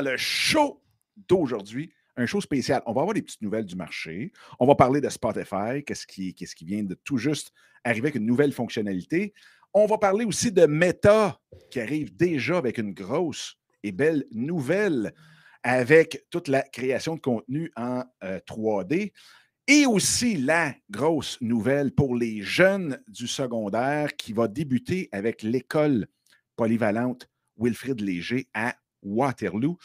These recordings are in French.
le show d'aujourd'hui, un show spécial. On va avoir des petites nouvelles du marché. On va parler de Spotify, qu'est-ce qui, vient de tout juste arriver avec une nouvelle fonctionnalité. On va parler aussi de Meta, qui arrive déjà avec une grosse et belle nouvelle avec toute la création de contenu en 3D. Euh, et aussi la grosse nouvelle pour les jeunes du secondaire qui va débuter avec l'école polyvalente Wilfrid Léger à Waterloo.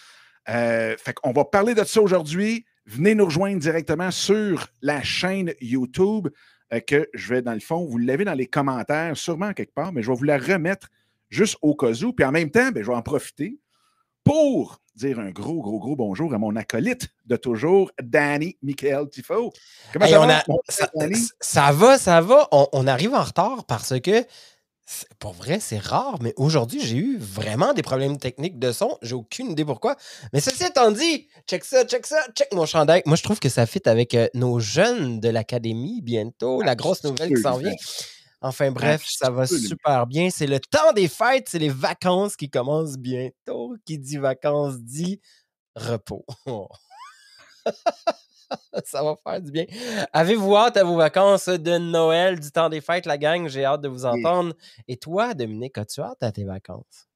Euh, fait qu'on va parler de ça aujourd'hui. Venez nous rejoindre directement sur la chaîne YouTube euh, que je vais, dans le fond, vous l'avez dans les commentaires, sûrement quelque part, mais je vais vous la remettre juste au cas où. Puis en même temps, ben, je vais en profiter pour dire un gros, gros, gros bonjour à mon acolyte de toujours, Danny Michael Tifo. Comment ça, va, ça, va? Ça va, on, arrive en retard parce que pour vrai, c'est rare, mais aujourd'hui, j'ai eu vraiment des problèmes techniques de son. J'ai aucune idée pourquoi. Mais ceci étant dit, check ça, check ça, check mon chandail. Moi, je trouve que ça fit avec euh, nos jeunes de l'académie bientôt, la grosse nouvelle qui s'en vient. Enfin bref, ça va super bien. C'est le temps des fêtes, c'est les vacances qui commencent bientôt. Qui dit vacances dit repos. ça va faire du bien. Avez-vous hâte à vos vacances de Noël, du temps des fêtes, la gang? J'ai hâte de vous entendre. Et toi, Dominique, as-tu hâte à tes vacances?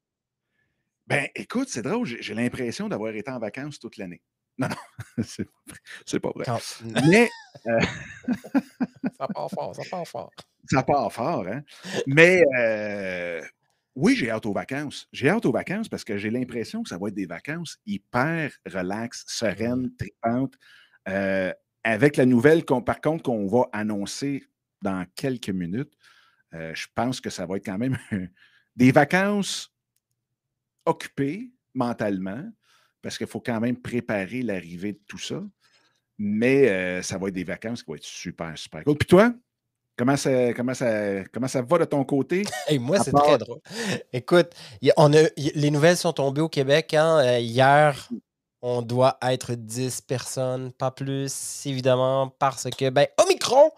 Ben, écoute, c'est drôle. J'ai l'impression d'avoir été en vacances toute l'année. Non, non, c'est pas vrai. Mais. Euh, ça part fort, ça part fort. Ça part fort, hein? Mais. Euh, oui, j'ai hâte aux vacances. J'ai hâte aux vacances parce que j'ai l'impression que ça va être des vacances hyper relax, sereines, mmh. tripantes. Euh, avec la nouvelle, par contre, qu'on va annoncer dans quelques minutes, euh, je pense que ça va être quand même des vacances occupées mentalement, parce qu'il faut quand même préparer l'arrivée de tout ça. Mais euh, ça va être des vacances qui vont être super, super cool. Puis toi, Comment ça, comment, ça, comment ça va de ton côté? Et moi, c'est très drôle. Écoute, on a, les nouvelles sont tombées au Québec. Hein, hier, on doit être 10 personnes, pas plus, évidemment, parce que, ben, Omicron!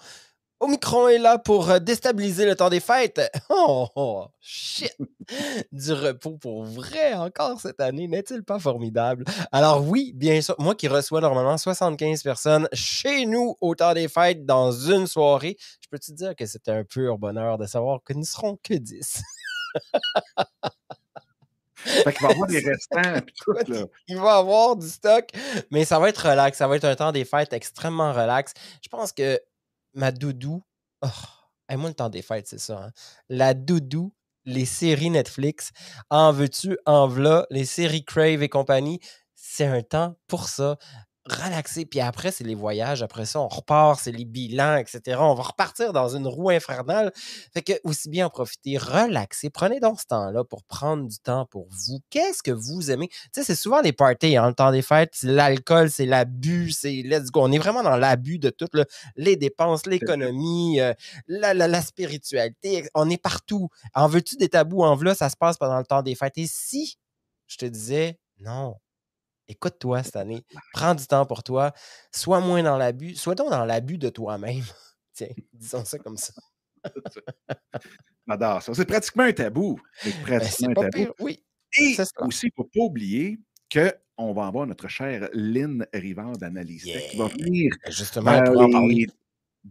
Omicron est là pour euh, déstabiliser le temps des fêtes. Oh, oh, shit! Du repos pour vrai encore cette année, n'est-il pas formidable? Alors oui, bien sûr, moi qui reçois normalement 75 personnes chez nous au temps des fêtes dans une soirée, je peux te dire que c'était un pur bonheur de savoir que nous ne serons que 10. Fait qu'il va avoir des restants. tout, Il va y avoir du stock, mais ça va être relax. Ça va être un temps des fêtes extrêmement relax. Je pense que ma doudou. Oh, moi, le temps des fêtes, c'est ça. Hein. La doudou, les séries Netflix, en veux-tu, en v'là, les séries Crave et compagnie, c'est un temps pour ça relaxer. Puis après, c'est les voyages. Après ça, on repart, c'est les bilans, etc. On va repartir dans une roue infernale. Fait que aussi bien en profiter, relaxer. Prenez donc ce temps-là pour prendre du temps pour vous. Qu'est-ce que vous aimez? Tu sais, c'est souvent les parties, hein, le temps des fêtes. C'est l'alcool, c'est l'abus, c'est let's go. On est vraiment dans l'abus de tout, les dépenses, l'économie, euh, la, la, spiritualité. On est partout. En veux-tu des tabous? En v'là, ça se passe pendant le temps des fêtes. Et si je te disais, non, Écoute-toi cette année. Prends du temps pour toi. Sois moins dans l'abus. Sois donc dans l'abus de toi-même. Tiens, disons ça comme ça. J'adore ça. C'est pratiquement un tabou. C'est ben, pratiquement un tabou. oui. Et aussi, il ne faut pas oublier qu'on va avoir notre chère Lynn Rivard d'Analyse qui va venir ben, justement pour en parler.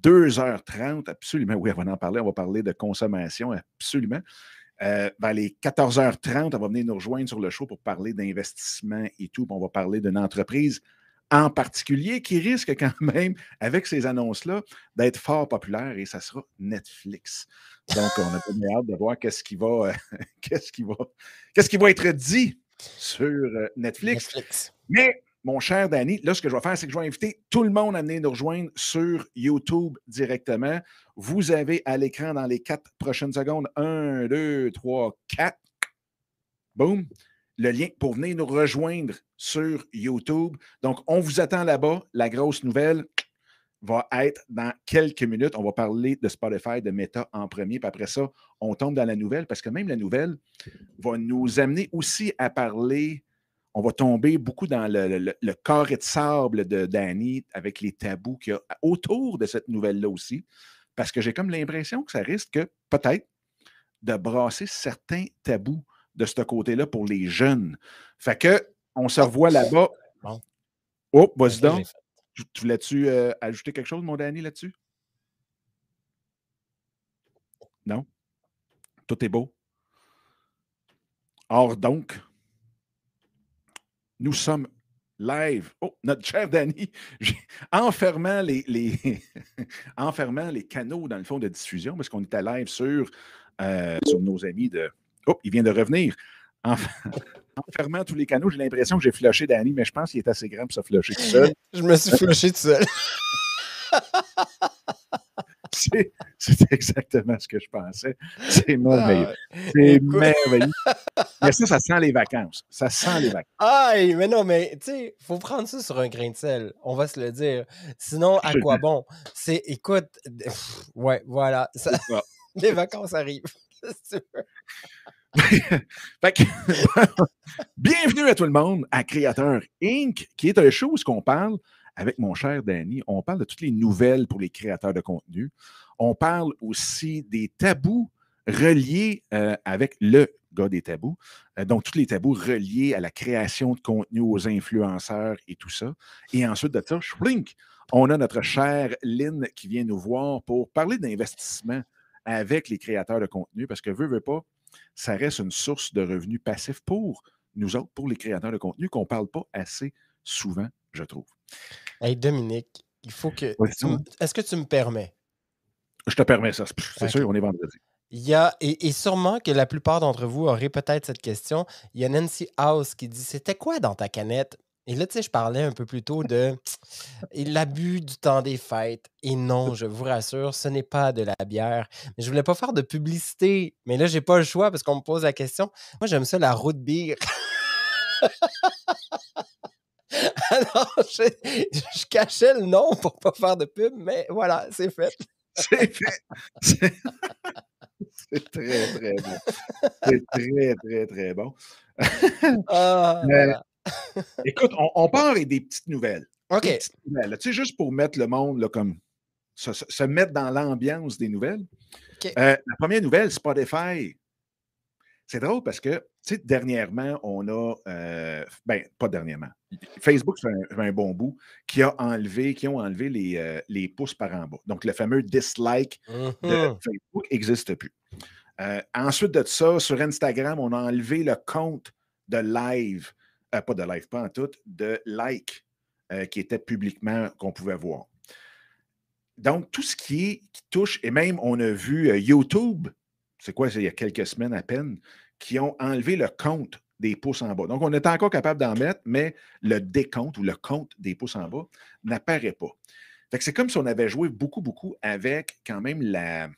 2h30, absolument. Oui, on va en parler. On va parler de consommation, absolument. Euh, vers les 14h30, on va venir nous rejoindre sur le show pour parler d'investissement et tout. On va parler d'une entreprise en particulier qui risque quand même, avec ces annonces-là, d'être fort populaire et ça sera Netflix. Donc, on a pas hâte de voir qu'est-ce qui va, qu'est-ce qui va, qu'est-ce qui va être dit sur euh, Netflix. Netflix. Mais mon cher Danny, là, ce que je vais faire, c'est que je vais inviter tout le monde à venir nous rejoindre sur YouTube directement. Vous avez à l'écran dans les quatre prochaines secondes, un, deux, trois, quatre. Boum. Le lien pour venir nous rejoindre sur YouTube. Donc, on vous attend là-bas. La grosse nouvelle va être dans quelques minutes. On va parler de Spotify, de Meta en premier. Puis après ça, on tombe dans la nouvelle parce que même la nouvelle va nous amener aussi à parler on va tomber beaucoup dans le, carré de sable de Danny avec les tabous qu'il y a autour de cette nouvelle-là aussi. Parce que j'ai comme l'impression que ça risque peut-être de brasser certains tabous de ce côté-là pour les jeunes. Fait que On se revoit là-bas. Bon. Oh, vas-y donc. tu voulais-tu euh, ajouter quelque chose, mon Danny, là-dessus? Non? Tout est beau? Or donc, nous sommes live. Oh, notre cher Danny, en fermant les, les- les canaux dans le fond de diffusion, parce qu'on était live sur, euh, sur nos amis de. Oh, il vient de revenir. En, en fermant tous les canaux, j'ai l'impression que j'ai flushé Danny, mais je pense qu'il est assez grand pour se flusher tout seul. Je me suis flushé tout seul. C'est c'est exactement ce que je pensais. C'est merveilleux. Ah, C'est écoute. merveilleux. Mais ça, ça sent les vacances. Ça sent les vacances. Aïe, mais non, mais tu sais, faut prendre ça sur un grain de sel. On va se le dire. Sinon, à quoi bon? C'est, écoute, pff, ouais, voilà. ça- C'est les vacances arrivent. Fait que, bienvenue à tout le monde à Créateur Inc., qui est un show où ce qu'on parle avec mon cher Danny. On parle de toutes les nouvelles pour les créateurs de contenu. On parle aussi des tabous reliés euh, avec le gars des tabous. Euh, donc, tous les tabous reliés à la création de contenu, aux influenceurs et tout ça. Et ensuite de ça, shrink, on a notre chère Lynn qui vient nous voir pour parler d'investissement avec les créateurs de contenu parce que veut, veut pas, ça reste une source de revenus passifs pour nous autres, pour les créateurs de contenu, qu'on ne parle pas assez souvent, je trouve. Hey, Dominique, il faut que. Tu Est-ce que tu me permets? Je te permets ça. C'est sûr, on est vendredi. Il y a, et, et sûrement que la plupart d'entre vous auraient peut-être cette question. Il y a Nancy House qui dit C'était quoi dans ta canette? Et là, tu sais, je parlais un peu plus tôt de l'abus du temps des fêtes. Et non, je vous rassure, ce n'est pas de la bière. Mais je voulais pas faire de publicité. Mais là, j'ai pas le choix parce qu'on me pose la question. Moi, j'aime ça, la route bière. Alors, je, je cachais le nom pour pas faire de pub, mais voilà, c'est fait. C'est fait. C'est c'est très, très bon. C'est très, très, très bon. Ah, Mais- voilà. Écoute, on, on part avec des petites nouvelles. OK. Petites nouvelles. Tu sais, juste pour mettre le monde là, comme. Se, mettre dans l'ambiance des nouvelles. Euh, la première nouvelle, Spotify. C'est drôle parce que, tu sais, dernièrement, on a. euh, ben, pas dernièrement. Facebook fait un, bon bout qui a enlevé, qui ont enlevé les, euh, les pouces par en bas. Donc, le fameux dislike de Mhm. Facebook n'existe plus. Euh, ensuite de ça, sur Instagram, on a enlevé le compte de live, pas de live, pas en tout, de like qui était publiquement qu'on pouvait voir. Donc, tout ce qui, est, qui touche, et même on a vu YouTube, c'est quoi, c'est il y a quelques semaines à peine, qui ont enlevé le compte des pouces en bas. Donc, on est encore capable d'en mettre, mais le décompte ou le compte des pouces en bas n'apparaît pas. C'est comme si on avait joué beaucoup, beaucoup avec quand même la,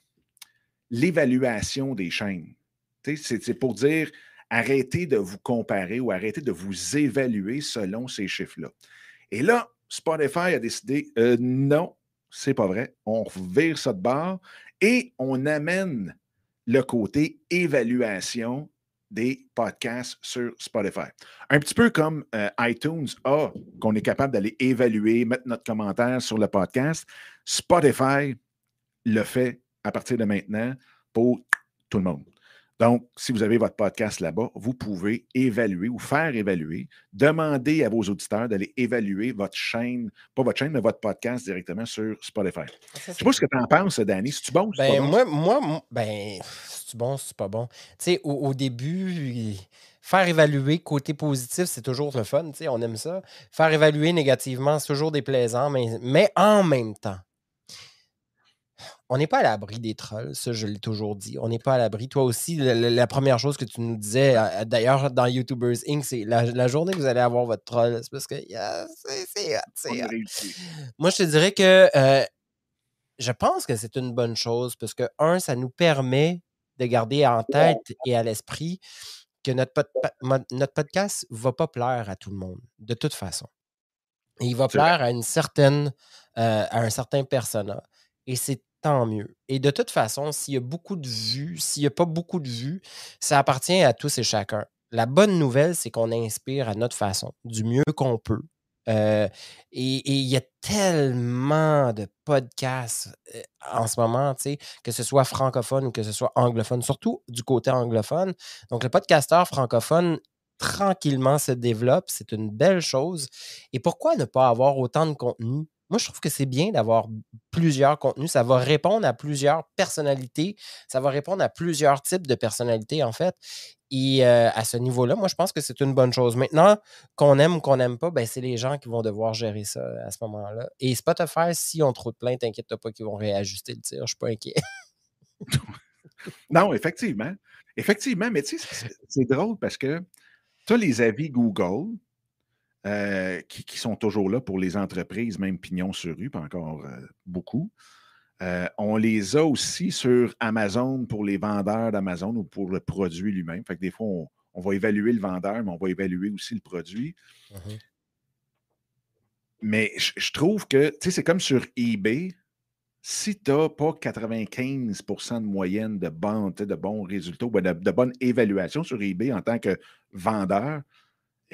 l'évaluation des chaînes. C'est pour dire arrêtez de vous comparer ou arrêtez de vous évaluer selon ces chiffres-là. Et là, Spotify a décidé euh, non, c'est pas vrai. On vire ça de bord et on amène le côté évaluation des podcasts sur Spotify. Un petit peu comme euh, iTunes a, qu'on est capable d'aller évaluer, mettre notre commentaire sur le podcast. Spotify le fait à partir de maintenant pour tout le monde. Donc, si vous avez votre podcast là-bas, vous pouvez évaluer ou faire évaluer, demander à vos auditeurs d'aller évaluer votre chaîne, pas votre chaîne, mais votre podcast directement sur Spotify. Ça, Je ne sais pas ce que tu en penses, Danny. C'est-tu bon ou c'est Ben, pas bon? moi, moi, mo- ben, c'est bon, c'est pas bon? Tu sais, au, au début, faire évaluer côté positif, c'est toujours le fun, tu sais, on aime ça. Faire évaluer négativement, c'est toujours déplaisant, mais, mais en même temps, on n'est pas à l'abri des trolls, ça, je l'ai toujours dit. On n'est pas à l'abri. Toi aussi, la, première chose que tu nous disais, euh, d'ailleurs, dans YouTubers Inc., c'est la, la journée que vous allez avoir votre troll, c'est parce que yeah, c'est. Moi, je te dirais que euh, je pense que c'est une bonne chose parce que, un, ça nous permet de garder en tête et à l'esprit que notre, pod- podcast ne va pas plaire à tout le monde, de toute façon. Et il va plaire à une certaine, euh, à un certain persona. Et c'est tant mieux. Et de toute façon, s'il y a beaucoup de vues, s'il n'y a pas beaucoup de vues, ça appartient à tous et chacun. La bonne nouvelle, c'est qu'on inspire à notre façon, du mieux qu'on peut. Euh, et il y a tellement de podcasts euh, en ce moment, que ce soit francophone ou que ce soit anglophone, surtout du côté anglophone. Donc, le podcasteur francophone tranquillement se développe. C'est une belle chose. Et pourquoi ne pas avoir autant de contenu? Moi, je trouve que c'est bien d'avoir plusieurs contenus. Ça va répondre à plusieurs personnalités. Ça va répondre à plusieurs types de personnalités, en fait. Et euh, à ce niveau-là, moi, je pense que c'est une bonne chose. Maintenant, qu'on aime ou qu'on n'aime pas, ben, c'est les gens qui vont devoir gérer ça à ce moment-là. Et Spotify, si on trop de plaintes, t'inquiète pas qu'ils vont réajuster le tir. Je suis pas inquiet. non, effectivement. Effectivement, mais tu sais, c'est drôle parce que tu as les avis Google euh, qui, sont toujours là pour les entreprises, même pignon sur rue, pas encore euh, beaucoup. Euh, on les a aussi sur Amazon pour les vendeurs d'Amazon ou pour le produit lui-même. Fait que des fois, on, va évaluer le vendeur, mais on va évaluer aussi le produit. Mm-hmm. Mais je, trouve que, tu sais, c'est comme sur eBay. Si tu n'as pas 95% de moyenne de, de bons résultats, de, de bonnes évaluations sur eBay en tant que vendeur,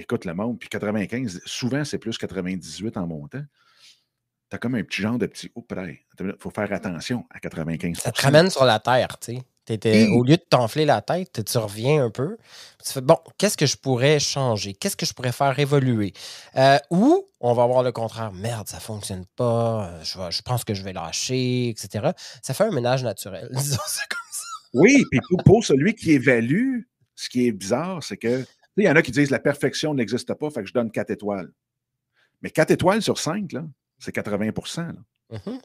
écoute le monde, puis 95, souvent c'est plus 98 en montant tu as comme un petit genre de petit. Oh, il faut faire attention à 95 Ça te ramène sur la terre, tu sais. Au lieu de t'enfler la tête, tu reviens un peu. Tu fais, bon, qu'est-ce que je pourrais changer? Qu'est-ce que je pourrais faire évoluer? Euh, ou on va voir le contraire. Merde, ça ne fonctionne pas. Euh, je, je, pense que je vais lâcher, etc. Ça fait un ménage naturel, disons ça comme ça. Oui, puis pour, celui qui évalue, ce qui est bizarre, c'est que il y en a qui disent la perfection n'existe pas, fait que je donne 4 étoiles. Mais 4 étoiles sur 5, là, c'est 80 mm-hmm.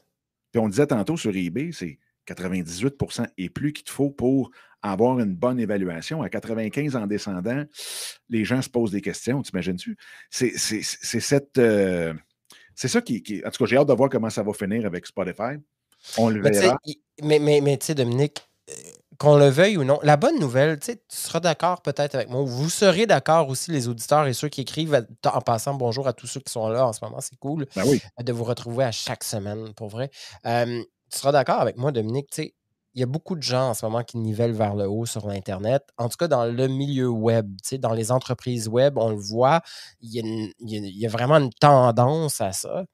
Puis on disait tantôt sur eBay, c'est 98% et plus qu'il te faut pour avoir une bonne évaluation. À 95 en descendant, les gens se posent des questions, t'imagines-tu? C'est cette. Euh, c'est ça qui, En tout cas, j'ai hâte de voir comment ça va finir avec Spotify. On le verra. Mais, mais, mais tu sais, Dominique, qu'on le veuille ou non, la bonne nouvelle, tu seras d'accord peut-être avec moi, vous serez d'accord aussi, les auditeurs et ceux qui écrivent, en passant bonjour à tous ceux qui sont là en ce moment, c'est cool ben de vous retrouver à chaque semaine, pour vrai. tu seras d'accord avec moi, Dominique, tu sais, il y a beaucoup de gens en ce moment qui nivellent vers le haut sur l'Internet. En tout cas, dans le milieu web, dans les entreprises web, on le voit, il y a, vraiment une tendance à ça.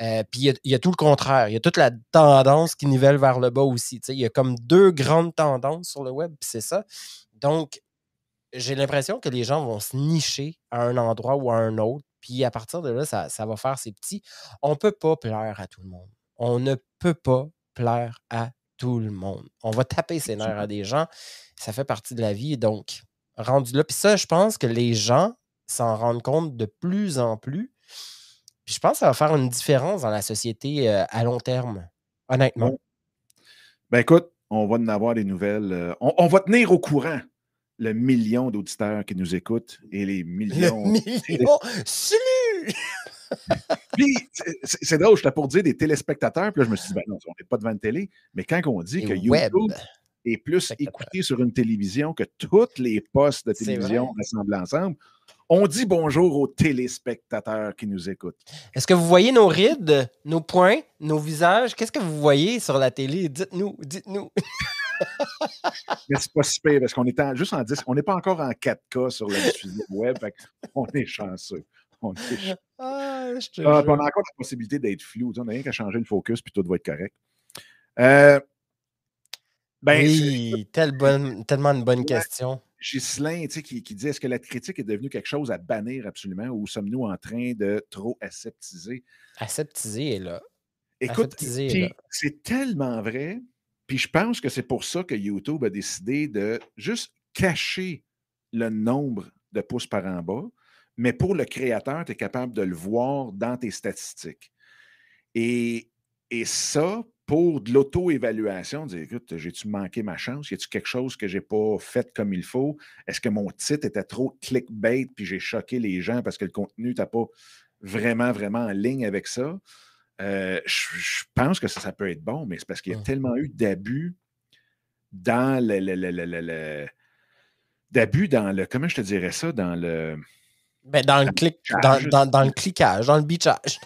Euh, puis il y, a, tout le contraire. Il y a toute la tendance qui nivelle vers le bas aussi. Il y a comme deux grandes tendances sur le web, c'est ça. Donc, j'ai l'impression que les gens vont se nicher à un endroit ou à un autre. Puis à partir de là, ça, ça va faire ses petits. On ne peut pas plaire à tout le monde. On ne peut pas plaire à tout le monde. On va taper ses nerfs à des gens. Ça fait partie de la vie. Donc, rendu là. Puis ça, je pense que les gens s'en rendent compte de plus en plus. Puis je pense que ça va faire une différence dans la société euh, à long terme, honnêtement. Ben écoute, on va en avoir des nouvelles. Euh, on, va tenir au courant le million d'auditeurs qui nous écoutent et les millions. Le million! Puis, c'est drôle, j'étais pour dire des téléspectateurs, puis là, je me suis dit, ben non, on n'est pas devant une télé, mais quand on dit que YouTube est plus écouté sur une télévision que toutes les postes de télévision rassemblés ensemble, on dit bonjour aux téléspectateurs qui nous écoutent. Est-ce que vous voyez nos rides, nos points, nos visages? Qu'est-ce que vous voyez sur la télé? Dites-nous, dites-nous. Mais c'est pas super parce qu'on est juste en 10. On n'est pas encore en 4K sur la diffusion web. on est chanceux. On, ah, ah, on a encore la possibilité d'être flou. On n'a rien qu'à changer le focus, puis tout va être correct. Euh, ben, oui, tellement une bonne question. Ghislain, qui, qui dit est-ce que la critique est devenue quelque chose à bannir absolument ou sommes-nous en train de trop aseptiser? Aseptiser là. Écoute, c'est tellement vrai. Puis je pense que c'est pour ça que YouTube a décidé de juste cacher le nombre de pouces par en bas mais pour le créateur, tu es capable de le voir dans tes statistiques. Et, et ça, pour de l'auto-évaluation, dire écoute, j'ai-tu manqué ma chance? Y a-tu quelque chose que je n'ai pas fait comme il faut? Est-ce que mon titre était trop clickbait puis j'ai choqué les gens parce que le contenu n'était pas vraiment, vraiment en ligne avec ça? Euh, je, pense que ça, peut être bon, mais c'est parce qu'il y a mmh. tellement eu d'abus dans le, le d'abus dans le. Comment je te dirais ça? Dans le ben, dans, le clic, dans, dans, dans, le cliquage, dans le bitchage.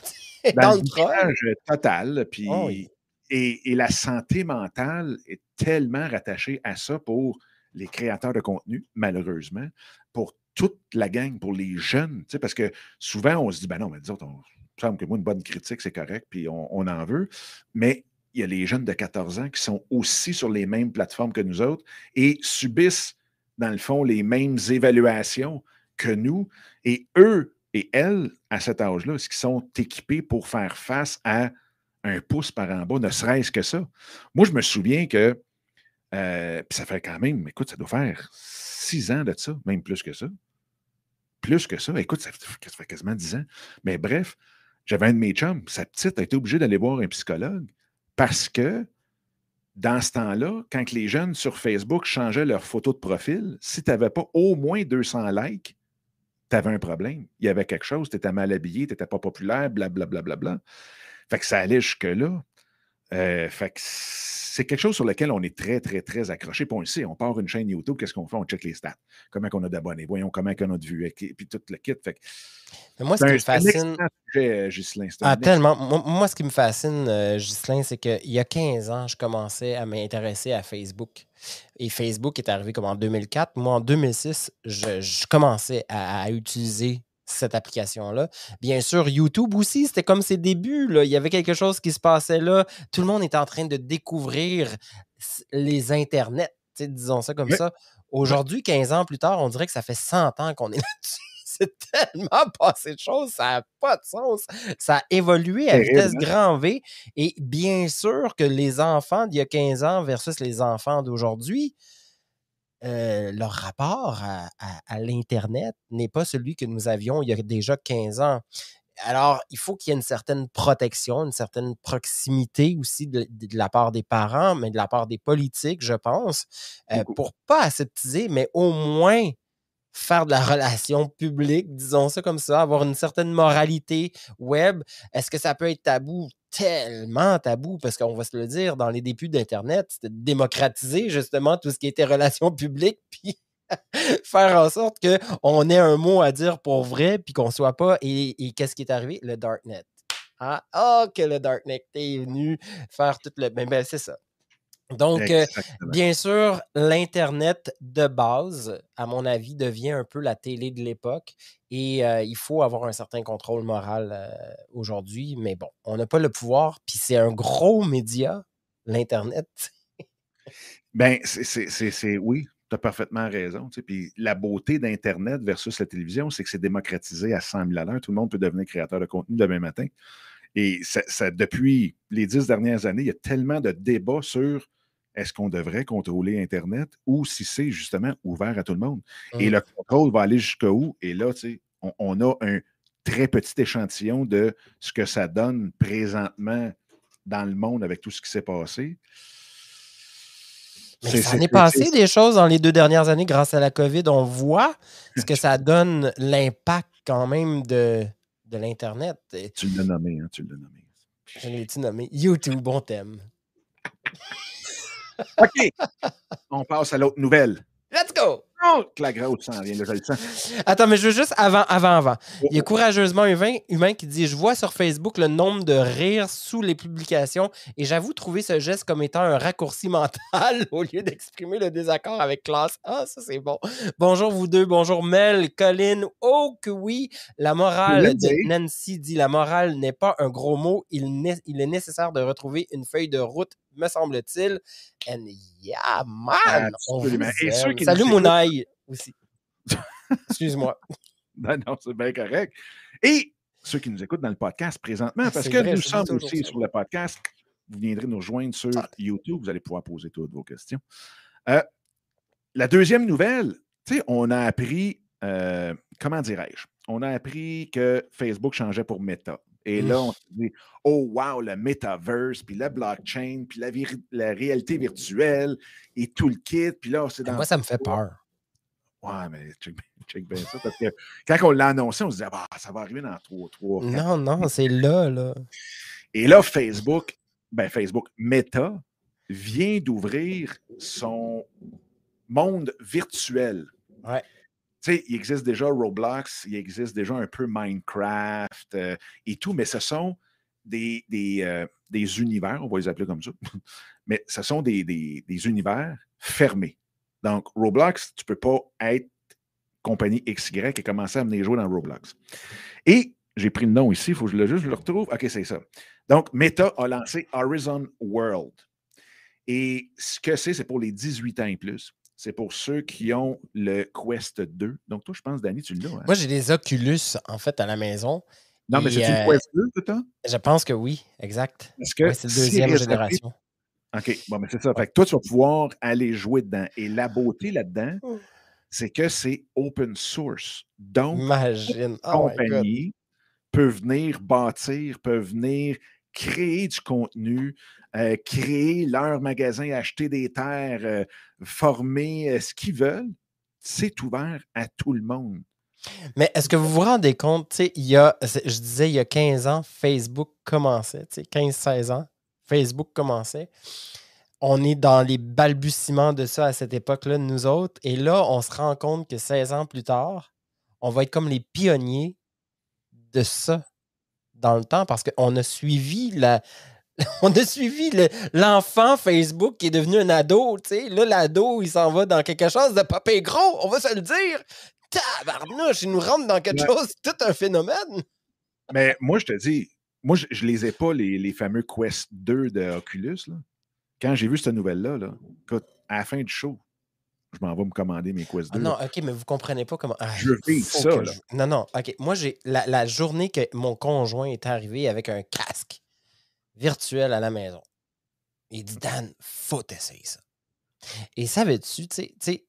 dans, le bitchage total. Puis, oh et, et, la santé mentale est tellement rattachée à ça pour les créateurs de contenu, malheureusement, pour toute la gang, pour les jeunes. Parce que souvent, on se dit, ben non, mais disons, on, il semble que moi, une bonne critique, c'est correct, puis on, on en veut. Mais il y a les jeunes de 14 ans qui sont aussi sur les mêmes plateformes que nous autres et subissent, dans le fond, les mêmes évaluations que nous. Et eux et elles, à cet âge-là, est-ce qu'ils sont équipés pour faire face à un pouce par en bas, ne serait-ce que ça? Moi, je me souviens que, euh, ça fait quand même, écoute, ça doit faire six ans de ça, même plus que ça. Plus que ça. Écoute, ça fait, quasiment dix ans. Mais bref, j'avais un de mes chums, sa petite a été obligée d'aller voir un psychologue parce que dans ce temps-là, quand les jeunes sur Facebook changeaient leur photo de profil, si tu n'avais pas au moins 200 likes, tu un problème. Il y avait quelque chose, tu étais mal habillé, tu n'étais pas populaire, blablabla. Bla, bla, bla, Fait que ça allait jusque-là. Euh, fait que c'est quelque chose sur lequel on est très, très, très accroché. Puis on le sait, on part une chaîne YouTube, qu'est-ce qu'on fait? On check les stats. Comment on a d'abonnés? Voyons comment on a de vues. Et puis tout le kit. Fait moi, ce qui me fascine. Euh, ah, tellement. Moi, ce qui me fascine, euh, c'est qu'il y a 15 ans, je commençais à m'intéresser à Facebook. Et Facebook est arrivé comme en 2004. Moi, en 2006, je, commençais à, utiliser cette application-là. Bien sûr, YouTube aussi, c'était comme ses débuts. Là. Il y avait quelque chose qui se passait là. Tout le monde était en train de découvrir les internets, disons ça comme ça. Aujourd'hui, 15 ans plus tard, on dirait que ça fait 100 ans qu'on est là-dessus. C'est tellement passé de choses, ça n'a pas de sens. Ça a évolué à vitesse hein? grand V. Et bien sûr que les enfants d'il y a 15 ans versus les enfants d'aujourd'hui, euh, leur rapport à, l'Internet n'est pas celui que nous avions il y a déjà 15 ans. Alors, il faut qu'il y ait une certaine protection, une certaine proximité aussi de, la part des parents, mais de la part des politiques, je pense, euh, pour pas aseptiser, mais au moins faire de la relation publique, disons ça comme ça, avoir une certaine moralité web. Est-ce que ça peut être tabou? Tellement tabou, parce qu'on va se le dire, dans les débuts d'Internet, c'était démocratiser justement tout ce qui était relations publiques, puis faire en sorte qu'on ait un mot à dire pour vrai, puis qu'on soit pas. Et, qu'est-ce qui est arrivé? Le Darknet. Ah, oh, que le Darknet est venu faire tout le. Ben, ben c'est ça. Donc, euh, bien sûr, l'Internet de base, à mon avis, devient un peu la télé de l'époque et euh, il faut avoir un certain contrôle moral euh, aujourd'hui. Mais bon, on n'a pas le pouvoir, puis c'est un gros média, l'Internet. ben, c'est oui, tu as parfaitement raison. Puis la beauté d'Internet versus la télévision, c'est que c'est démocratisé à 100 000 à l'heure. Tout le monde peut devenir créateur de contenu demain matin. Et ça, depuis les dix dernières années, il y a tellement de débats sur est-ce qu'on devrait contrôler Internet ou si c'est justement ouvert à tout le monde? Et mmh. le contrôle va aller jusqu'où? Et là, tu sais, on, a un très petit échantillon de ce que ça donne présentement dans le monde avec tout ce qui s'est passé. Mais ça est passé des choses dans les deux dernières années grâce à la COVID. On voit ce que ça donne, l'impact quand même de, de l'Internet. Tu l'as nommé, hein, tu l'as nommé. Je l'ai nommé? YouTube, bon thème. OK. On passe à l'autre nouvelle. Let's go! Oh, que la grosse s'en vient, là, je le sens. Attends, mais je veux juste avant, avant, avant. Il y a courageusement humain, humain qui dit Je vois sur Facebook le nombre de rires sous les publications et j'avoue trouver ce geste comme étant un raccourci mental au lieu d'exprimer le désaccord avec classe. Ah, ça c'est bon. Bonjour vous deux, bonjour Mel, Colin. Oh que oui, la morale de Nancy dit La morale n'est pas un gros mot, il, il est nécessaire de retrouver une feuille de route me semble-t-il. And yeah, man! Salut Mounaï aussi. Excuse-moi. non, non, c'est bien correct. Et ceux qui nous écoutent dans le podcast présentement, parce que nous sommes aussi sur le podcast, vous viendrez nous rejoindre sur ah. YouTube, vous allez pouvoir poser toutes vos questions. Euh, la deuxième nouvelle, tu sais, on a appris, euh, comment dirais-je, on a appris que Facebook changeait pour Meta. Et là, on se dit, oh wow, le metaverse, puis la blockchain, puis la, la, réalité virtuelle et tout le kit. Puis là, c'est dans. Moi, ça me fait peur. Ouais, mais check, bien ça. Parce que quand on l'a annoncé, on se disait, ah, ça va arriver dans 3, 3. Non, non, c'est là, là. Et là, Facebook, ben Facebook, Meta, vient d'ouvrir son monde virtuel. Ouais sais, il existe déjà Roblox, il existe déjà un peu Minecraft euh, et tout, mais ce sont des, euh, des, univers, on va les appeler comme ça, mais ce sont des, des, univers fermés. Donc, Roblox, tu ne peux pas être compagnie XY et commencer à mener jouer dans Roblox. Et j'ai pris le nom ici, il faut que je le, juste, je le retrouve. OK, c'est ça. Donc, Meta a lancé Horizon World. Et ce que c'est, c'est pour les 18 ans et plus. c'est pour ceux qui ont le Quest 2. Donc, toi, je pense, Danny, tu l'as. Hein? Moi, j'ai des Oculus, en fait, à la maison. Non, mais c'est euh, Quest 2 que tu as? Je pense que oui, exact. Parce que Ouais, c'est la deuxième si génération. OK, bon, mais c'est ça. Fait que toi, tu vas pouvoir aller jouer dedans. Et la beauté là-dedans, Mm. c'est que c'est open source. Donc, Imagine. Oh compagnie peut venir bâtir, peut venir créer du contenu, euh, créer leur magasin, acheter des terres, euh, former euh, ce qu'ils veulent. C'est ouvert à tout le monde. Mais est-ce que vous vous rendez compte, tu sais, il y a, je disais, il y a 15 ans, Facebook commençait, tu sais, 15-16 ans, Facebook commençait. On est dans les balbutiements de ça à cette époque-là, nous autres. Et là, on se rend compte que 16 ans plus tard, on va être comme les pionniers de ça dans le temps parce qu'on a suivi la. On a suivi le- l'enfant Facebook qui est devenu un ado, tu sais. Là, l'ado, il s'en va dans quelque chose de pire gros, on va se le dire. Tabarnouche, il nous rentre dans quelque Ouais. chose, tout un phénomène. Mais moi, je te dis, moi, je, je les ai pas, les, les fameux Quest 2 de Oculus. là. Quand j'ai vu cette nouvelle-là, là, à la fin du show, je m'en vais me commander mes Quest 2. Ah non, ok, mais vous comprenez pas comment. Ah, Je faut ça, là. je- Non, non, ok. Moi, j'ai la, la journée que mon conjoint est arrivé avec un casque virtuel à la maison, il dit Dan, faut essayer ça. Et savais-tu, tu sais- tu sais,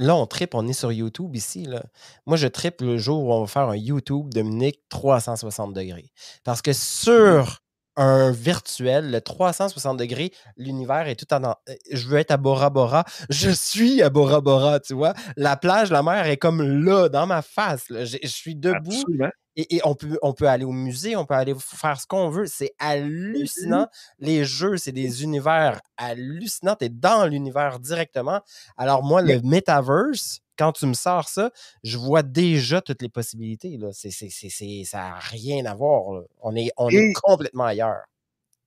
là, on tripe, on est sur YouTube ici. Là. Moi, je tripe le jour où on va faire un YouTube Dominique 360 degrés. Parce que sur un virtuel, le 360 degrés, l'univers est tout en. euh, Je veux être à Bora Bora. Je suis à Bora Bora, tu vois. La plage, la mer est comme là, dans ma face. là. J'ai- Je suis debout Absolument. Et, et on, peut, on peut aller au musée, on peut aller faire ce qu'on veut. C'est hallucinant. Les jeux, c'est des univers hallucinants. Tu es dans l'univers directement. Alors, moi, le metaverse, quand tu me sors ça, je vois déjà toutes les possibilités. Là. Ça n'a rien à voir. là. On, est, on est complètement ailleurs.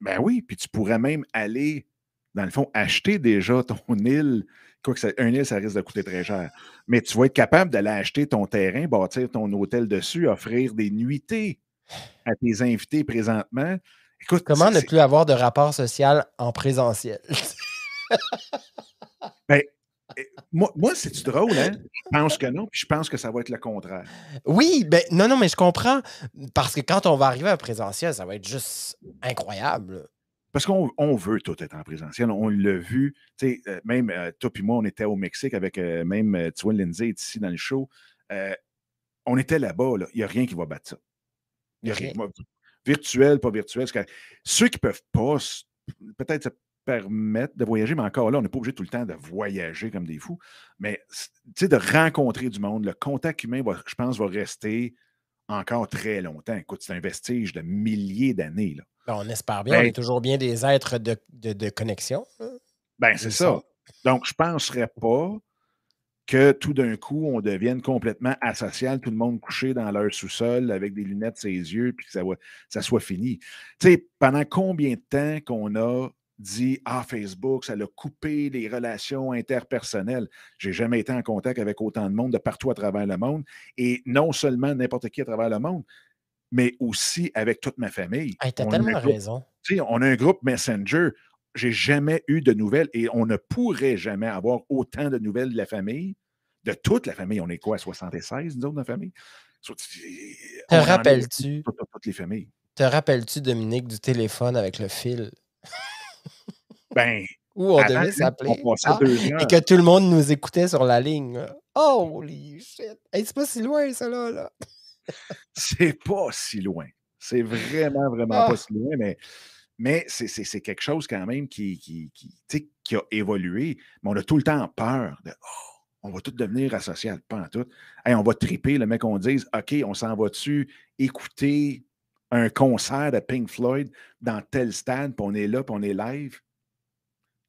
Ben oui, puis tu pourrais même aller, dans le fond, acheter déjà ton île. Quoi que ça, un île, ça risque de coûter très cher. Mais tu vas être capable d'aller acheter ton terrain, bâtir ton hôtel dessus, offrir des nuitées à tes invités présentement. Écoute, Comment ne plus avoir de rapport social en présentiel? eh, moi, moi c'est-tu drôle, hein? Je pense que non, puis je pense que ça va être le contraire. Oui, ben non, non, mais je comprends. Parce que quand on va arriver à présentiel, ça va être juste incroyable. Parce qu'on on veut tout être en présentiel. On l'a vu. Euh, même euh, toi puis moi, on était au Mexique avec euh, même, vois, Lindsay est ici dans le show. On était là-bas. là. Il n'y a rien qui va battre ça. Il n'y a rien. Virtuel, pas virtuel. Ceux qui ne peuvent pas peut-être se permettre de voyager, mais encore là, on n'est pas obligé tout le temps de voyager comme des fous. Mais de rencontrer du monde, le contact humain, va- je pense, va rester encore très longtemps. Écoute, c'est un vestige de milliers d'années. là. Ben, on espère bien, on Ben- est toujours bien des êtres de, de- de connexion. hein? Ben, c'est ça. Donc, je ne penserais pas que tout d'un coup, on devienne complètement asocial, tout le monde couché dans leur sous-sol avec des lunettes sur les yeux, puis que ça, va- ça soit fini. Tu sais, pendant combien de temps qu'on a dit Ah, Facebook, ça a coupé les relations interpersonnelles. J'ai jamais été en contact avec autant de monde de partout à travers le monde. Et non seulement n'importe qui à travers le monde, mais aussi avec toute ma famille. Hey, a tellement groupe- raison. tu on a un groupe Messenger. J'ai jamais eu de nouvelles et on ne pourrait jamais avoir autant de nouvelles de la famille, de toute la famille. On est quoi, 76, nous autres, dans la famille? Te rappelles-tu, toutes les familles. te rappelles-tu, Dominique, du téléphone avec le fil? Ben, où on avant, devait s'appeler Ah, et que tout le monde nous écoutait sur la ligne? Holy shit! Hey, c'est pas si loin, ça là. là. C'est pas si loin. C'est vraiment, vraiment Ah. pas si loin, mais, mais c'est- quelque chose quand même qui, qui, qui, qui a évolué. Mais on a tout le temps peur de Oh, on va tout devenir associal, pas en tout. Hey, on va triper, le mec, on dise OK, on s'en va-tu écouter un concert de Pink Floyd dans tel stade, puis on est là, puis on est live?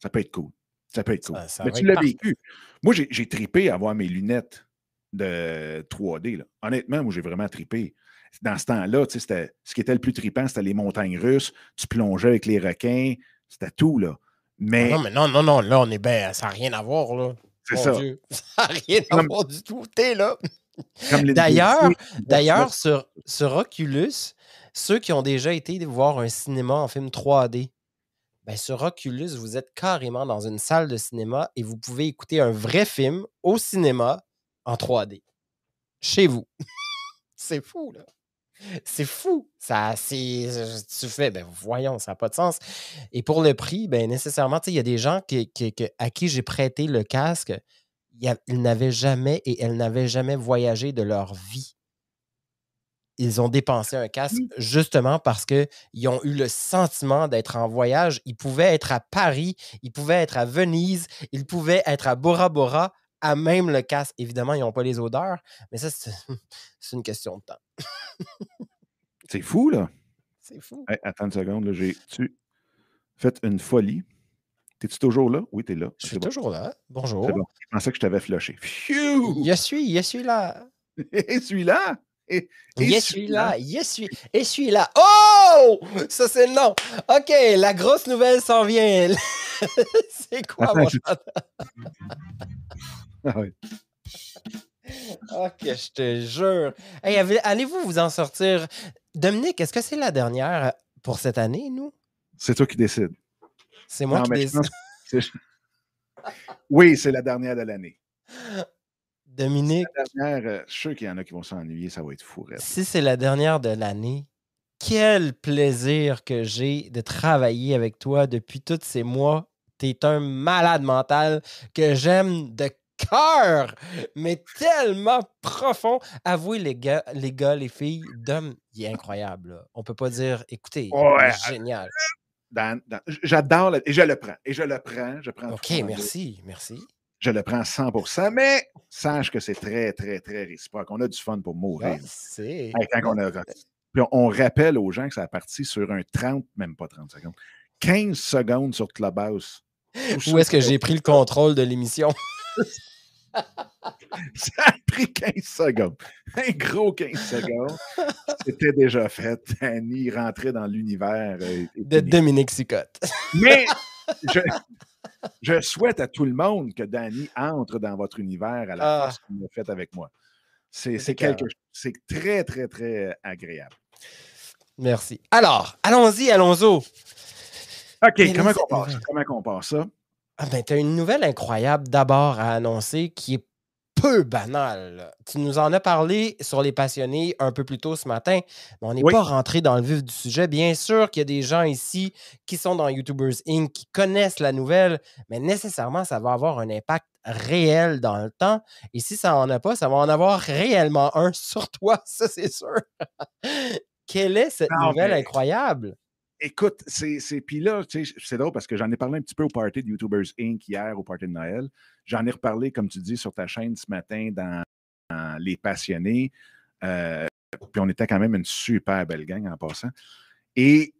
Ça peut être cool. Ça peut être cool. Ça- ça Mais tu l'as vécu. Moi, j'ai tripé à avoir mes lunettes de 3D. là. Honnêtement, moi, j'ai vraiment tripé. Dans ce temps-là, tu sais, c'était- ce qui était le plus trippant, c'était les montagnes russes. Tu plongeais avec les requins. C'était tout, là. Ah Mais Non, mais non, non, non, là, on est bien. Ça n'a rien à voir, là. c'est ça. Dieu. Ça n'a rien à Comme- voir du tout. T'es là. D'ailleurs- D'ailleurs, sur, sur Oculus, ceux qui ont déjà été voir un cinéma en film 3D, Ben, sur Oculus, vous êtes carrément dans une salle de cinéma et vous pouvez écouter un vrai film au cinéma en 3D. Chez vous. c'est fou, là. C'est fou. Ça, c'est, tu fais, ben voyons, ça n'a pas de sens. Et pour le prix, ben nécessairement, il y a des gens à qui j'ai prêté le casque, ils n'avaient jamais et elles n'avaient jamais voyagé de leur vie. Ils ont dépensé un casque justement parce qu'ils ont eu le sentiment d'être en voyage. Ils pouvaient être à Paris, ils pouvaient être à Venise, ils pouvaient être à Bora Bora à même le casque. Évidemment, ils n'ont pas les odeurs, mais ça, c'est une question de temps. c'est fou, là. C'est fou. attends une seconde, j'ai-tu fait une folie? Es-tu toujours là? Oui, tu es là. Je suis toujours là. Bonjour. Bon. Je pensais que je t'avais flushé. Je suis, je suis là. Et celui-là? Et, je suis là, je suis, et je suis là. Oh! Ça, c'est le nom. OK, la grosse nouvelle s'en vient. c'est quoi, mon chat? ah oui. OK, je te jure. allez-vous vous en sortir? Dominique, est-ce que c'est la dernière pour cette année, nous? C'est toi qui décides. C'est moi qui décide. oui, c'est la dernière de l'année. Dominique. La dernière, euh, je suis sûr qu'il y en a qui vont s'ennuyer, ça va être fou. Si c'est la dernière de l'année, quel plaisir que j'ai de travailler avec toi depuis tous ces mois. Tu es un malade mental que j'aime de cœur, mais tellement profond. Avouez, les gars, les gars, les filles, Dom, il est incroyable. On peut pas dire, écoutez, génial. J'adore, et je le prends, et je le prends, je prends. OK, merci, merci je le prends 100% mais sache que c'est très, très, très réciproque. On a du fun pour mourir. C'est. Puis on, rappelle aux gens que ça a parti sur un 30, même pas 30 secondes, 15 secondes sur Clubhouse. Où est-ce que j'ai pris le contrôle de l'émission? ça a pris 15 secondes. Un gros 15 secondes. C'était déjà fait. Annie rentrait dans l'univers. Euh, de Dominique Sicotte. Mais je, je souhaite à tout le monde que Danny entre dans votre univers à la ah. façon qu'il l'a fait avec moi. C'est quelque c'est très, très, très agréable. Merci. Alors, allons-y, allons-y. OK, comment on, passe, comment on passe ça? Ah ben, tu as une nouvelle incroyable d'abord à annoncer qui est peu banal. Tu nous en as parlé sur les passionnés un peu plus tôt ce matin, mais on n'est pas rentré dans le vif du sujet. Bien sûr qu'il y a des gens ici qui sont dans YouTubers Inc., qui connaissent la nouvelle, mais nécessairement, ça va avoir un impact réel dans le temps. Et si ça n'en a pas, ça va en avoir réellement un sur toi, ça c'est sûr. Quelle est cette nouvelle incroyable? Écoute, c'est. Puis là, c'est drôle parce que j'en ai parlé un petit peu au party de YouTubers Inc. hier, au party de Noël. J'en ai reparlé, comme tu dis, sur ta chaîne ce matin dans, Les Passionnés. Euh, puis on était quand même une super belle gang en passant. Et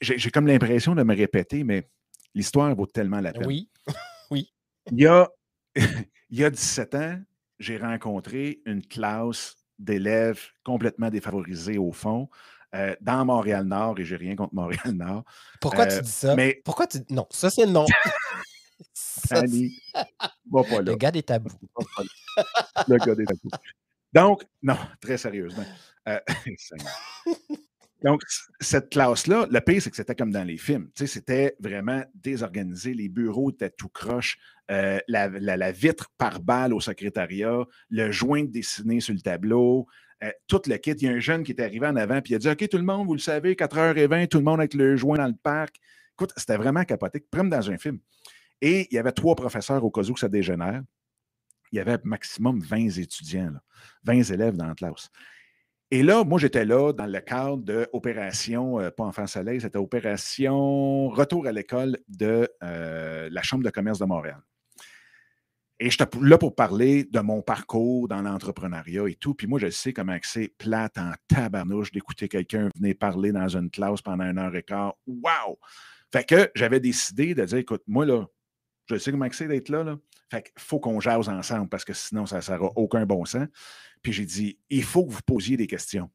j'ai comme l'impression de me répéter, mais l'histoire vaut tellement la peine. Oui, oui. Il y a, il y a 17 ans, j'ai rencontré une classe d'élèves complètement défavorisés au fond. Euh, dans Montréal-Nord, et j'ai rien contre Montréal-Nord. Pourquoi tu euh, dis ça? Mais... Pourquoi tu Non, ça c'est non. Annie, va pas là. Le gars des tabous. Le gars des tabous. Donc, non, très sérieusement. Euh, donc, cette classe-là, le pire, c'est que c'était comme dans les films. Tu sais, c'était vraiment désorganisé. Les bureaux étaient tout croche. la, la, vitre par balle au secrétariat, le joint dessiné sur le tableau, euh, tout le kit. Il y a un jeune qui est arrivé en avant, puis il a dit OK, tout le monde, vous le savez, 4h20, tout le monde avec le joint dans le parc. Écoute, c'était vraiment capoté, comme dans un film. Et il y avait trois professeurs au cas où ça dégénère. Il y avait maximum 20 étudiants, 20 élèves dans la classe. Et là, moi, j'étais là dans le cadre de opération, euh, pas Enfant Soleil, c'était opération Retour à l'école de euh, la Chambre de commerce de Montréal. Et je suis là pour parler de mon parcours dans l'entrepreneuriat et tout. Puis moi, je sais comment c'est plate en tabarnouche d'écouter quelqu'un venir parler dans une classe pendant une heure et quart. Wow! Fait que j'avais décidé de dire, écoute, moi, là, je sais comment c'est d'être là, là. Fait qu'il faut qu'on jase ensemble parce que sinon, ça n'aura aucun bon sens. Puis j'ai dit, il faut que vous posiez des questions.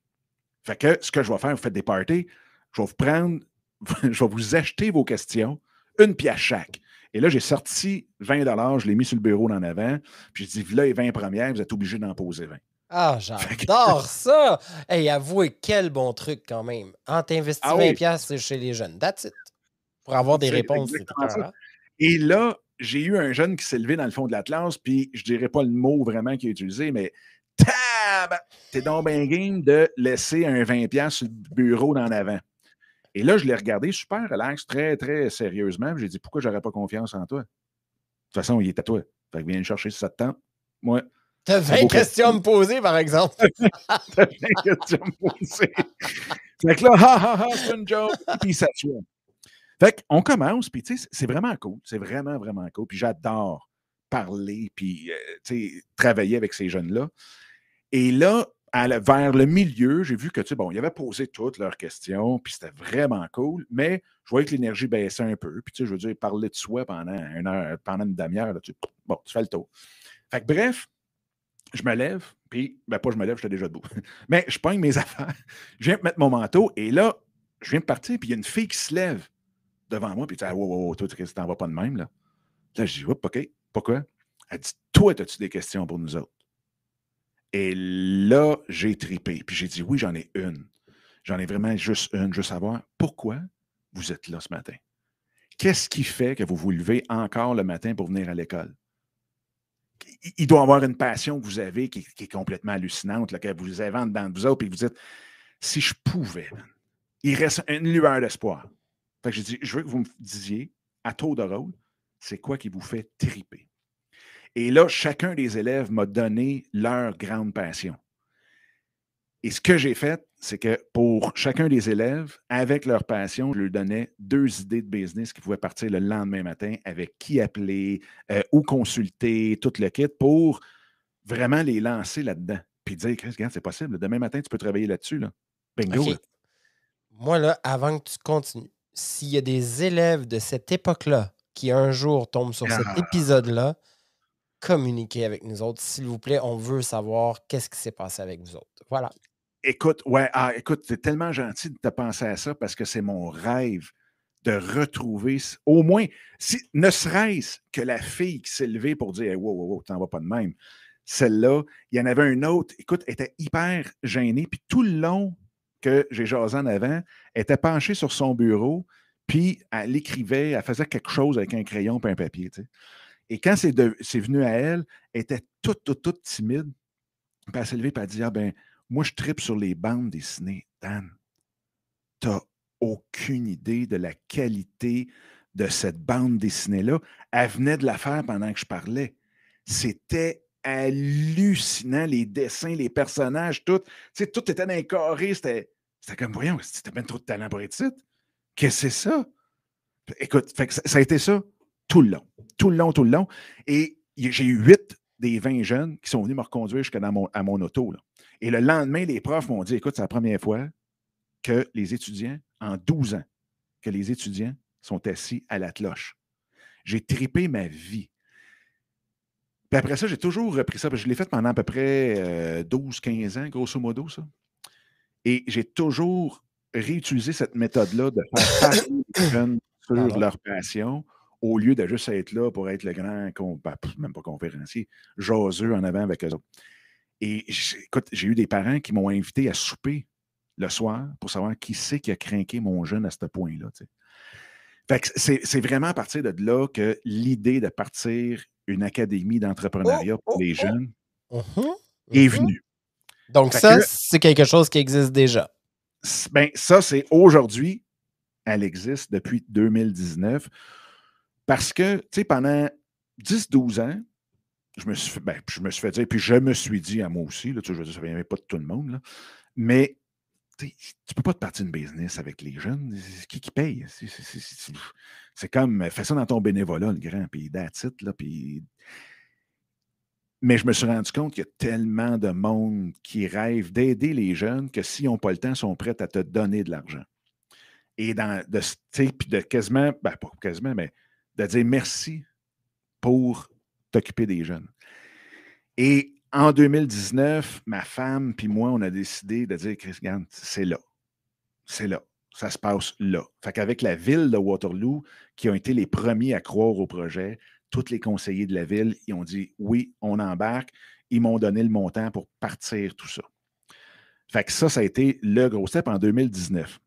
Fait que ce que je vais faire, vous faites des parties, je vais vous prendre, je vais vous acheter vos questions, une pièce chaque. Et là, j'ai sorti 20 je l'ai mis sur le bureau en avant, puis j'ai dit, là, les 20 premières, vous êtes obligé d'en poser 20. Ah, j'adore ça! Hey, avouez, quel bon truc quand même. En t'investis ah 20 chez les jeunes. That's it. Pour avoir des réponses. Et là, j'ai eu un jeune qui s'est levé dans le fond de la classe, puis je dirais pas le mot vraiment qu'il a utilisé, mais tab! T'es donc bien game de laisser un 20$ sur le bureau d'en avant. Et là, je l'ai regardé super relax, très, très sérieusement. J'ai dit, pourquoi j'aurais pas confiance en toi? De toute façon, il est à toi. Fait que viens le chercher si ça te tente. Moi. T'as 20 questions à me poser, par exemple. T'as 20 questions à me poser. fait que là, ha ha ha, c'est une joke. Puis ça s'assoit. Fait qu'on commence, puis tu sais, c'est vraiment cool. C'est vraiment, vraiment cool. Puis j'adore parler, puis, euh, tu sais, travailler avec ces jeunes-là. Et là, vers le milieu, j'ai vu que, tu sais, bon, ils avaient posé toutes leurs questions, puis c'était vraiment cool, mais je voyais que l'énergie baissait un peu. Puis, tu sais, je veux dire, parler de soi pendant une heure, pendant une demi-heure, bon, tu fais le tour. Fait que bref, je me lève, puis, ben pas je me lève, j'étais déjà debout. Mais je pogne mes affaires, je viens mettre mon manteau, et là, je viens de partir, puis il y a une fille qui se lève devant moi, puis tu dis, wow, wow, toi, tu t'en vas pas de même, là. Là, je dis, OK, pourquoi? Elle dit, toi, as-tu des questions pour nous autres? Et là, j'ai tripé. Puis j'ai dit, oui, j'en ai une. J'en ai vraiment juste une. Je veux savoir pourquoi vous êtes là ce matin? Qu'est-ce qui fait que vous vous levez encore le matin pour venir à l'école? Il doit y avoir une passion que vous avez qui, est complètement hallucinante, là, que vous avez dans vous autres, et vous dites, si je pouvais, il reste une lueur d'espoir. Fait que j'ai dit, je veux que vous me disiez, à taux de rôle, c'est quoi qui vous fait triper? Et là, chacun des élèves m'a donné leur grande passion. Et ce que j'ai fait, c'est que pour chacun des élèves, avec leur passion, je leur donnais deux idées de business qui pouvaient partir le lendemain matin, avec qui appeler, euh, où consulter, tout le kit, pour vraiment les lancer là-dedans. Puis dire, Chris, regarde, c'est possible. Demain matin, tu peux travailler là-dessus. Là. Bingo. Moi, là, avant que tu continues, s'il y a des élèves de cette époque-là qui un jour tombent sur cet ah. épisode-là, communiquer avec nous autres. S'il vous plaît, on veut savoir qu'est-ce qui s'est passé avec vous autres. Voilà. Écoute, ouais, ah, écoute, c'est tellement gentil de te penser à ça parce que c'est mon rêve de retrouver, au moins, ne serait-ce que la fille qui s'est levée pour dire Wow, wow, wow, t'en vas pas de même. Celle-là, il y en avait un autre, écoute, était hyper gênée, puis tout le long que j'ai jasé en avant, était penchée sur son bureau, puis elle écrivait, elle faisait quelque chose avec un crayon et un papier. Tu sais. Et quand c'est, venu à elle, elle était toute, toute, toute timide. Puis elle s'est levée et elle a dit Ah ben, moi, je tripe sur les bandes dessinées. Dan, tu n'as aucune idée de la qualité de cette bande dessinée-là. Elle venait de la faire pendant que je parlais. C'était hallucinant, les dessins, les personnages, tout. Tu sais, tout était dans un carré. C'était, comme, voyons, c'était même trop de talent pour être Qu'est-ce que c'est ça? Écoute, ça a été ça tout le long. Tout le long, tout le long. Et j'ai eu huit des 20 jeunes qui sont venus me reconduire jusqu'à mon, à mon auto. Et le lendemain, les profs m'ont dit Écoute, c'est la première fois que les étudiants, en 12 ans, que les étudiants sont assis à la cloche. J'ai tripé ma vie. Puis après ça, j'ai toujours repris ça. je l'ai fait pendant à peu près 12-15 euh, ans, grosso modo, ça. Et j'ai toujours réutilisé cette méthode-là de faire parler les jeunes sur leur passion au lieu de juste être là pour être le grand, ben, même pas conférencier, jaseux en avant avec eux autres. Et écoute, j'ai eu des parents qui m'ont invité à souper le soir pour savoir qui c'est qui a craqué mon jeune à ce point-là. c'est vraiment à partir de là que l'idée de partir une académie d'entrepreneuriat pour oh, les oh, oh. jeunes uh-huh, est uh-huh. venue. Donc, ça, c'est quelque chose qui existe déjà. Ben, ça, c'est aujourd'hui, elle existe depuis 2019. Parce que, tu sais, pendant 10-12 ans, je me, suis fait, ben, je me suis fait dire, puis je me suis dit à moi aussi, là, tu sais, je veux dire, ça ne vient pas de tout le monde, là, mais tu ne peux pas te partir une business avec les jeunes. Qui, qui paye? C'est comme, fais ça dans ton bénévolat, le grand, puis that's là, puis... Mais je me suis rendu compte qu'il y a tellement de monde qui rêve d'aider les jeunes que s'ils n'ont pas le temps, ils sont prêts à te donner de l'argent. Et dans, de, puis de quasiment, ben pas quasiment, mais de dire merci pour t'occuper des jeunes. Et en 2019, ma femme puis moi, on a décidé de dire, Chris Gant, c'est là. C'est là. Ça se passe là. Fait qu'avec la ville de Waterloo, qui ont été les premiers à croire au projet, tous les conseillers de la ville, ils ont dit oui, on embarque. Ils m'ont donné le montant pour partir tout ça. Fait que ça, ça a été le gros step en 2019.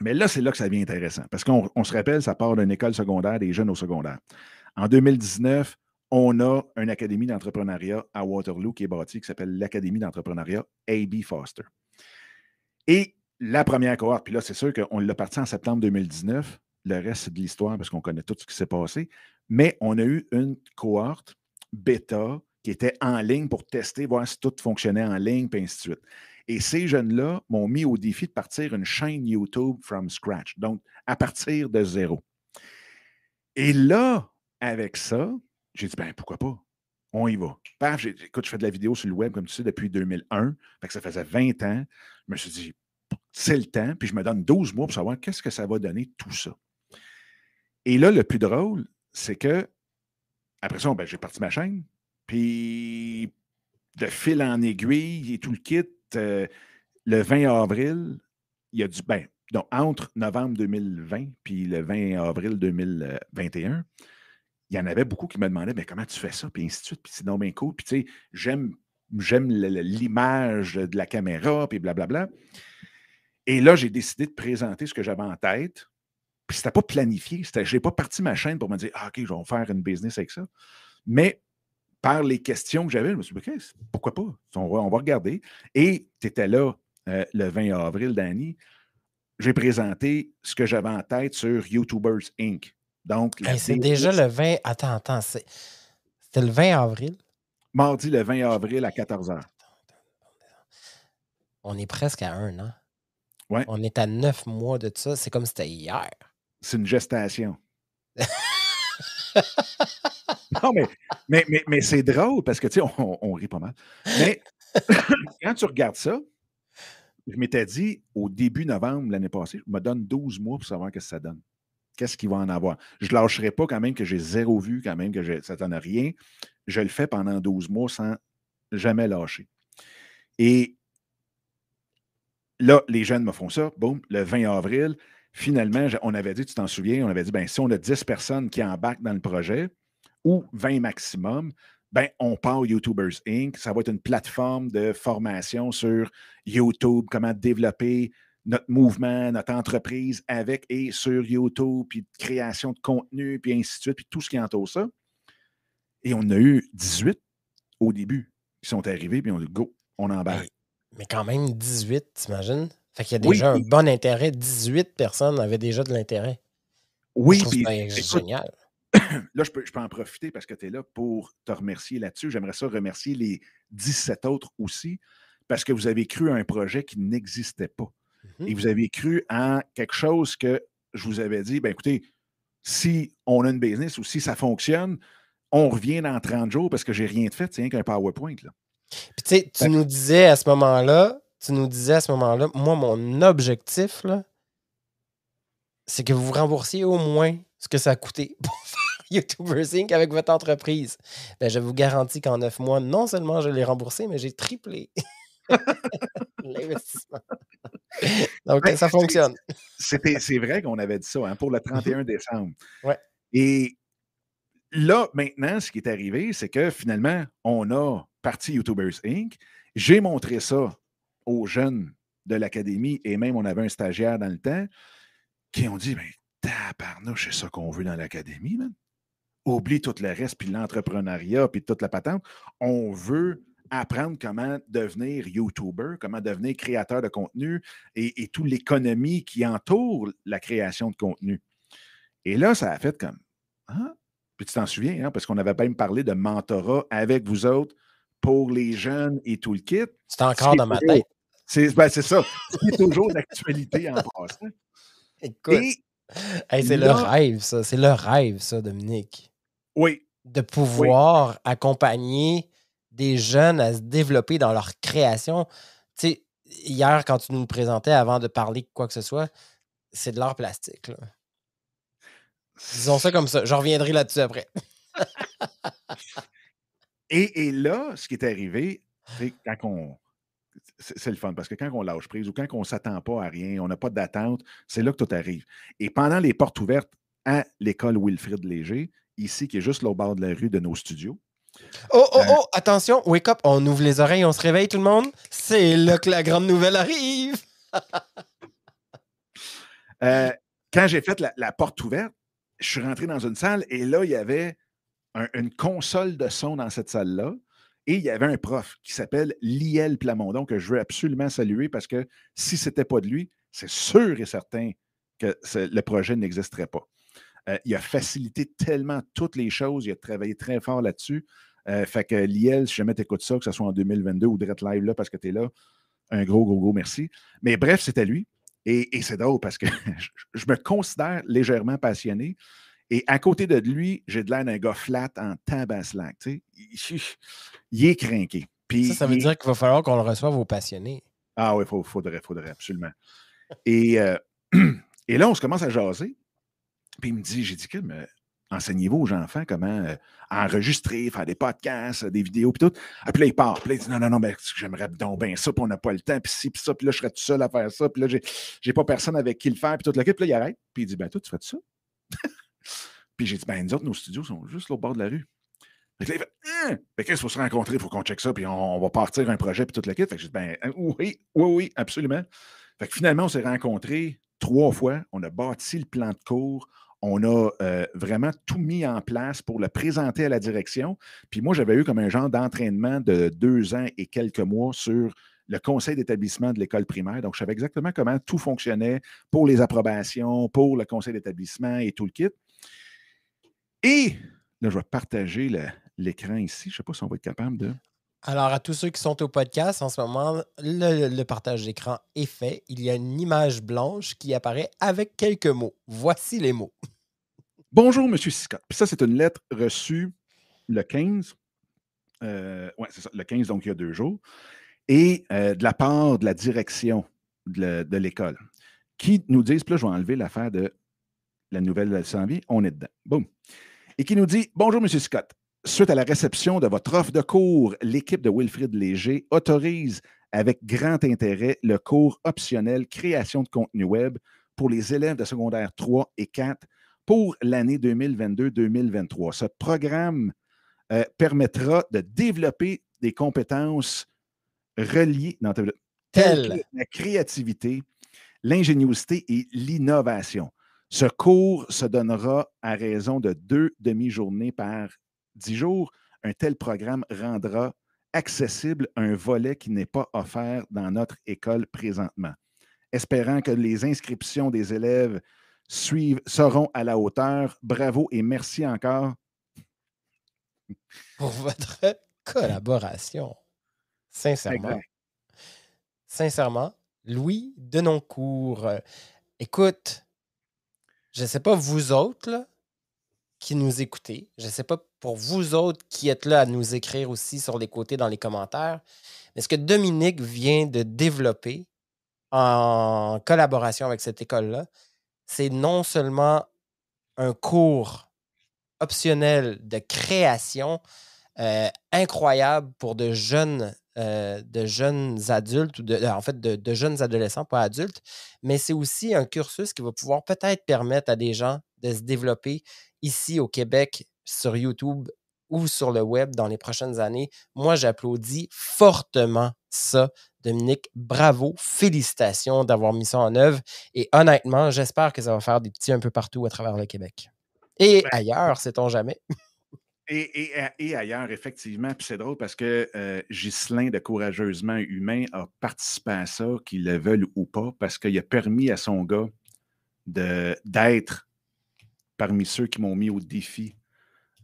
Mais là, c'est là que ça devient intéressant. Parce qu'on se rappelle, ça part d'une école secondaire, des jeunes au secondaire. En 2019, on a une académie d'entrepreneuriat à Waterloo qui est bâtie, qui s'appelle l'Académie d'entrepreneuriat A.B. Foster. Et la première cohorte, puis là, c'est sûr qu'on l'a parti en septembre 2019. Le reste, de l'histoire parce qu'on connaît tout ce qui s'est passé. Mais on a eu une cohorte bêta qui était en ligne pour tester, voir si tout fonctionnait en ligne, puis ainsi de suite. Et ces jeunes-là m'ont mis au défi de partir une chaîne YouTube from scratch, donc à partir de zéro. Et là, avec ça, j'ai dit, ben pourquoi pas? On y va. Paf, écoute, je fais de la vidéo sur le web, comme tu sais, depuis 2001. Fait que ça faisait 20 ans. Je me suis dit, c'est le temps, puis je me donne 12 mois pour savoir qu'est-ce que ça va donner tout ça. Et là, le plus drôle, c'est que, après ça, ben, j'ai parti ma chaîne, puis de fil en aiguille et tout le kit, euh, le 20 avril, il y a du. Ben, donc, entre novembre 2020 puis le 20 avril 2021, il y en avait beaucoup qui me demandaient mais comment tu fais ça, puis ainsi de suite, puis c'est non bien cool. Puis tu sais, j'aime, j'aime l'image de la caméra, puis blablabla. Et là, j'ai décidé de présenter ce que j'avais en tête. Puis c'était pas planifié. Je n'ai pas parti ma chaîne pour me dire Ah, OK, je vais faire une business avec ça. Mais par les questions que j'avais, je me suis dit, pourquoi pas? On va, on va regarder. Et tu étais là euh, le 20 avril, Danny. J'ai présenté ce que j'avais en tête sur YouTubers Inc. Donc, c'est déjà le 20. Attends, attends. C'était le 20 avril? Mardi, le 20 avril à 14h. On est presque à un an. Ouais. On est à neuf mois de ça. C'est comme si c'était hier. C'est une gestation. non, mais, mais, mais, mais c'est drôle parce que, tu sais, on, rit pas mal. Mais quand tu regardes ça, je m'étais dit au début novembre l'année passée, je me donne 12 mois pour savoir ce que ça donne. Qu'est-ce qu'il va en avoir? Je ne lâcherai pas quand même que j'ai zéro vu, quand même que ça ne donne rien. Je le fais pendant 12 mois sans jamais lâcher. Et là, les jeunes me font ça. Boum, le 20 avril, finalement, on avait dit, tu t'en souviens, on avait dit, ben, si on a 10 personnes qui embarquent dans le projet, ou 20 maximum, ben, on part YouTubers Inc. Ça va être une plateforme de formation sur YouTube, comment développer notre mouvement, notre entreprise avec et sur YouTube, puis création de contenu, puis ainsi de suite, puis tout ce qui entoure ça. Et on a eu 18 au début qui sont arrivés, puis on a dit go, on embarque. Mais, mais quand même 18, t'imagines? Fait qu'il y a déjà un bon intérêt. 18 personnes avaient déjà de l'intérêt. Oui, puis. génial. là, je peux, je peux en profiter parce que tu es là pour te remercier là-dessus. J'aimerais ça remercier les 17 autres aussi parce que vous avez cru à un projet qui n'existait pas. Et mmh vous avez cru en quelque chose que je vous avais dit, ben écoutez, si on a une business ou si ça fonctionne, on revient dans 30 jours parce que j'ai rien de fait, c'est rien qu'un PowerPoint. Là. Puis tu sais, tu nous disais à ce moment-là, tu nous disais à ce moment-là, moi, mon objectif, là, c'est que vous vous remboursiez au moins ce que ça a coûté pour faire YouTubers Inc. avec votre entreprise. Ben, je vous garantis qu'en neuf mois, non seulement je l'ai remboursé, mais j'ai triplé l'investissement. Donc, ben, ça fonctionne. C'est vrai qu'on avait dit ça hein, pour le 31 mmh décembre. Ouais. Et là, maintenant, ce qui est arrivé, c'est que finalement, on a parti YouTubers Inc. J'ai montré ça aux jeunes de l'académie et même on avait un stagiaire dans le temps qui ont dit ben, tabarnouche, c'est ça qu'on veut dans l'académie, man. Oublie tout le reste, puis l'entrepreneuriat, puis toute la patente. On veut apprendre comment devenir YouTuber, comment devenir créateur de contenu et, toute l'économie qui entoure la création de contenu. Et là, ça a fait comme ah, Puis tu t'en souviens, hein, parce qu'on avait même parlé de mentorat avec vous autres pour les jeunes et tout le kit. C'est encore dans ma tête. Ben, c'est ça. C'est toujours d'actualité en passant. Écoute. c'est le rêve, ça. C'est le rêve, ça, Dominique. Oui. De pouvoir accompagner des jeunes à se développer dans leur création. Tu sais, hier, quand tu nous présentais avant de parler de quoi que ce soit, c'est de l'art plastique. Là. Disons ça comme ça. Je reviendrai là-dessus après. et, là, ce qui est arrivé, c'est quand on. C'est le fun parce que quand on lâche prise ou quand on ne s'attend pas à rien, on n'a pas d'attente, c'est là que tout arrive. Et pendant les portes ouvertes à l'école Wilfrid Léger, ici, qui est juste au bord de la rue de nos studios, Oh, oh, oh, attention, wake up, on ouvre les oreilles, on se réveille tout le monde. C'est là que la grande nouvelle arrive. Euh, quand j'ai fait la, porte ouverte, je suis rentré dans une salle et là, il y avait une console de son dans cette salle-là. Et il y avait un prof qui s'appelle Liel Plamondon, que je veux absolument saluer parce que si ce n'était pas de lui, c'est sûr et certain que le projet n'existerait pas. Euh, il a facilité tellement toutes les choses, il a travaillé très fort là-dessus. Euh, fait que Liel, si jamais tu écoutes ça, que ce soit en 2022 ou direct live là parce que tu es là, un gros, gros, gros merci. Mais bref, c'était lui. Et, c'est drôle parce que je, me considère légèrement passionné. Et à côté de lui, j'ai de l'air d'un gars flat en tabaslac. Sais. Il, est craqué. ça, ça veut dire qu'il va falloir qu'on le reçoive aux passionnés. Ah oui, il faudrait, faudrait, absolument. Et, euh, et là, on se commence à jaser. Puis il me dit, j'ai dit, que enseignez-vous aux enfants comment euh, enregistrer, faire des podcasts, des vidéos, puis tout. Ah, puis là, il part. Puis là, il dit, non, non, non, mais j'aimerais donc bien ça, puis on n'a pas le temps, puis ci, puis ça, puis là, je serais tout seul à faire ça, puis là, j'ai pas personne avec qui le faire, puis tout le Puis là, il arrête, puis il dit, ben toi, tu fais ça? puis j'ai dit, ben nous autres, nos studios sont juste au bord de la rue. Fait que là, il fait, hein? Fait qu'il faut se rencontrer, il faut qu'on check ça, puis on, va partir un projet, puis tout le kit. Fait que j'ai dit, ben hein, oui, oui, oui, absolument. Fait que finalement, on s'est rencontrés trois fois. On a bâti le plan de cours on a euh, vraiment tout mis en place pour le présenter à la direction. Puis moi, j'avais eu comme un genre d'entraînement de deux ans et quelques mois sur le conseil d'établissement de l'école primaire. Donc, je savais exactement comment tout fonctionnait pour les approbations, pour le conseil d'établissement et tout le kit. Et là, je vais partager l'écran ici. Je ne sais pas si on va être capable de. Alors, à tous ceux qui sont au podcast, en ce moment, le, partage d'écran est fait. Il y a une image blanche qui apparaît avec quelques mots. Voici les mots. Bonjour, Monsieur Scott. Puis ça, c'est une lettre reçue le 15. Euh, oui, c'est ça, le 15, donc il y a deux jours. Et euh, de la part de la direction de l'école, qui nous disent, puis là, je vais enlever l'affaire de la nouvelle sans vie, on est dedans. Boum. Et qui nous dit Bonjour, Monsieur Scott. Suite à la réception de votre offre de cours, l'équipe de Wilfrid Léger autorise avec grand intérêt le cours optionnel création de contenu web pour les élèves de secondaire 3 et 4 pour l'année 2022-2023. Ce programme euh, permettra de développer des compétences reliées dans telles la créativité, l'ingéniosité et l'innovation. Ce cours se donnera à raison de deux demi-journées par dix jours, un tel programme rendra accessible un volet qui n'est pas offert dans notre école présentement. Espérant que les inscriptions des élèves suivent, seront à la hauteur. Bravo et merci encore. Pour votre collaboration. Sincèrement. Sincèrement, Louis Denoncourt. Écoute, je ne sais pas vous autres, qui nous écoutez. Je ne sais pas pour vous autres qui êtes là à nous écrire aussi sur les côtés dans les commentaires. Mais ce que Dominique vient de développer en collaboration avec cette école-là, c'est non seulement un cours optionnel de création euh, incroyable pour de jeunes, euh, de jeunes adultes, ou de, en fait de, de jeunes adolescents, pas adultes, mais c'est aussi un cursus qui va pouvoir peut-être permettre à des gens de se développer ici au Québec sur YouTube ou sur le web dans les prochaines années. Moi, j'applaudis fortement ça. Dominique, bravo, félicitations d'avoir mis ça en œuvre. Et honnêtement, j'espère que ça va faire des petits un peu partout à travers le Québec. Et ben ailleurs, sait-on jamais? Et, et, ailleurs, effectivement. Puis c'est drôle parce que euh, Ghislain de Courageusement Humain a participé à ça, qu'il le veuille ou pas, parce qu'il a permis à son gars d'être parmi ceux qui m'ont mis au défi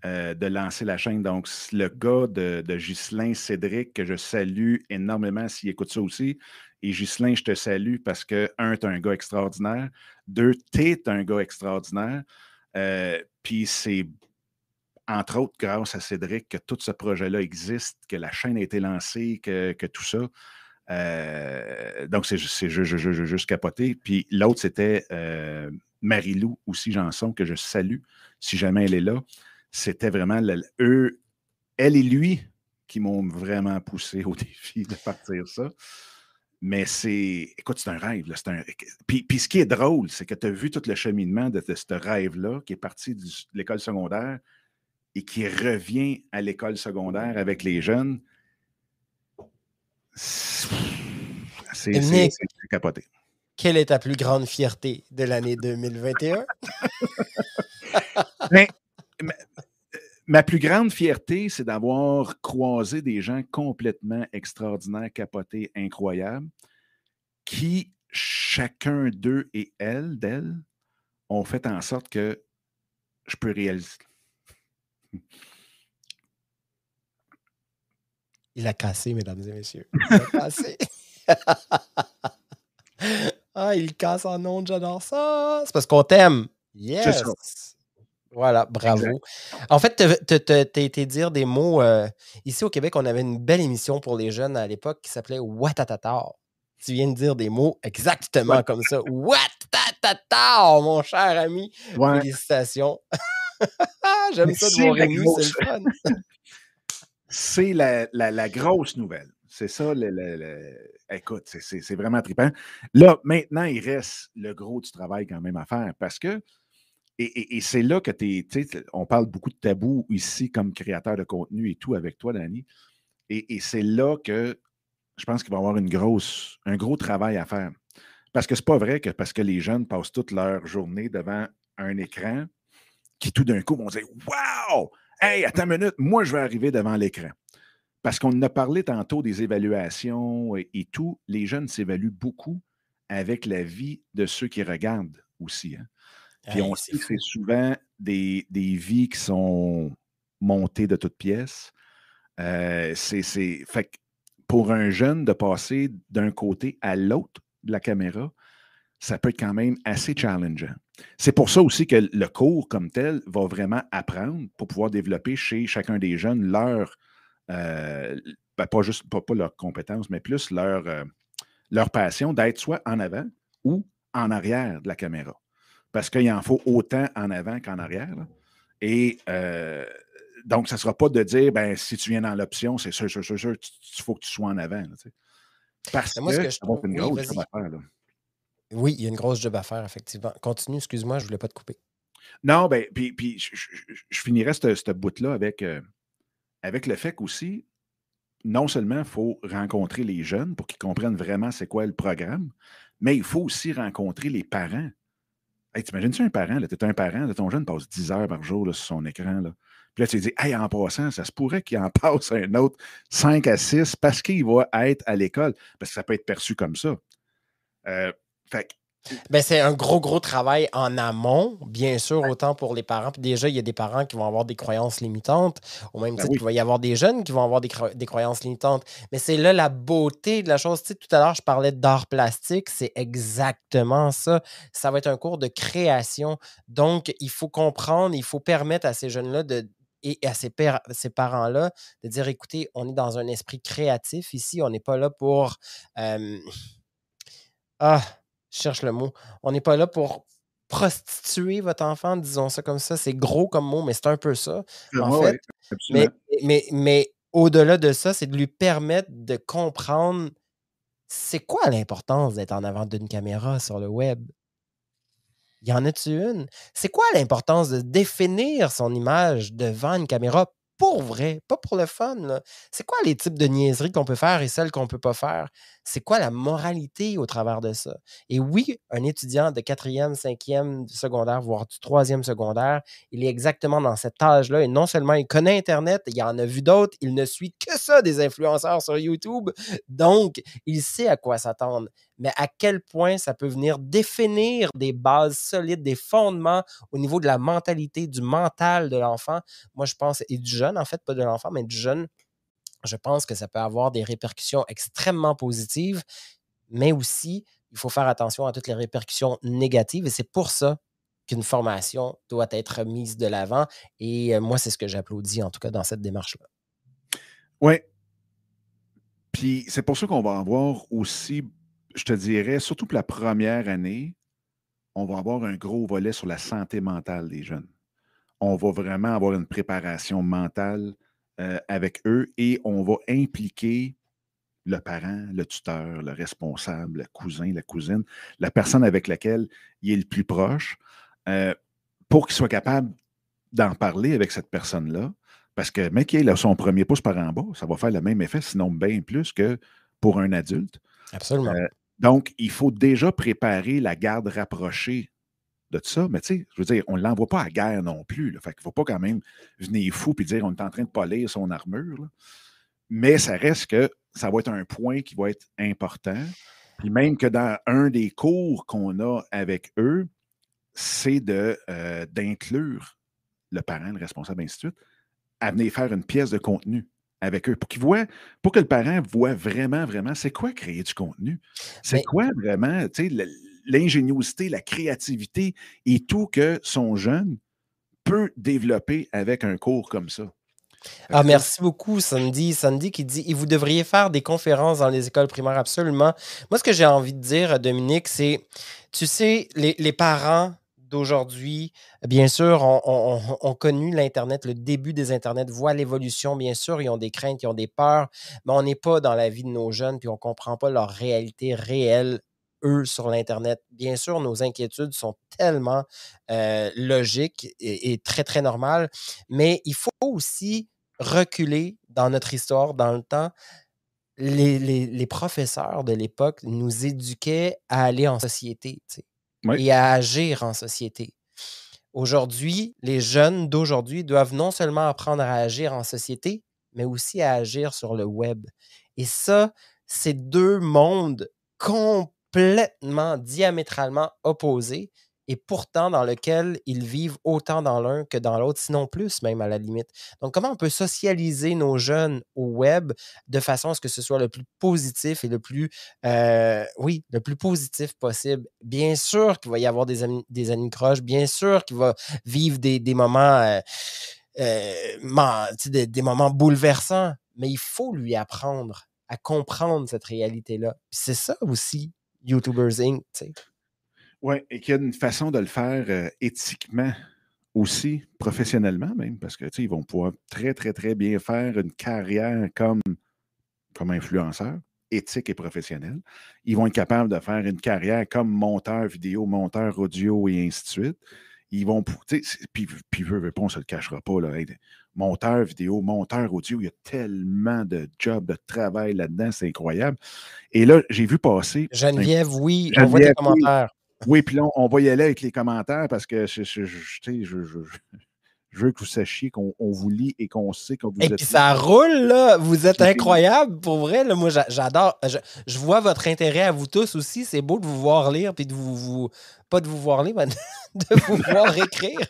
euh, de lancer la chaîne. Donc, le gars de, de Ghislain Cédric, que je salue énormément s'il écoute ça aussi. Et Ghislain, je te salue parce que, un, tu es un gars extraordinaire. Deux, tu es un gars extraordinaire. Euh, puis c'est entre autres grâce à Cédric que tout ce projet-là existe, que la chaîne a été lancée, que, tout ça. Euh, donc, c'est juste capoté. Puis l'autre, c'était Marie-Lou aussi Janson, que je salue, si jamais elle est là. C'était vraiment eux, elle et lui qui m'ont vraiment poussé au défi de partir ça. Mais c'est, écoute, c'est un rêve. Là, un, puis, ce qui est drôle, c'est que tu as vu tout le cheminement de, ce rêve-là qui est parti de l'école secondaire et qui revient à l'école secondaire avec les jeunes. C'est capoté. quelle est ta plus grande fierté de l'année 2021? Ben, ma, plus grande fierté, c'est d'avoir croisé des gens complètement extraordinaires, capotés, incroyables, qui, chacun d'eux et elle, d'elle, ont fait en sorte que je peux réaliser. Il a cassé, mesdames et messieurs. Il a cassé. ah, il casse en nom, j'adore ça. C'est parce qu'on t'aime. Yes. Voilà, bravo. En fait, tu as été dire des mots. Euh, ici au Québec, on avait une belle émission pour les jeunes à l'époque qui s'appelait Watatata. Tu viens de dire des mots exactement comme ça. Watatata, mon cher ami. Félicitations. J'aime ça de voir Rémi, c'est le fun. c'est la, grosse nouvelle. C'est ça, le, écoute, c'est vraiment trippant. Là, maintenant, il reste le gros du travail quand même à faire parce que, et, c'est là que tu es, on parle beaucoup de tabous ici comme créateur de contenu et tout avec toi, Danny. Et, c'est là que je pense qu'il va y avoir une grosse, un gros travail à faire. Parce que c'est pas vrai que parce que les jeunes passent toute leur journée devant un écran, qui tout d'un coup vont dire Wow! Hey, attends une minute, moi je vais arriver devant l'écran. Parce qu'on a parlé tantôt des évaluations et, tout. Les jeunes s'évaluent beaucoup avec la vie de ceux qui regardent aussi. Hein. Puis on sait que c'est souvent des, vies qui sont montées de toutes pièces. Euh, c'est, fait pour un jeune de passer d'un côté à l'autre de la caméra, ça peut être quand même assez challengeant. C'est pour ça aussi que le cours comme tel va vraiment apprendre pour pouvoir développer chez chacun des jeunes leur euh, ben, pas juste pas, leurs compétences, mais plus leur, euh, leur passion d'être soit en avant ou en arrière de la caméra. Parce qu'il en faut autant en avant qu'en arrière. Et euh, donc, ça ne sera pas de dire, ben, si tu viens dans l'option, c'est sûr, sûr, sûr, sûr, il faut que tu sois en avant. Parce que, moi, je trouve, une grosse job à faire. Oui, il y a une grosse job à faire, effectivement. Continue, excuse-moi, je ne voulais pas te couper. Non, ben, puis, puis je, je, finirais ce bout-là avec avec le fait qu'aussi, non seulement il faut rencontrer les jeunes pour qu'ils comprennent vraiment c'est quoi le programme, mais il faut aussi rencontrer les parents. Hey, T'imagines-tu un parent? Tu es un parent, ton jeune passe 10 heures par jour sur son écran. Là. Puis là, tu dis, hey, en passant, ça se pourrait qu'il en passe un autre 5 à 6 parce qu'il va être à l'école. Parce que ça peut être perçu comme ça. Euh, fait ben, c'est un gros, gros travail en amont, bien sûr, autant pour les parents. Puis déjà, il y a des parents qui vont avoir des croyances limitantes, au même ben titre qu'il va y avoir des jeunes qui vont avoir des, croyances limitantes. Mais c'est là la beauté de la chose. Tu sais, tout à l'heure, je parlais d'art plastique, c'est exactement ça. Ça va être un cours de création. Donc, il faut comprendre, il faut permettre à ces jeunes-là de, et à ces, ces parents-là de dire écoutez, on est dans un esprit créatif ici, on n'est pas là pour. ah, cherche le mot. On n'est pas là pour prostituer votre enfant, disons ça comme ça. C'est gros comme mot, mais c'est un peu ça, en fait. mais, mais, mais au-delà de ça, c'est de lui permettre de comprendre c'est quoi l'importance d'être en avant d'une caméra sur le web. Y en a-tu une? C'est quoi l'importance de définir son image devant une caméra pour vrai, pas pour le fun. C'est quoi les types de niaiseries qu'on peut faire et celles qu'on ne peut pas faire? C'est quoi la moralité au travers de ça? Et oui, un étudiant de quatrième, cinquième secondaire, voire du troisième secondaire, il est exactement dans cet âge-là et non seulement il connaît Internet, il en a vu d'autres, il ne suit que ça des influenceurs sur YouTube, donc il sait à quoi s'attendre mais à quel point ça peut venir définir des bases solides, des fondements au niveau de la mentalité, du mental de l'enfant? Moi, je pense, et du jeune, en fait, pas de l'enfant, mais du jeune, je pense que ça peut avoir des répercussions extrêmement positives, mais aussi, il faut faire attention à toutes les répercussions négatives, et c'est pour ça qu'une formation doit être mise de l'avant. Et euh, moi, c'est ce que j'applaudis, en tout cas, dans cette démarche-là. Oui. Puis c'est pour ça qu'on va avoir aussi je te dirais, surtout pour la première année, on va avoir un gros volet sur la santé mentale des jeunes. On va vraiment avoir une préparation mentale euh, avec eux et on va impliquer le parent, le tuteur, le responsable, le cousin, la cousine, la personne avec laquelle il est le plus proche, euh, pour qu'il soit capable d'en parler avec cette personne-là. Parce que, mec, il a son premier pouce par en bas, ça va faire le même effet, sinon bien plus que pour un adulte. Absolument. Euh, Donc, il faut déjà préparer la garde rapprochée de ça. Mais tu sais, je veux dire, on ne l'envoie pas à guerre non plus. Là. Fait qu'il ne faut pas quand même venir fou et dire on est en train de polir son armure. Mais ça reste que ça va être un point qui va être important. Puis même que dans un des cours qu'on a avec eux, c'est de, euh, d'inclure le parent, le responsable, ainsi de suite, à venir faire une pièce de contenu avec eux pour qu'ils voient, pour que le parent voit vraiment, vraiment, c'est quoi créer du contenu? C'est quoi vraiment, tu sais, l'ingéniosité, la créativité et tout que son jeune peut développer avec un cours comme ça? Ah, merci beaucoup, Sandy. Sandy qui dit Et vous devriez faire des conférences dans les écoles primaires, absolument. Moi, ce que j'ai envie de dire, Dominique, c'est tu sais, les, parents d'aujourd'hui, bien sûr, ont, connu l'Internet, le début des Internets, voient l'évolution. Bien sûr, ils ont des craintes, ils ont des peurs, mais on n'est pas dans la vie de nos jeunes, puis on ne comprend pas leur réalité réelle eux sur l'Internet. Bien sûr, nos inquiétudes sont tellement euh, logiques et, très, très normales, mais il faut aussi reculer dans notre histoire, dans le temps, les, professeurs de l'époque nous éduquaient à aller en société et à agir en société. Aujourd'hui, les jeunes d'aujourd'hui doivent non seulement apprendre à agir en société, mais aussi à agir sur le web. Et ça, c'est deux mondes complètement diamétralement opposés et pourtant dans lequel ils vivent autant dans l'un que dans l'autre, sinon plus même à la limite. Donc, comment on peut socialiser nos jeunes au web de façon à ce que ce soit le plus positif et le plus, euh, oui, le plus positif possible? Bien sûr qu'il va y avoir des amis, des amis croches, bien sûr qu'il va vivre des, moments, euh, euh, des, moments bouleversants, mais il faut lui apprendre à comprendre cette réalité-là. C'est ça aussi, YouTubers Inc. Oui, et qu'il y a une façon de le faire euh, éthiquement aussi, professionnellement même, parce que ils vont pouvoir très, très, très bien faire une carrière comme, comme influenceur, éthique et professionnel. Ils vont être capables de faire une carrière comme monteur vidéo, monteur audio et ainsi de suite. Ils vont, puis, puis veut, on ne se le cachera pas, là, monteur vidéo, monteur audio, il y a tellement de jobs, de travail là-dedans, c'est incroyable. Et là, j'ai vu passer. Geneviève, oui, on voit tes commentaires. Oui, puis là, on va y aller avec les commentaires parce que je, je, je, veux que vous sachiez qu'on vous lit et qu'on sait que vous et puis ça roule, là. Vous êtes incroyable, pour vrai. Là. Moi, j'adore. Je, vois votre intérêt à vous tous aussi. C'est beau de vous voir lire, puis de vous, Pas de vous voir lire, mais de vous voir écrire.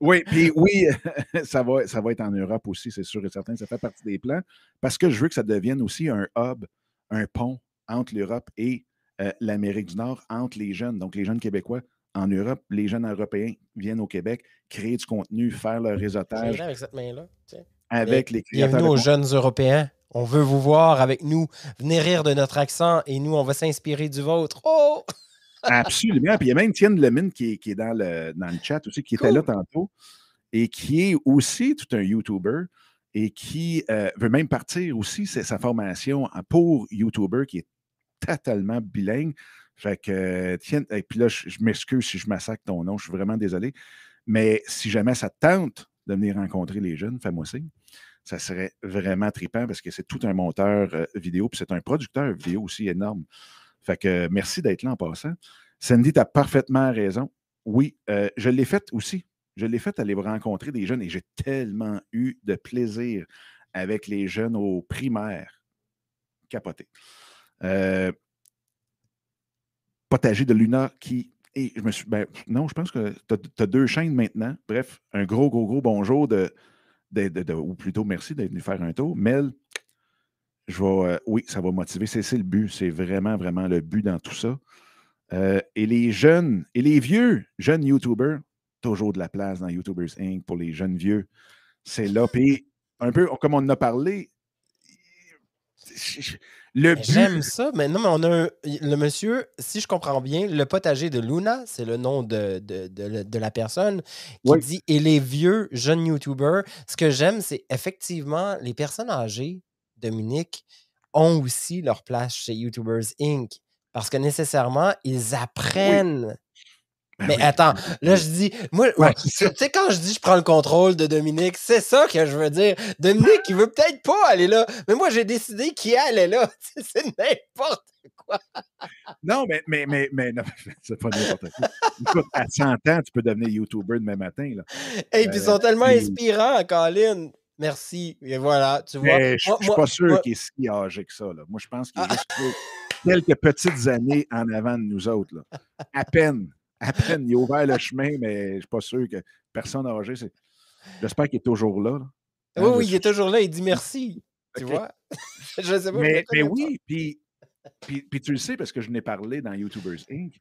oui, puis oui, ça va, ça va être en Europe aussi, c'est sûr et certain. Ça fait partie des plans parce que je veux que ça devienne aussi un hub, un pont entre l'Europe et euh, l'Amérique du Nord entre les jeunes, donc les jeunes Québécois en Europe, les jeunes Européens viennent au Québec, créer du contenu, faire leur réseautage. Avec cette main-là. Avec les. Bienvenue aux jeunes Européens. On veut vous voir avec nous. Venez rire de notre accent et nous, on va s'inspirer du vôtre. Oh! Absolument. Puis il y a même Tienne Lemine qui, qui est dans le, dans le chat aussi, qui était là tantôt et qui est aussi tout un YouTuber et qui euh, veut même partir aussi sa formation pour YouTuber qui est totalement bilingue. Fait que, tiens, et puis là, je, m'excuse si je massacre ton nom, je suis vraiment désolé. Mais si jamais ça tente de venir rencontrer les jeunes, fais-moi signe. Ça serait vraiment trippant parce que c'est tout un monteur euh, vidéo, puis c'est un producteur vidéo aussi énorme. Fait que merci d'être là en passant. Sandy, tu as parfaitement raison. Oui, euh, je l'ai fait aussi. Je l'ai fait aller rencontrer des jeunes et j'ai tellement eu de plaisir avec les jeunes au primaire. Capoté. Euh, potager de Luna qui. Et je me suis. Ben, non, je pense que tu as, deux chaînes maintenant. Bref, un gros, gros, gros bonjour de. ou plutôt merci d'être venu faire un tour. Mel, je. Euh, oui, ça va motiver. C'est le but. C'est vraiment, vraiment le but dans tout ça. Euh, et les jeunes, et les vieux jeunes YouTubers, toujours de la place dans YouTubers Inc. pour les jeunes vieux. C'est là. Puis, un peu comme on en a parlé, J'aime ça, mais non, mais on a le monsieur, si je comprends bien, le potager de Luna, c'est le nom de, de, la personne qui dit Et les vieux jeunes YouTubers. Ce que j'aime, c'est effectivement les personnes âgées, Dominique, ont aussi leur place chez YouTubers Inc. Parce que nécessairement, ils apprennent ben mais attends, là je dis, moi, tu sais, quand je dis je prends le contrôle de Dominique, c'est ça que je veux dire. Dominique, il veut peut-être pas aller là, mais moi j'ai décidé qu'il allait là. C'est n'importe Non, mais, mais, mais, mais c'est pas n'importe quoi. Écoute, à 100 ans, tu peux devenir YouTuber demain matin. Là. Et puis ils sont Euh, tellement puis- inspirants, Colin. Merci. Et voilà, tu vois. Mais je ne suis pas sûr moi- qu'il est si âgé que ça. Là. Moi, je pense qu'il est Ah. juste quelques petites années en avant de nous autres. Là. À peine. À peine. Il a ouvert le chemin, mais je ne suis pas sûr que personne âgé. c'est- J'espère qu'il est toujours là. là. Hein, Oui, oui, il est toujours là, il dit merci. Tu vois? je sais pas. Mais, oui, puis, puis, puis tu le sais parce que je n'ai parlé dans YouTubers Inc.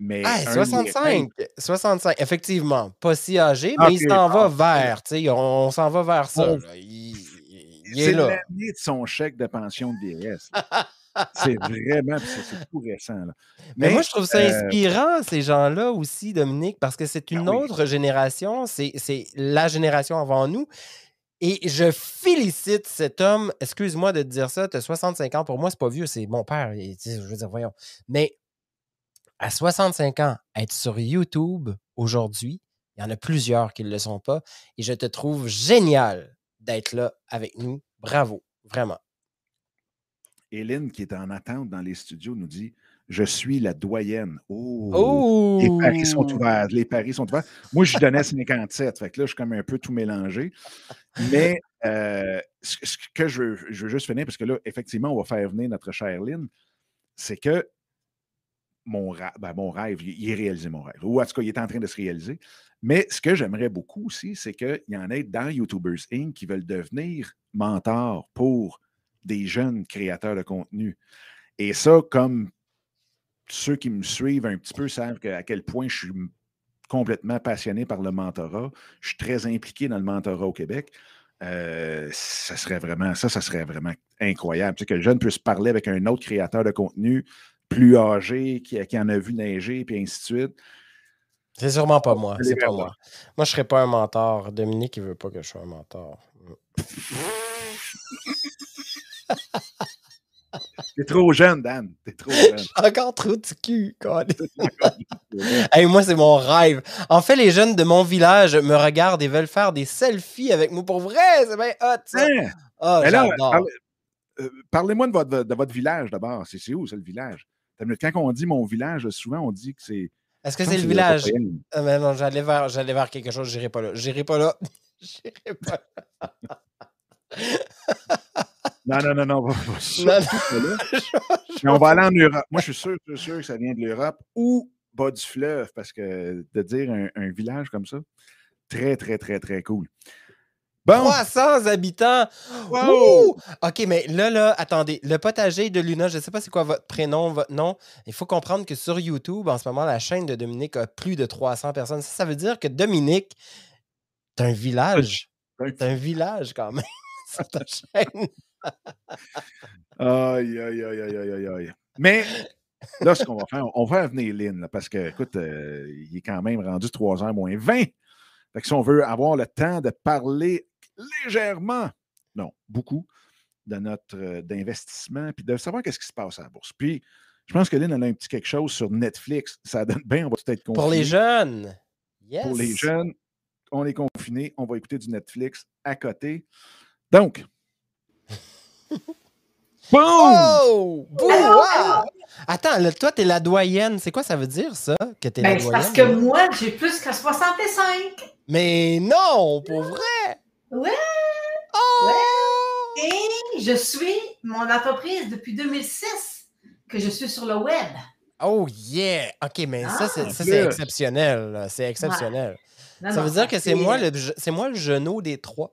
Mais Ah, un de mes 65. 65, effectivement. Pas si âgé, Ah, mais il s'en va ah, vers. tu sais, On, on s'en va vers ça. Bon. Il, il- il C'est est là. l'année de son chèque de pension de vieillesse. c'est vraiment, c'est tout récent. Là. Mais, moi, je trouve ça euh, inspirant, ces gens-là aussi, Dominique, parce que c'est une oui. autre génération, c'est la génération avant nous. Et je félicite cet homme, excuse-moi de te dire ça, tu as 65 ans, pour moi, c'est pas vieux, c'est mon père, il- je veux dire, voyons. Mais à 65 ans, être sur YouTube aujourd'hui, il y en a plusieurs qui ne le sont pas, et je te trouve génial d'être là avec nous. Bravo, vraiment. Hélène, qui est en attente dans les studios, nous dit Je suis la doyenne. Oh! Oh! Les paris sont ouverts. Les paris sont ouverts. Moi, je donnais 57. Fait que là, je suis comme un peu tout mélangé. Mais euh, ce, que je veux, je veux juste finir, parce que là, effectivement, on va faire venir notre chère Lynn, c'est que mon, ben, mon rêve, il, il est réalisé, mon rêve. Ou en tout cas, il est en train de se réaliser. Mais ce que j'aimerais beaucoup aussi, c'est qu'il y en ait dans YouTubers Inc. qui veulent devenir mentors pour des jeunes créateurs de contenu. Et ça, comme ceux qui me suivent un petit peu savent que- à quel point je suis complètement passionné par le mentorat. Je suis très impliqué dans le mentorat au Québec. Euh, ça serait vraiment, ça, ça serait vraiment incroyable. Tu sais, que le jeune puisse parler avec un autre créateur de contenu plus âgé, qui, qui en a vu neiger, puis ainsi de suite. C'est sûrement pas moi. C'est pas moi. Moi, je serais pas un mentor. Dominique, il veut pas que je sois un mentor. T'es trop jeune, Dan. T'es trop jeune. Encore trop de cul, quoi. Hey, moi, c'est mon rêve. En fait, les jeunes de mon village me regardent et veulent faire des selfies avec moi. Pour vrai, c'est bien hot, ça. Hein? Ah, là, parle- euh, parlez-moi de votre, de votre village d'abord. C'est c'est où, ça, le village? Quand on dit mon village, souvent, on dit que c'est. Est-ce que c'est le village? Ah, mais non, j'allais vers, quelque chose, j'irai pas là. J'irai pas là. J'irai pas Non, non, non, non. pas. Mais on va aller en Europe. Moi, je suis sûr, je suis sûr que ça vient de l'Europe ou bas du fleuve, parce que de dire un, un village comme ça, très, très, très, très cool. Bon, 300 habitants! Wow! OK, mais là, là, attendez. Le potager de Luna, je ne sais pas c'est quoi votre prénom, votre nom. Il faut comprendre que sur YouTube, en ce moment, la chaîne de Dominique a plus de 300 personnes. Ça, ça veut dire que Dominique, t'as un village. T'as un village quand même sur ta chaîne. Aïe, aïe, aïe, aïe, aïe, aïe, aïe. Mais là, ce qu'on va faire, on va venir Lynn, là, parce que, écoute, euh, il est quand même rendu 3h moins 20. Fait que si on veut avoir le temps de parler légèrement, non, beaucoup, de notre euh, d'investissement, puis de savoir qu'est-ce qui se passe à la bourse. Puis, je pense que Lynn, elle a un petit quelque chose sur Netflix. Ça donne bien, on va peut-être Pour les jeunes. Yes. Pour les jeunes, on est confinés, on va écouter du Netflix à côté. Donc, boum! Oh! Allô, Wow! Attends, là, toi, t'es la doyenne. C'est quoi ça veut dire, ça? Que t'es la Ben, c'est doyenne? parce que moi, j'ai plus que 65. Mais non, pour vrai! Ouais. Oh! Et je suis mon entreprise depuis 2006 que je suis sur le web. Oh yeah! OK, mais ça, Ah, c'est, ça, c'est exceptionnel. C'est exceptionnel. Non, ça non, veut dire que c'est moi, le, c'est moi le genou des trois.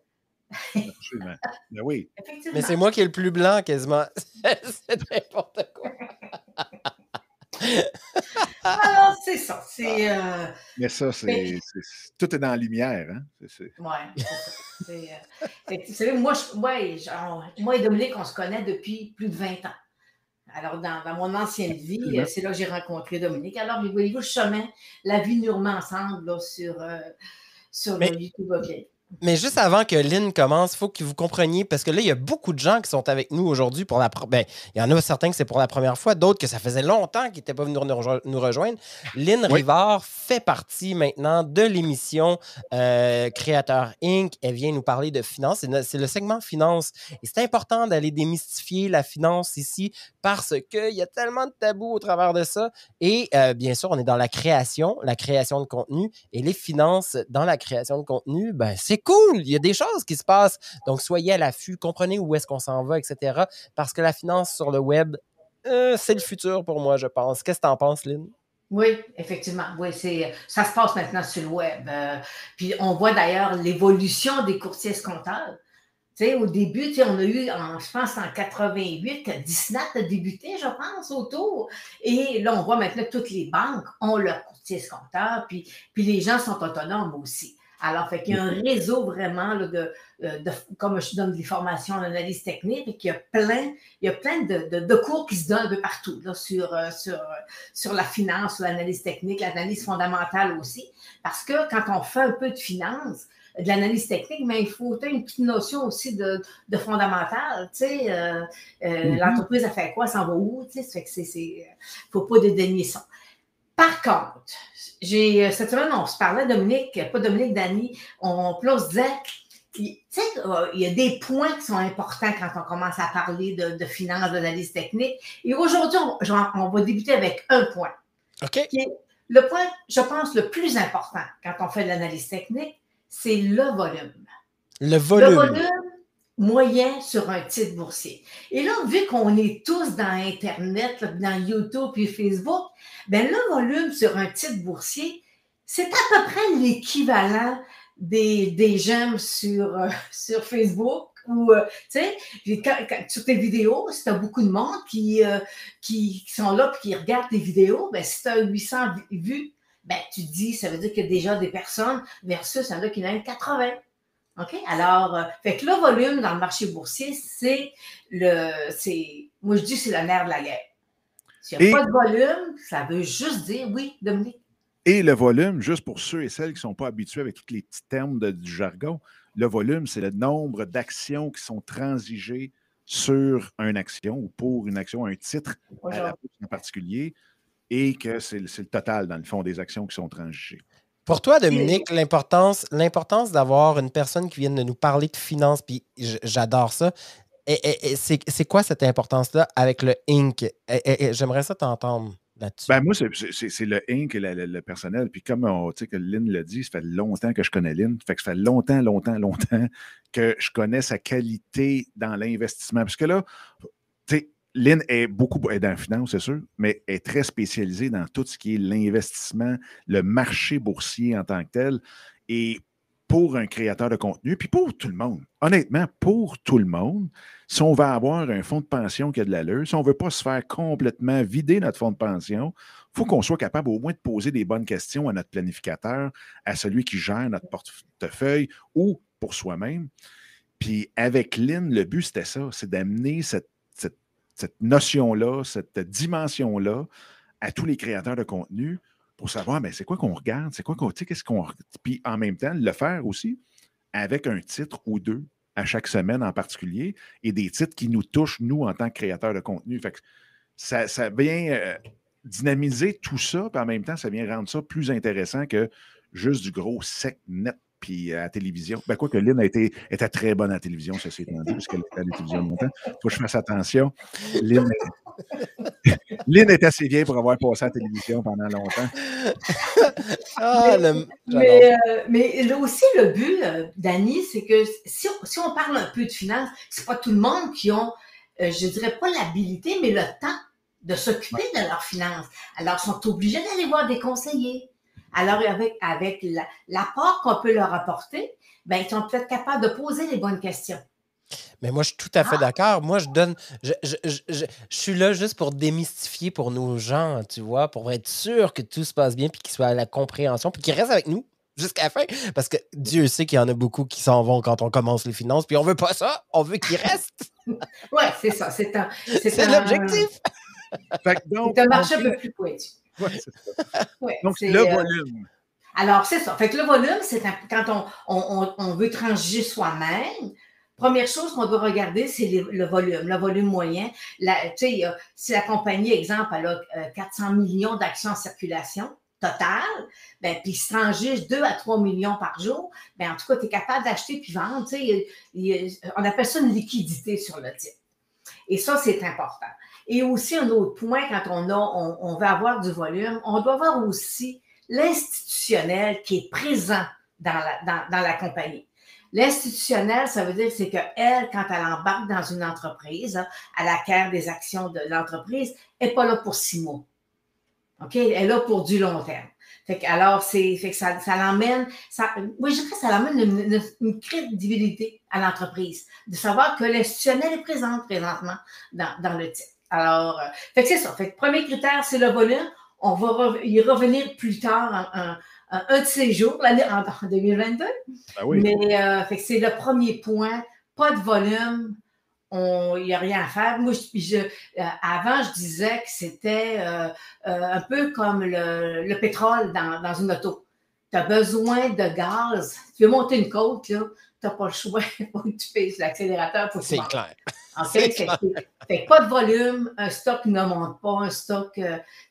Absolument. Ben oui. Mais c'est moi qui est le plus blanc quasiment. c'est n'importe quoi. Alors, c'est ça. C'est. euh, Mais ça, c'est, Mais- tout est dans la lumière. Hein? C'est- c'est- Ouais, c'est ça. C'est, euh, moi, je- ouais, genre, moi et Dominique, on se connaît depuis plus de 20 ans. Alors, dans, dans mon ancienne vie, Absolument. euh, c'est là que j'ai rencontré Dominique. Alors, voyez-vous, le chemin, la vie nous remet ensemble là, sur, euh, sur Mais- le YouTube OK. Mais juste avant que Lynn commence, il faut que vous compreniez, parce que là, il y a beaucoup de gens qui sont avec nous aujourd'hui pour la ben, Il y en a certains que c'est pour la première fois, d'autres que ça faisait longtemps qu'ils n'étaient pas venus nous rejoindre. Lynn Rivard fait partie maintenant de l'émission euh, Créateur Inc. Elle vient nous parler de finance. C'est le segment finance. Et c'est important d'aller démystifier la finance ici parce qu'il y a tellement de tabous au travers de ça. Et euh, bien sûr, on est dans la création, la création de contenu. Et les finances dans la création de contenu, ben, c'est cool, il y a des choses qui se passent. Donc, soyez à l'affût, comprenez où est-ce qu'on s'en va, etc. Parce que la finance sur le web, euh, c'est le futur pour moi, je pense. Qu'est-ce que tu en penses, Lynn? Oui, effectivement. C'est ça se passe maintenant sur le web. Euh, puis on voit d'ailleurs l'évolution des courtiers comptables. Tu sais, au début, tu sais, on a eu, je pense, en 88, Disney a débuté, je pense, autour. Et là, on voit maintenant toutes les banques ont leur courtier comptable, puis, puis les gens sont autonomes aussi. Alors, fait qu'il y a un réseau vraiment euh, de, comme je donne des formations en analyse technique, et qu'il y a plein, il y a plein de, cours qui se donnent un peu partout sur, euh, sur, sur la finance, sur l'analyse technique, l'analyse fondamentale aussi. Parce que quand on fait un peu de finance, de l'analyse technique, mais il faut une petite notion aussi de, de fondamental. Tu sais, euh, mm-hmm. l'entreprise a fait quoi, s'en va où, tu sais, fait que c'est, faut pas dédaigner ça. Par contre, j'ai, euh, cette semaine, on se parlait, Dominique, pas Dominique, Dani, on, on se disait, tu sais, euh, il y a des points qui sont importants quand on commence à parler de, de finances, d'analyse technique. Et aujourd'hui, on, va débuter avec un point. OK. le point, je pense, le plus important quand on fait de l'analyse technique, c'est le volume. Le volume. Le volume moyen sur un titre boursier. Et là, vu qu'on est tous dans Internet, dans YouTube et Facebook, ben le volume sur un titre boursier, c'est à peu près l'équivalent des, des j'aime sur, euh, sur Facebook ou, euh, tu sais, sur tes vidéos, si tu as beaucoup de monde qui, euh, qui, sont là et qui regardent tes vidéos, ben, si tu as 800 vues, ben, tu dis, ça veut dire qu'il y a déjà des personnes versus un là qui en a 80. OK? Alors, euh, fait que le volume dans le marché boursier, c'est le, c'est, moi je dis c'est le nerf de la guerre. S'il n'y a pas de volume, ça veut juste dire, oui, Dominique. Et le volume, juste pour ceux et celles qui ne sont pas habitués avec tous les petits termes du jargon, le volume, c'est le nombre d'actions qui sont transigées sur une action ou pour une action, un titre en particulier, et que c'est le total, dans le fond, des actions qui sont transigées. Pour toi, Dominique, l'importance, l'importance d'avoir une personne qui vienne de nous parler de finances, puis j'adore ça. Et, c'est quoi cette importance-là avec le Inc? J'aimerais ça t'entendre là-dessus. Ben moi, c'est le Inc. et le, personnel. Puis comme on, que Lynn l'a dit, ça fait longtemps que je connais Lynn. Fait que ça fait longtemps, longtemps, longtemps que je connais sa qualité dans l'investissement. Parce que là, Lynn est beaucoup est dans la finance, c'est sûr, mais est très spécialisée dans tout ce qui est l'investissement, le marché boursier en tant que tel. Et pour un créateur de contenu, puis pour tout le monde, honnêtement, pour tout le monde, si on va avoir un fonds de pension qui a de l'allure, si on ne veut pas se faire complètement vider notre fonds de pension, il faut qu'on soit capable au moins de poser des bonnes questions à notre planificateur, à celui qui gère notre portefeuille ou pour soi-même. Puis avec Lynn, le but, c'était ça, c'est d'amener cette cette notion-là, cette dimension-là à tous les créateurs de contenu pour savoir, mais c'est quoi qu'on regarde, c'est quoi qu'on, qu'est-ce qu'on. Puis en même temps, le faire aussi avec un titre ou deux à chaque semaine en particulier et des titres qui nous touchent, nous, en tant que créateurs de contenu. Ça, ça vient euh, dynamiser tout ça, puis en même temps, ça vient rendre ça plus intéressant que juste du gros sec net puis à la télévision. Ben, quoi que Lynn a été, était très bonne à la télévision, ça s'est entendu, parce qu'elle était à la télévision longtemps. Il faut que je fasse attention. Lynn, Lynn est assez vieille pour avoir passé à la télévision pendant longtemps. ah, mais, euh, mais, aussi, le but, euh, Dani, c'est que si on, si on, parle un peu de finances, c'est pas tout le monde qui ont, euh, je dirais pas l'habilité, mais le temps de s'occuper de leurs finances. Alors, ils sont obligés d'aller voir des conseillers alors, avec, avec l'apport qu'on peut leur apporter, ben, ils sont peut-être capables de poser les bonnes questions. Mais moi, je suis tout à fait ah! d'accord. Moi, je donne. Je, je, je, suis là juste pour démystifier pour nos gens, tu vois, pour être sûr que tout se passe bien, puis qu'ils soient à la compréhension, puis qu'ils restent avec nous jusqu'à la fin. Parce que Dieu sait qu'il y en a beaucoup qui s'en vont quand on commence les finances, puis on veut pas ça. On veut qu'ils restent. oui, c'est ça. C'est un. C'est l'objectif. C'est un marché un peu plus pointu. Donc, le euh, volume. Alors, c'est ça. Fait que le volume, c'est quand on, veut transiger soi-même, première chose qu'on doit regarder, c'est le volume, le volume moyen. si la compagnie, exemple, elle a 400 euh, millions d'actions en circulation, total, ben, puis se transige 2 à 3 millions par jour, ben, en tout cas, tu es capable d'acheter puis vendre. on appelle ça une liquidité sur le titre. Et ça, c'est important. Et aussi, un autre point, quand on, a, on, veut avoir du volume, on doit avoir aussi l'institutionnel qui est présent dans la, dans, la compagnie. L'institutionnel, ça veut dire c'est qu'elle, quand elle embarque dans une entreprise, hein, elle acquiert des actions de l'entreprise, elle n'est pas là pour six mois. OK? Elle est là pour du long terme. Fait que, alors, c'est, fait que ça, ça l'emmène, ça, oui, je dirais que ça l'emmène une, une, crédibilité à l'entreprise, de savoir que l'institutionnel est présent présentement dans, dans le titre. Alors, euh, fait que c'est ça. Fait que premier critère, c'est le volume. On va y revenir plus tard un, un, de ces jours, l'année en, 2022. Ah oui. Mais euh, fait que c'est le premier point. Pas de volume, il n'y a rien à faire. Moi, je, euh, avant, je disais que c'était euh, euh, un peu comme le, pétrole dans, une auto. Tu as besoin de gaz. Tu veux monter une côte, tu n'as pas le choix. Il faut que tu pèses l'accélérateur pour C'est clair. En fait, fait, pas de volume, un stock ne monte pas, un stock,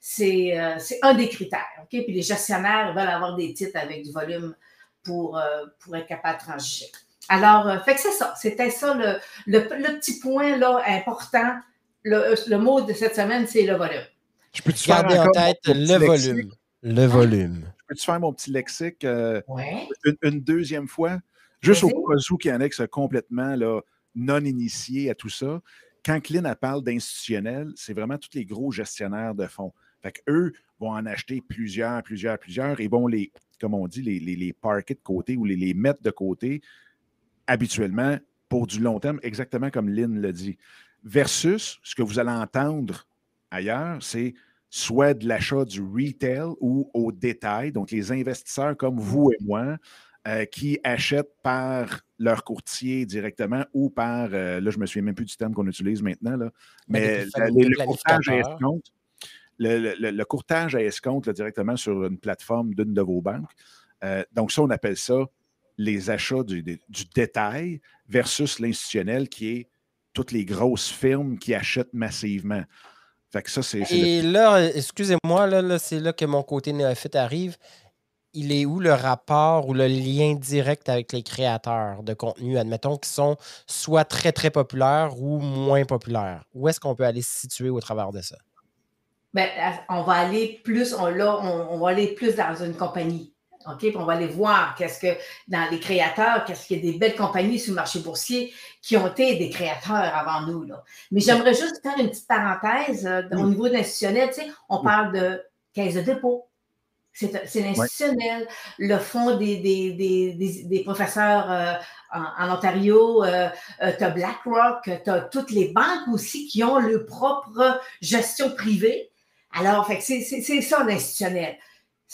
c'est un des critères. OK? Puis les gestionnaires veulent avoir des titres avec du volume pour, pour être capable de transiger. Alors, euh, fait que c'est ça. C'était ça le, petit point là, important. Le, mot de cette semaine, c'est le volume. Je peux te faire en tête le volume. Le volume. Je peux-tu faire mon petit lexique euh, une, deuxième fois? Juste au cas où qui sont complètement là, non initiés à tout ça. Quand Clint parle d'institutionnel, c'est vraiment tous les gros gestionnaires de fonds. Fait qu'eux vont en acheter plusieurs, plusieurs, plusieurs et vont les, comme on dit, les, les, les parker de côté ou les, les mettre de côté habituellement pour du long terme, exactement comme Lynn l'a dit. Versus ce que vous allez entendre ailleurs, c'est soit de l'achat du retail ou au détail, donc les investisseurs comme vous et moi, euh, qui achètent par leur courtier directement ou par, euh, là je ne me souviens même plus du terme qu'on utilise maintenant, là, mais le, courtage à escompte, le, courtage à escompte directement sur une plateforme d'une de vos banques. Euh, donc ça, on appelle ça les achats du, détail versus l'institutionnel qui est toutes les grosses firmes qui achètent massivement. Fait que ça, c'est. Et là, excusez-moi, là, c'est là que mon côté néophyte arrive. Il est où le rapport ou le lien direct avec les créateurs de contenu, admettons, qui sont soit très, très populaires ou moins populaires? Où est-ce qu'on peut aller se situer au travers de ça? Bien, on va aller plus, on, là, on va aller plus dans une compagnie. OK? on va aller voir qu'est-ce que dans les créateurs, qu'est-ce qu'il y a des belles compagnies sur le marché boursier qui ont été des créateurs avant nous. Là. Mais j'aimerais juste faire une petite parenthèse euh, au niveau de l'institutionnel. Tu sais, on parle de caisse de dépôt. C'est l'institutionnel. Le fonds des, des, professeurs euh, en, Ontario, euh, tu as BlackRock, tu as toutes les banques aussi qui ont leur propre gestion privée. Alors, c'est ça l'institutionnel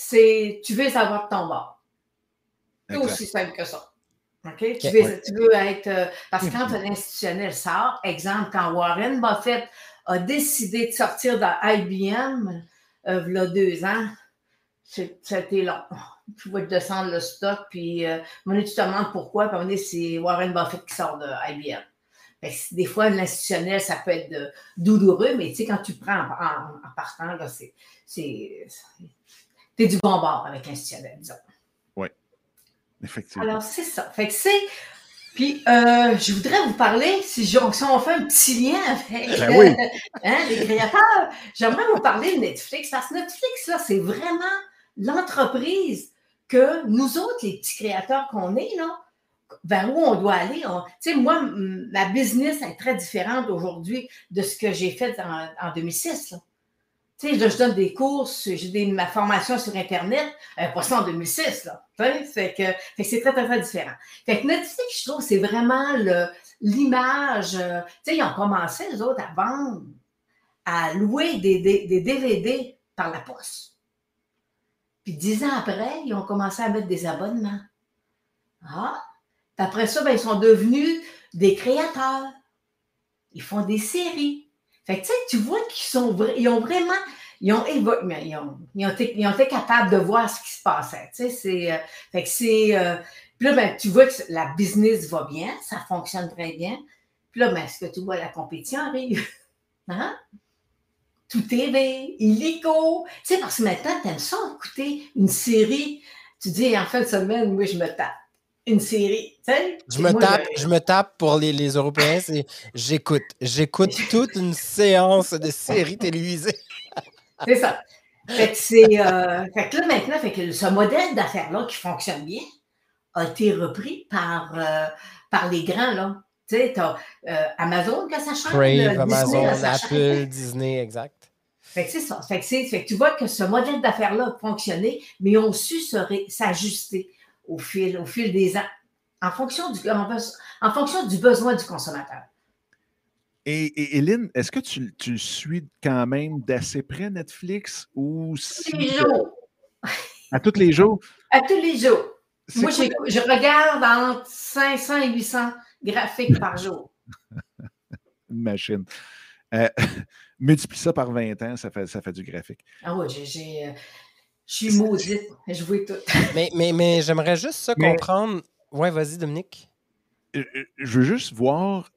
c'est tu veux savoir ton bord. C'est aussi simple que ça. OK? Tu, veux, être. Euh, parce que quand un institutionnel sort, exemple, quand Warren Buffett a décidé de sortir de IBM, euh, il y a deux ans, c'était long. Tu vas descendre le stock, puis euh, tu te demandes pourquoi, puis c'est Warren Buffett qui sort de IBM. des fois, l'institutionnel, ça peut être douloureux, mais tu sais, quand tu prends en, en partant, c'est du bon bord avec l'institutionnel, disons. Oui, effectivement. Alors, c'est ça. Fait que c'est. Puis, euh, je voudrais vous parler, si, on fait un petit lien avec ben hein, les créateurs, j'aimerais vous parler de Netflix, parce que Netflix, là, c'est vraiment l'entreprise que nous autres, les petits créateurs qu'on est, là, vers où on doit aller. Tu sais, moi, ma business est très différente aujourd'hui de ce que j'ai fait en, en 2006. Là. Tu sais, je, donne des cours, j'ai ma formation sur Internet, pas ça en 2006, là. Fait que, c'est très, très, très différent. Fait que Netflix, je trouve, c'est vraiment l'image. Euh, tu sais, ils ont commencé, les autres, à vendre, à louer des, des, DVD par la poste. Puis dix ans après, ils ont commencé à mettre des abonnements. Ah! Après ça, ben, ils sont devenus des créateurs. Ils font des séries. Fait que, tu vois qu'ils sont ils ont vraiment ils ont, ils, ont, ils, ont été, ils ont été capables de voir ce qui se passait. Tu c'est, euh, fait que c'est, euh, puis là, ben, tu vois que la business va bien, ça fonctionne très bien. Puis là, ben, est-ce que tu vois la compétition arrive? Hein? Tout TV, illico. Tu sais, parce que maintenant, tu aimes ça écouter une série. Tu dis, en fin de semaine, moi, je me tape une série. Tu sais? Je me, tape, je... me tape pour les, les Européens, c'est j'écoute. J'écoute toute une séance de séries télévisées. c'est ça. Fait que, c'est, euh, fait que là, maintenant, fait que ce modèle d'affaires-là qui fonctionne bien a été repris par, euh, par les grands, là. Tu sais, tu as euh, Amazon que ça change. Crave, Amazon, Apple, Disney, exact. Fait que c'est ça. Fait que, fait que tu vois que ce modèle d'affaires-là a fonctionné, mais ont su s'ajuster au fil, au fil des ans, en fonction du, en, fonction du besoin du consommateur. Et, et est-ce que tu, tu, suis quand même d'assez près Netflix ou si... Tous les jours. À tous les jours? À tous les jours. Moi, je regarde entre 500 et 800 graphiques par jour. Une machine. Euh, multiplie ça par 20 ans, ça fait, ça fait du graphique. Ah oui, j'ai. Euh, je suis maudite, je vois tout. mais mais, mais j'aimerais juste ça comprendre. Ouais, vas-y, Dominique. Euh, je veux juste voir,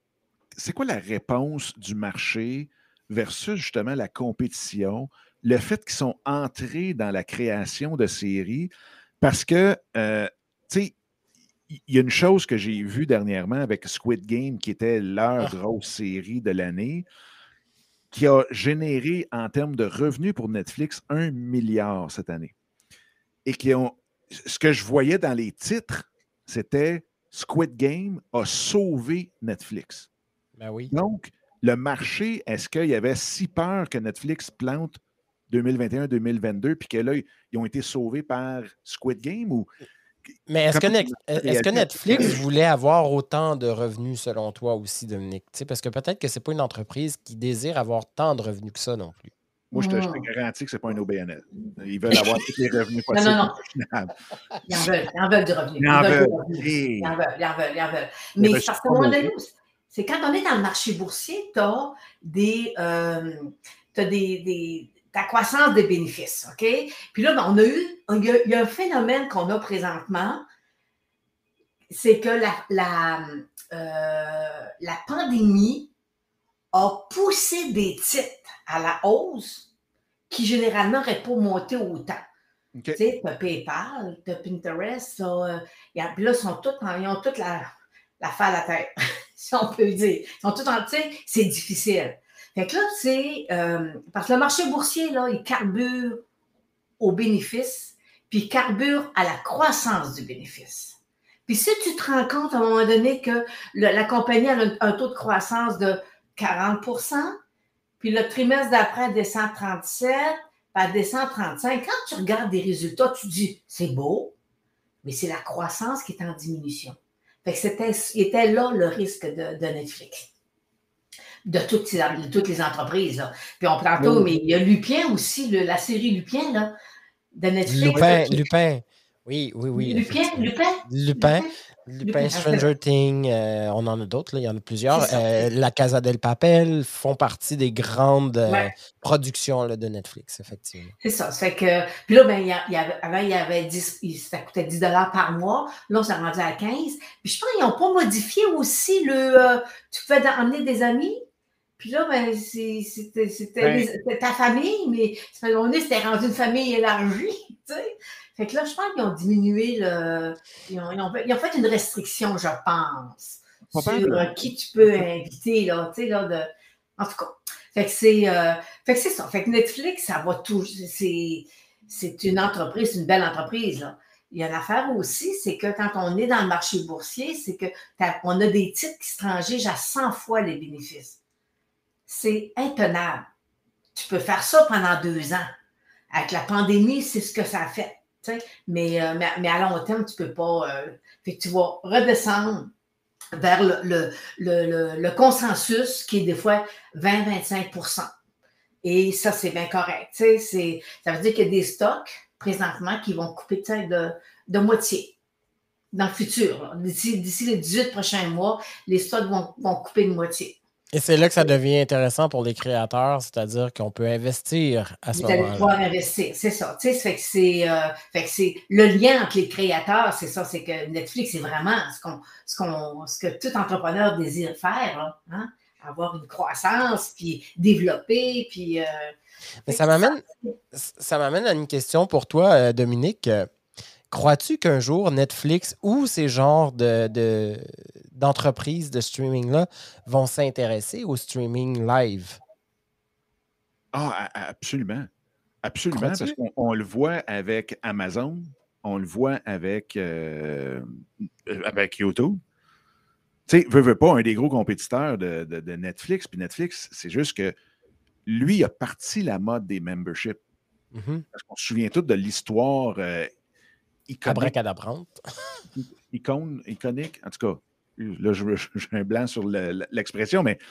c'est quoi la réponse du marché versus justement la compétition, le fait qu'ils sont entrés dans la création de séries, parce que, tu sais, il y a une chose que j'ai vue dernièrement avec Squid Game, qui était leur ah. grosse série de l'année, qui a généré en termes de revenus pour Netflix un milliard cette année. Et qui ont. Ce que je voyais dans les titres, c'était Squid Game a sauvé Netflix. Ben oui. Donc, le marché, est-ce qu'il y avait si peur que Netflix plante 2021-2022, puis que là, ils ont été sauvés par Squid Game ou mais est-ce que, Netflix voulait avoir autant de revenus selon toi aussi, Dominique? parce que peut-être que ce n'est pas une entreprise qui désire avoir tant de revenus que ça non plus. Moi, je te, garantis que ce n'est pas un OBNL. Ils veulent avoir tous les revenus possibles. Non, non, non. Ils en veulent, ils en veulent du revenu. Ils en veulent. Ils en veulent, ils en veulent, ils en veulent. Mais parce que c'est quand on est dans le marché boursier, tu as des, euh, as des, ta croissance des bénéfices, OK? Puis là, ben, on a eu, il y a, un phénomène qu'on a présentement, c'est que la, la, euh, la pandémie a poussé des titres à la hausse qui généralement n'auraient pas monté autant. Tu sais, tu as PayPal, tu as Pinterest, euh, puis là, ils, sont tous ils ont toute la, la à la tête, si on peut dire. Ils sont tous en, tu sais, c'est difficile. Fait que là, c'est euh, parce que le marché boursier, là, il carbure au bénéfice, puis carbure à la croissance du bénéfice. Puis si tu te rends compte à un moment donné que la compagnie a un, taux de croissance de 40% puis le trimestre d'après descend 37, puis elle descend 35, quand tu regardes des résultats, tu dis, c'est beau, mais c'est la croissance qui est en diminution. Fait que c'était, était là le risque de Netflix de toutes, toutes les entreprises. Là. Puis on prend tout, mais il y a Lupin aussi, la série Lupin là, de Netflix. Lupin, Lupin. Oui, oui, oui. Lupin, Lupin? Lupin. Lupin, Stranger Things, euh, on en a d'autres, il y en a plusieurs. Euh, la Casa del Papel font partie des grandes euh, productions là, de Netflix, effectivement. C'est ça. C'est que, puis là, ben, il y avait, avant, il y avait 10, ça coûtait 10 par mois. Là, on s'est rendu à 15. Puis je pense qu'ils n'ont pas modifié aussi le. tu pouvais emmener des amis? Puis là, ben, c'était ta famille, mais on c'était rendu une famille élargie, tu sais. Fait que là, je pense qu'ils ont diminué le. Ils ont, fait une restriction, je pense, sur qui tu peux inviter, là, tu sais, là, de. En tout cas. Fait que c'est euh, fait que c'est ça. Fait que Netflix, ça va tout. C'est une entreprise, une belle entreprise, là. Il y a une affaire aussi, c'est que quand on est dans le marché boursier, c'est qu'on a des titres qui se transigent à 100 fois les bénéfices c'est intenable. Tu peux faire ça pendant deux ans. Avec la pandémie, c'est ce que ça a fait. Mais, euh, mais, à long terme, tu peux pas. Euh, tu vas redescendre vers le, consensus qui est des fois 20-25% Et ça, c'est bien correct. Ça veut dire qu'il y a des stocks présentement qui vont couper de, moitié dans le futur. D'ici les 18 prochains mois, les stocks vont couper de moitié. Et c'est là que ça devient intéressant pour les créateurs, c'est-à-dire qu'on peut investir à ce Vous allez moment-là. pouvoir investir, c'est ça. Tu sais, fait que c'est, euh, fait que c'est le lien entre les créateurs, c'est ça, c'est que Netflix, c'est vraiment ce, qu'on, ce, qu'on, ce que tout entrepreneur désire faire, là, hein? avoir une croissance, puis développer, puis... euh, Mais ça m'amène, ça m'amène à une question pour toi, euh, Dominique. Crois-tu qu'un jour Netflix ou ces genres de, de- d'entreprises de streaming-là vont s'intéresser au streaming live? Ah, absolument. Absolument, parce qu'on on le voit avec Amazon, on le voit avec, euh, euh, avec YouTube. Tu sais, veut, veut pas, un des gros compétiteurs de, de- de Netflix, puis Netflix, c'est juste que lui a parti la mode des memberships. Mhm. Parce qu'on se souvient tous de l'histoire euh, iconique, Abracadabrante. icône, iconique, en tout cas, là, j'ai un blanc sur le- l'expression, mais tu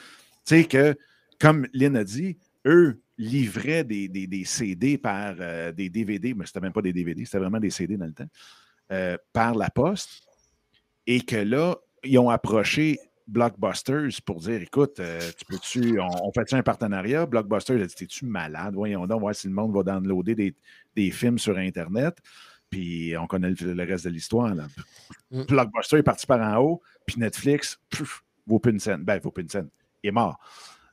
sais que, comme Lynn a dit, eux livraient des, des- des CD par euh, des DVD, mais c'était même pas des DVD, c'était vraiment des CD dans le temps, euh, par la poste, et que là, ils ont approché Blockbusters pour dire écoute, euh, tu peux-tu, on, on fait-tu un partenariat? Blockbusters a dit T'es-tu malade? Voyons donc, voir si le monde va downloader des, des films sur Internet. Puis on connaît le, le reste de l'histoire. là. Mm. Blockbuster est parti par en haut, puis Netflix, pff, vaut plus une scène. Ben, vaut plus une scène. Il est mort.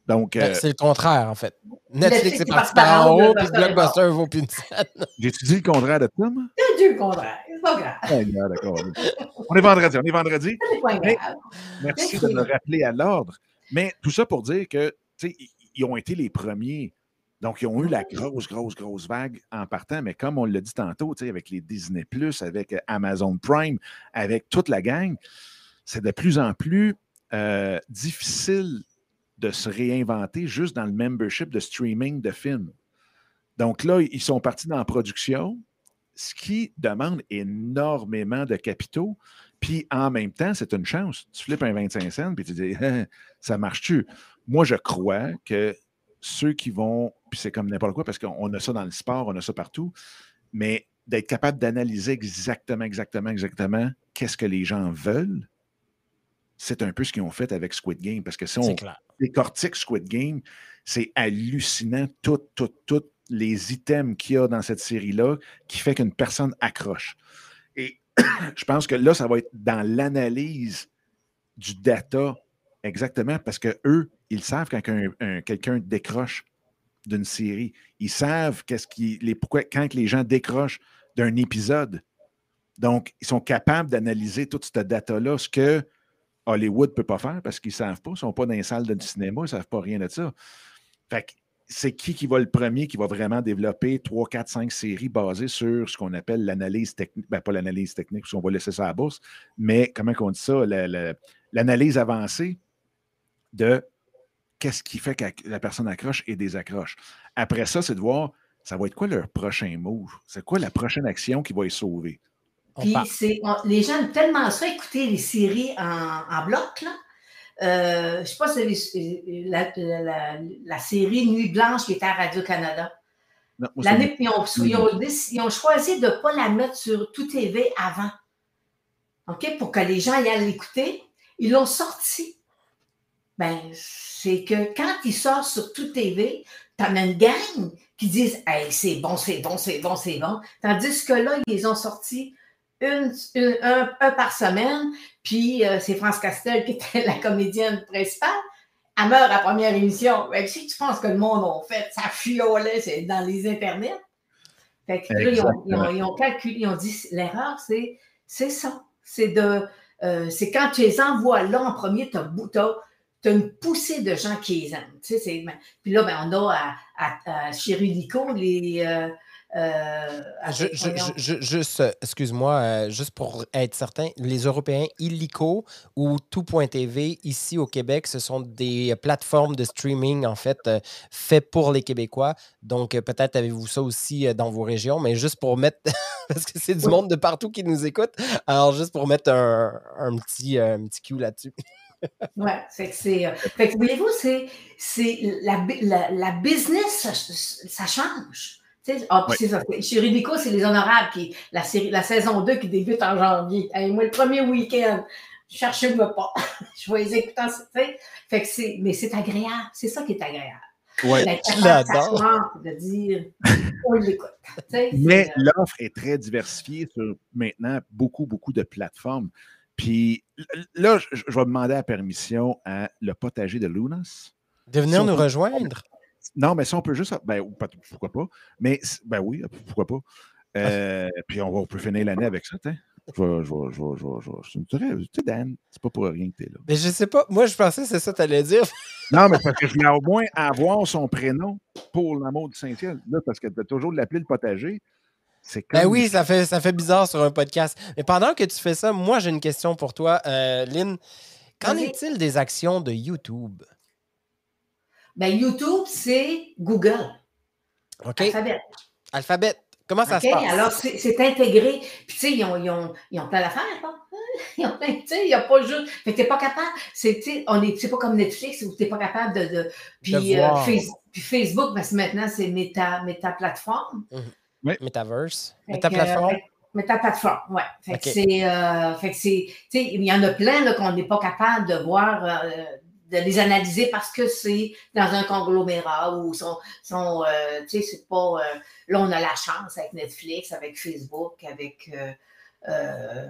Donc, Ben, euh, c'est le contraire, en fait. Netflix Netflix est parti par en haut, puis Blockbuster vaut plus une scène. j'ai-tu dit le contraire de ça, moi? C'est Dieu le contraire, c'est pas grave, Ah, d'accord. on est vendredi, on est vendredi. c'est pas Mais- grave. Merci Merci. de me rappeler à l'ordre. Mais tout ça pour dire que, tu sais, ils ont été les premiers. Donc, ils ont eu la grosse, grosse, grosse vague en partant. Mais comme on l'a dit tantôt, tu sais, avec les Disney, avec euh, Amazon Prime, avec toute la gang, c'est de plus en plus euh, difficile de se réinventer juste dans le membership de streaming de films. Donc là, ils sont partis dans la production, ce qui demande énormément de capitaux. Puis en même temps, c'est une chance. Tu flippes un 25 cents, puis tu dis, ça marche-tu? Moi, je crois que ceux qui vont, puis c'est comme n'importe quoi, parce qu'on a ça dans le sport, on a ça partout, mais d'être capable d'analyser exactement, exactement, exactement qu'est-ce que les gens veulent, c'est un peu ce qu'ils ont fait avec Squid Game. Parce que si on décortique Squid Game, c'est hallucinant, tout, tout, tout les items qu'il y a dans cette série-là qui fait qu'une personne accroche. Et je pense que là, ça va être dans l'analyse du data exactement parce que eux, ils savent quand un- un- quelqu'un décroche d'une série. Ils savent qu'est-ce qui, les, pourquoi, quand les gens décrochent d'un épisode. Donc, ils sont capables d'analyser toute cette data-là, ce que Hollywood ne peut pas faire parce qu'ils ne savent pas. Ils ne sont pas dans les salles de cinéma, ils ne savent pas rien de ça. Fait que c'est qui qui va le premier qui va vraiment développer 3, 4, 5 séries basées sur ce qu'on appelle l'analyse technique. Ben, pas l'analyse technique, parce qu'on va laisser ça à la bourse, mais comment on dit ça? la- la- L'analyse avancée de qu'est-ce qui fait que la personne accroche et désaccroche. Après ça, c'est de voir, ça va être quoi leur prochain move? C'est quoi la prochaine action qui va les sauver? Puis on- les gens aiment tellement ça, écouter les séries en, en bloc, là. Euh, je ne sais pas si avez- la, la- la- la série Nuit Blanche qui était à Radio-Canada. L'année, ils ont, ils, ils ont choisi de ne pas la mettre sur tout TV avant. OK? Pour que les gens y aillent l'écouter. Ils l'ont sorti. Ben, c'est que quand il sort sur tout TV, tu en as une gang qui disent Hey, c'est bon, c'est bon, c'est bon, c'est bon. Tandis que là, ils les ont sortis une, une- un, un par semaine. Puis euh, c'est France Castel qui était la comédienne principale. Elle meurt à la première émission. Ben, si tu penses que le monde a fait, ça fiolait c'est dans les internets. Fait que là, ils ont, ils ont- ils ont calculé, ils ont dit l'erreur, c'est, c'est ça. C'est de euh, c'est quand tu les envoies là en premier, tu as, une poussée de gens qui les aiment. Tu sais, ben, puis là, ben, on a à, à, à chez Rudico les. euh, euh, je- je- je- juste, excuse-moi, euh, juste pour être certain, les Européens illico ou tout.tv ici au Québec, ce sont des plateformes de streaming en fait euh, faites pour les Québécois. Donc euh, peut-être avez-vous ça aussi euh, dans vos régions, mais juste pour mettre, parce que c'est du Oui. monde de partout qui nous écoute, alors juste pour mettre un, un petit, un petit cue là-dessus. Ouais, c'est que c'est. euh, fait que voyez-vous, c'est, c'est la, la, la business, ça, ça change. Tu sais, ah, puis Ouais. c'est ça. Chez Rudico, c'est Les Honorables, qui, la, série, la saison 2 qui débute en janvier. Hey, moi, le premier week-end, cherchez-moi pas. je vais les écouter. Fait que c'est, mais c'est agréable. C'est ça qui est agréable. Ouais. de dire, on l'écoute. Mais euh, l'offre est très diversifiée sur maintenant beaucoup, beaucoup de plateformes. Puis là, je, vais demander la permission à le potager de Lunas. De venir nous rejoindre? Non, mais si on peut juste. Ben, pourquoi pas? Mais ben oui, pourquoi pas? Euh, puis on, va, on peut finir l'année avec ça? Je vais, je vais, je vais, je vais, Tu sais, Dan, c'est pas pour rien que tu es là. Mais je sais pas. Moi, je pensais que c'est ça que tu allais dire. non, mais parce que je voulais au moins avoir son prénom pour l'amour du Saint-Ciel. Là, parce que tu as toujours l'appeler le potager. C'est Ben oui, ça fait, ça fait bizarre sur un podcast. Mais pendant que tu fais ça, moi, j'ai une question pour toi, euh, Lynn. Qu'en est-il des actions de YouTube? Ben, YouTube, c'est Google. OK. Alphabet. Alphabet. Comment ça se passe? Alors, c'est intégré. Puis, tu sais, ils ont, ils, ont, ils ont plein d'affaires, hein? Ils ont plein, tu sais, il n'y a pas juste. Fait que t'es pas capable. C'est pas comme Netflix où t'es pas capable de. de puis, euh, puis, Facebook, parce que maintenant, c'est méta, méta plateforme. Mhm. Oui. Metaverse. Méta plateforme? Méta plateforme, oui. Fait que c'est. Euh, fait que c'est. Tu sais, il y en a plein qu'on n'est pas capable de voir. Euh, de les analyser parce que c'est dans un conglomérat où sont, sont euh, tu sais, c'est pas. Euh, là, on a la chance avec Netflix, avec Facebook, avec euh,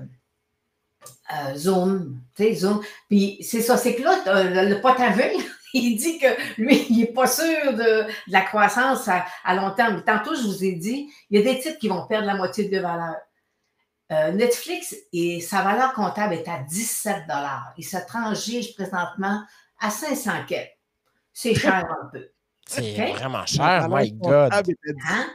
Zoom, tu sais, Zoom. Puis c'est ça, c'est que là, le, pote à il dit que lui, il n'est pas sûr de, la croissance à, long terme. Tantôt, je vous ai dit, il y a des titres qui vont perdre la moitié de valeur. Netflix et sa valeur comptable est à 17 Il se transige présentement à 500 quêtes. C'est cher un peu. C'est vraiment cher, my God. Hein?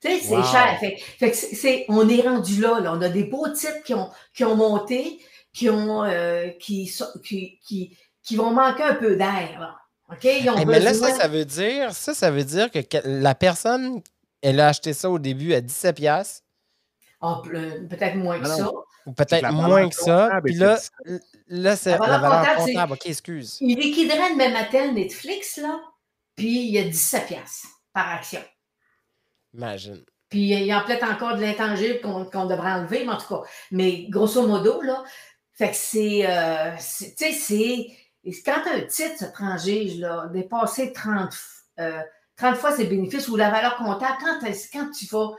Tu sais, c'est cher. Fait, c'est, on est rendu là, là, On a des beaux titres qui ont, qui ont monté, qui, ont, euh, qui, qui, qui, vont manquer un peu d'air. OK? mais là, ça, ça veut dire, ça, ça veut dire que la personne, elle a acheté ça au début à 17$. Ah, peut-être moins que ça. Ou peut-être moins que ça. Puis là, là c'est la valeur comptable. OK, excuse. Il liquiderait le même matin Netflix, là, puis il y a 17 pièces par action. Imagine. Puis il y a peut-être encore de l'intangible qu'on devrait enlever, mais en tout cas. Mais grosso modo, là, fait que c'est. Euh, tu sais, c'est. Quand un titre se transige, là, dépasser 30, 30 fois ses bénéfices ou la valeur comptable, quand, quand tu vas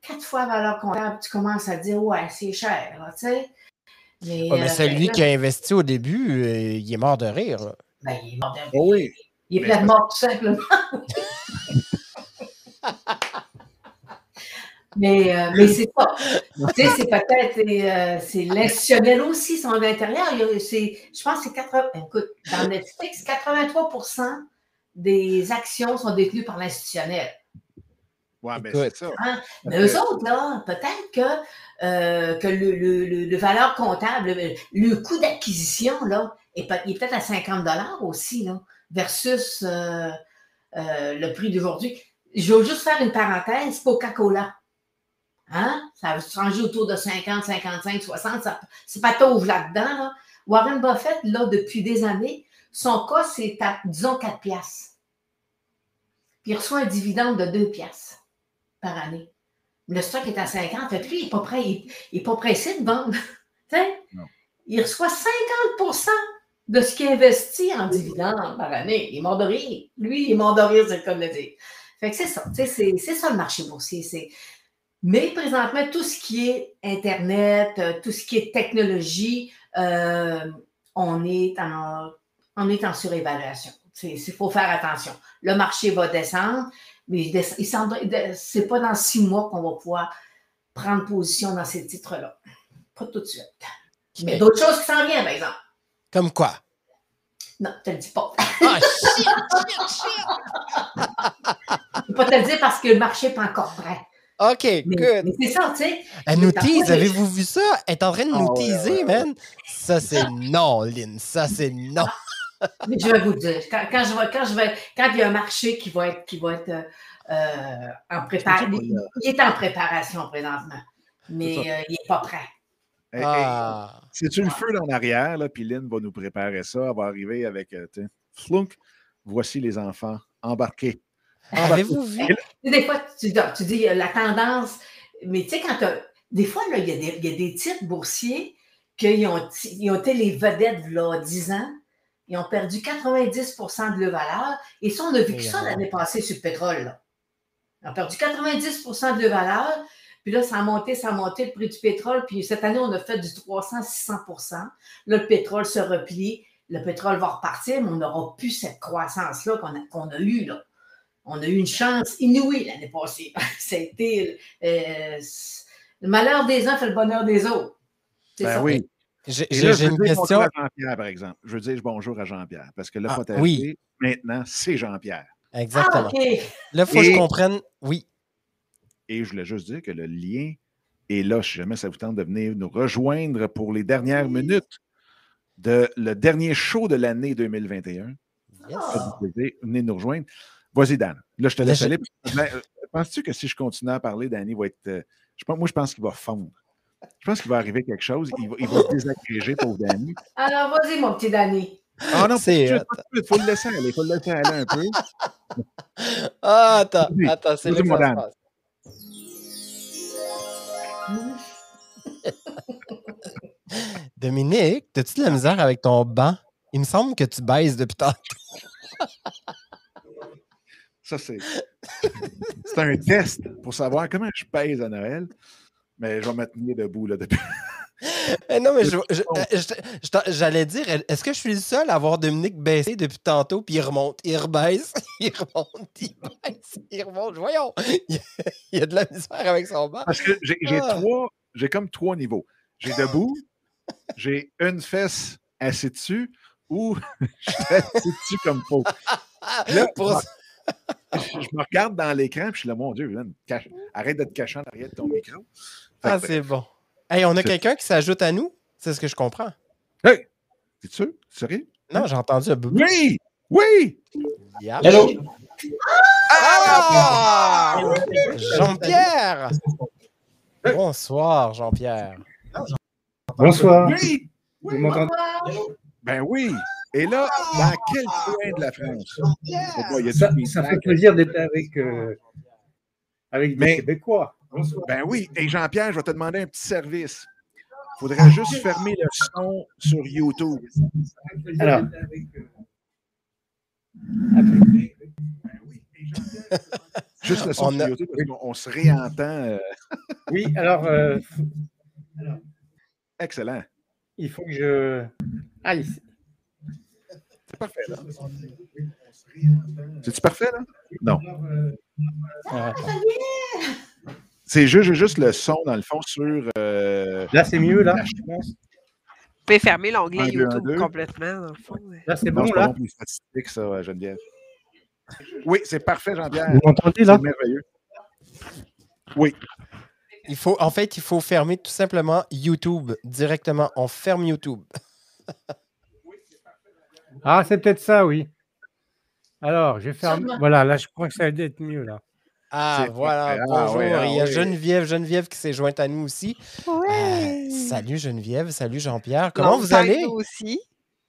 quatre fois valeur comptable, tu commences à dire ouais, c'est cher, tu sais. Mais, mais euh, celui qui a investi au début, euh, il est mort de rire. Ben, il est mort de rire. Oh oui. Il est plein de mort tout simplement. mais, euh, mais c'est pas. Tu sais, c'est peut-être c'est l'institutionnel aussi, son intérieur. Je pense que c'est 80. Écoute, dans Netflix, 83% des actions sont détenues par l'institutionnel. Oui, mais c'est ça. Hein? Mais eux autres, là, peut-être que, euh, que le, le, le, valeur comptable, le, coût d'acquisition, là, est, peut-être à 50 aussi, là, versus euh, euh, le prix d'aujourd'hui. Je veux juste faire une parenthèse, Coca-Cola. Hein? Ça va changer autour de 50, 55, 60. c'est pas tout là-dedans. Là. Warren Buffett, là, depuis des années, son cas, c'est à, disons, 4 piastres. Puis il reçoit un dividende de 2 piastres par année. Le stock est à 50. Fait lui, il n'est pas, prêt, il, pas pressé de vendre. il reçoit 50% de ce qu'il investit en dividendes par année. Il est mort de rire. Lui, il est mort de rire, c'est le cas de le dire. Fait que c'est ça. C'est, c'est ça le marché boursier. Mais présentement, tout ce qui est Internet, euh, tout ce qui est technologie, euh, on, est en, on est en surévaluation. Il faut faire attention. Le marché va descendre. Mais c'est pas dans six mois qu'on va pouvoir prendre position dans ces titres-là. Pas tout de suite. Mais d'autres choses qui s'en viennent, par exemple. Comme quoi? Non, je te le dis pas. Ah, shit, Je peux pas te le dire parce que le marché n'est pas encore prêt. OK, good. Mais c'est ça, tu sais. Elle nous tease, avez-vous vu ça? Elle est en train de nous oh, teaser, man. Ça, c'est non, Lynn. Ça, c'est non. Mais je vais vous dire, quand, je vais, quand, je vais, quand il y a un marché qui va être, qui va être euh, en préparation, il, est en préparation présentement, mais euh, il n'est pas prêt. Ah. C'est-tu le feu en arrière, là, puis Lynn va nous préparer ça. Elle va arriver avec euh, flunk. Voici les enfants embarqués. Avez-vous vu? Des fois, tu, tu dis la tendance, mais tu sais, quand des fois, il y, y, a des titres boursiers qu'ils ont, ils ont été les vedettes là 10 ans. Ils ont perdu 90% de leur valeur. Et ça, on a vu que ça l'année passée sur le pétrole. Là. Ils ont perdu 90% de leur valeur. Puis là, ça a monté, ça a monté le prix du pétrole. Puis cette année, on a fait du 300-600 Là, le pétrole se replie. Le pétrole va repartir, mais on n'aura plus cette croissance-là qu'on a, qu'on a eue. Là. On a eu une chance inouïe l'année passée. ça a été euh, le malheur des uns fait le bonheur des autres. Ben ça. oui. J'ai une question. À Jean-Pierre, par exemple. Je veux dire bonjour à Jean-Pierre parce que le ah, oui. maintenant, c'est Jean-Pierre. Exactement. Ah, là, il faut que je comprenne. Oui. Et je voulais juste dire que le lien est là. Si jamais ça vous tente de venir nous rejoindre pour les dernières minutes de le dernier show de l'année 2021. Yes. Venez nous rejoindre. Vas-y, Dan. Là, je te laisse aller. Ben, euh, penses-tu que si je continue à parler, Danny va être. Euh, je pense, moi, je pense qu'il va fondre. Je pense qu'il va arriver quelque chose. Il va, il va se désagréger, pauvre Danny. Alors, vas-y, mon petit Danny. Ah non, c'est. Il faut le laisser aller. Il faut le laisser aller un peu. Ah, attends, attends, c'est le ça Dominique, as-tu de la misère avec ton banc? Il me semble que tu baises depuis tantôt. Ça, c'est. C'est un test pour savoir comment je pèse à Noël. Mais je vais me tenir debout là depuis. Eh non, mais j'allais dire, est-ce que je suis le seul à avoir Dominique baissé depuis tantôt, puis il remonte, il rebaisse, il remonte, il baisse, il remonte. Voyons, il y a de la misère avec son banc. Parce que j'ai ah. trois, j'ai comme trois niveaux. J'ai debout, j'ai une fesse assis dessus, ou je suis assis dessus comme faux. Là, pour je me regarde dans l'écran, puis je suis là, mon Dieu, arrête de te cacher en arrière de ton micro. ah, c'est bon. Hey, on a quelqu'un qui s'ajoute à nous? C'est ce que je comprends. Hey! T'es sûr? Sérieux? Non, j'ai entendu un boubou. Oui! Oui! Hello! Ah! Jean-Pierre! Bonsoir, Jean-Pierre. Bonsoir. Oui! Vous m'entendez? Ben oui! Et là, dans quel coin de la France? ça, fait plaisir d'être avec, euh, avec des Québécois. Ben oui. Et Jean-Pierre, je vais te demander un petit service. Il faudrait juste fermer le son sur YouTube. Alors. Juste le son sur YouTube, parce qu'on se réentend. Euh. oui, alors, euh, Excellent. Il faut que je. Ah, c'est parfait, là. C'est-tu parfait, là? Non. Ah, c'est juste, juste le son, dans le fond, sur. Euh, là, c'est mieux, là. Vous pouvez fermer l'onglet YouTube complètement, dans le fond. Là, c'est bon, là. C'est ça, Geneviève. Oui, c'est parfait, Jean-Pierre. Vous m'entendez, là? C'est merveilleux. Oui. Il faut, en fait, il faut fermer tout simplement YouTube directement. On ferme YouTube. Ah, c'est peut-être ça, oui. Alors, je vais faire. Voilà, là, je crois que ça va être mieux, là. Ah, voilà. Ah, bonjour. Ah Il y a Geneviève, Geneviève qui s'est jointe à nous aussi. Ouais. Euh, salut Geneviève, salut Jean-Pierre. Comment vous allez? aussi.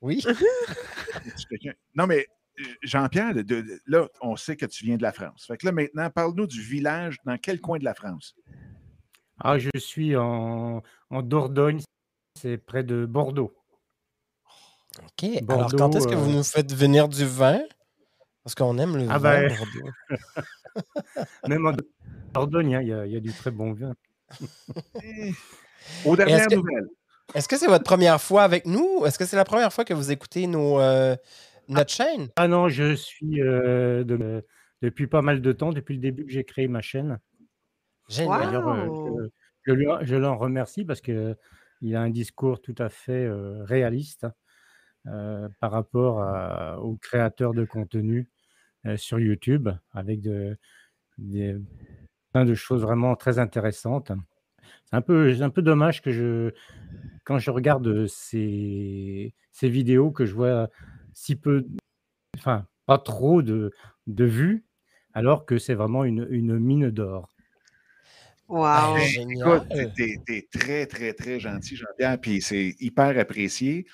Oui. non, mais euh, Jean-Pierre, là, on sait que tu viens de la France. Fait que là, maintenant, parle-nous du village. Dans quel coin de la France? Ah, je suis en, en Dordogne, c'est près de Bordeaux. OK. Alors, quand est-ce que vous euh nous faites venir du vin? Parce qu'on aime le ah vin ben... Même en Dordogne, hein, il y, a du très bon vin. Aux dernières nouvelles. Est-ce que c'est votre première fois avec nous? Est-ce que c'est la première fois que vous écoutez nos, euh, notre chaîne? Ah non, je suis euh, depuis pas mal de temps, depuis le début que j'ai créé ma chaîne. Génial. je, je l'en remercie parce qu'il a un discours tout à fait réaliste. Euh, par rapport aux créateurs de contenu euh, sur YouTube avec de, plein de choses vraiment très intéressantes. C'est un peu, un peu dommage que je, quand je regarde ces, ces vidéos, que je vois si peu, enfin, pas trop de, de vues, alors que c'est vraiment une, une mine d'or. Wow! Écoute, t'es très, très, très gentil, Jean-Pierre, puis c'est hyper apprécié.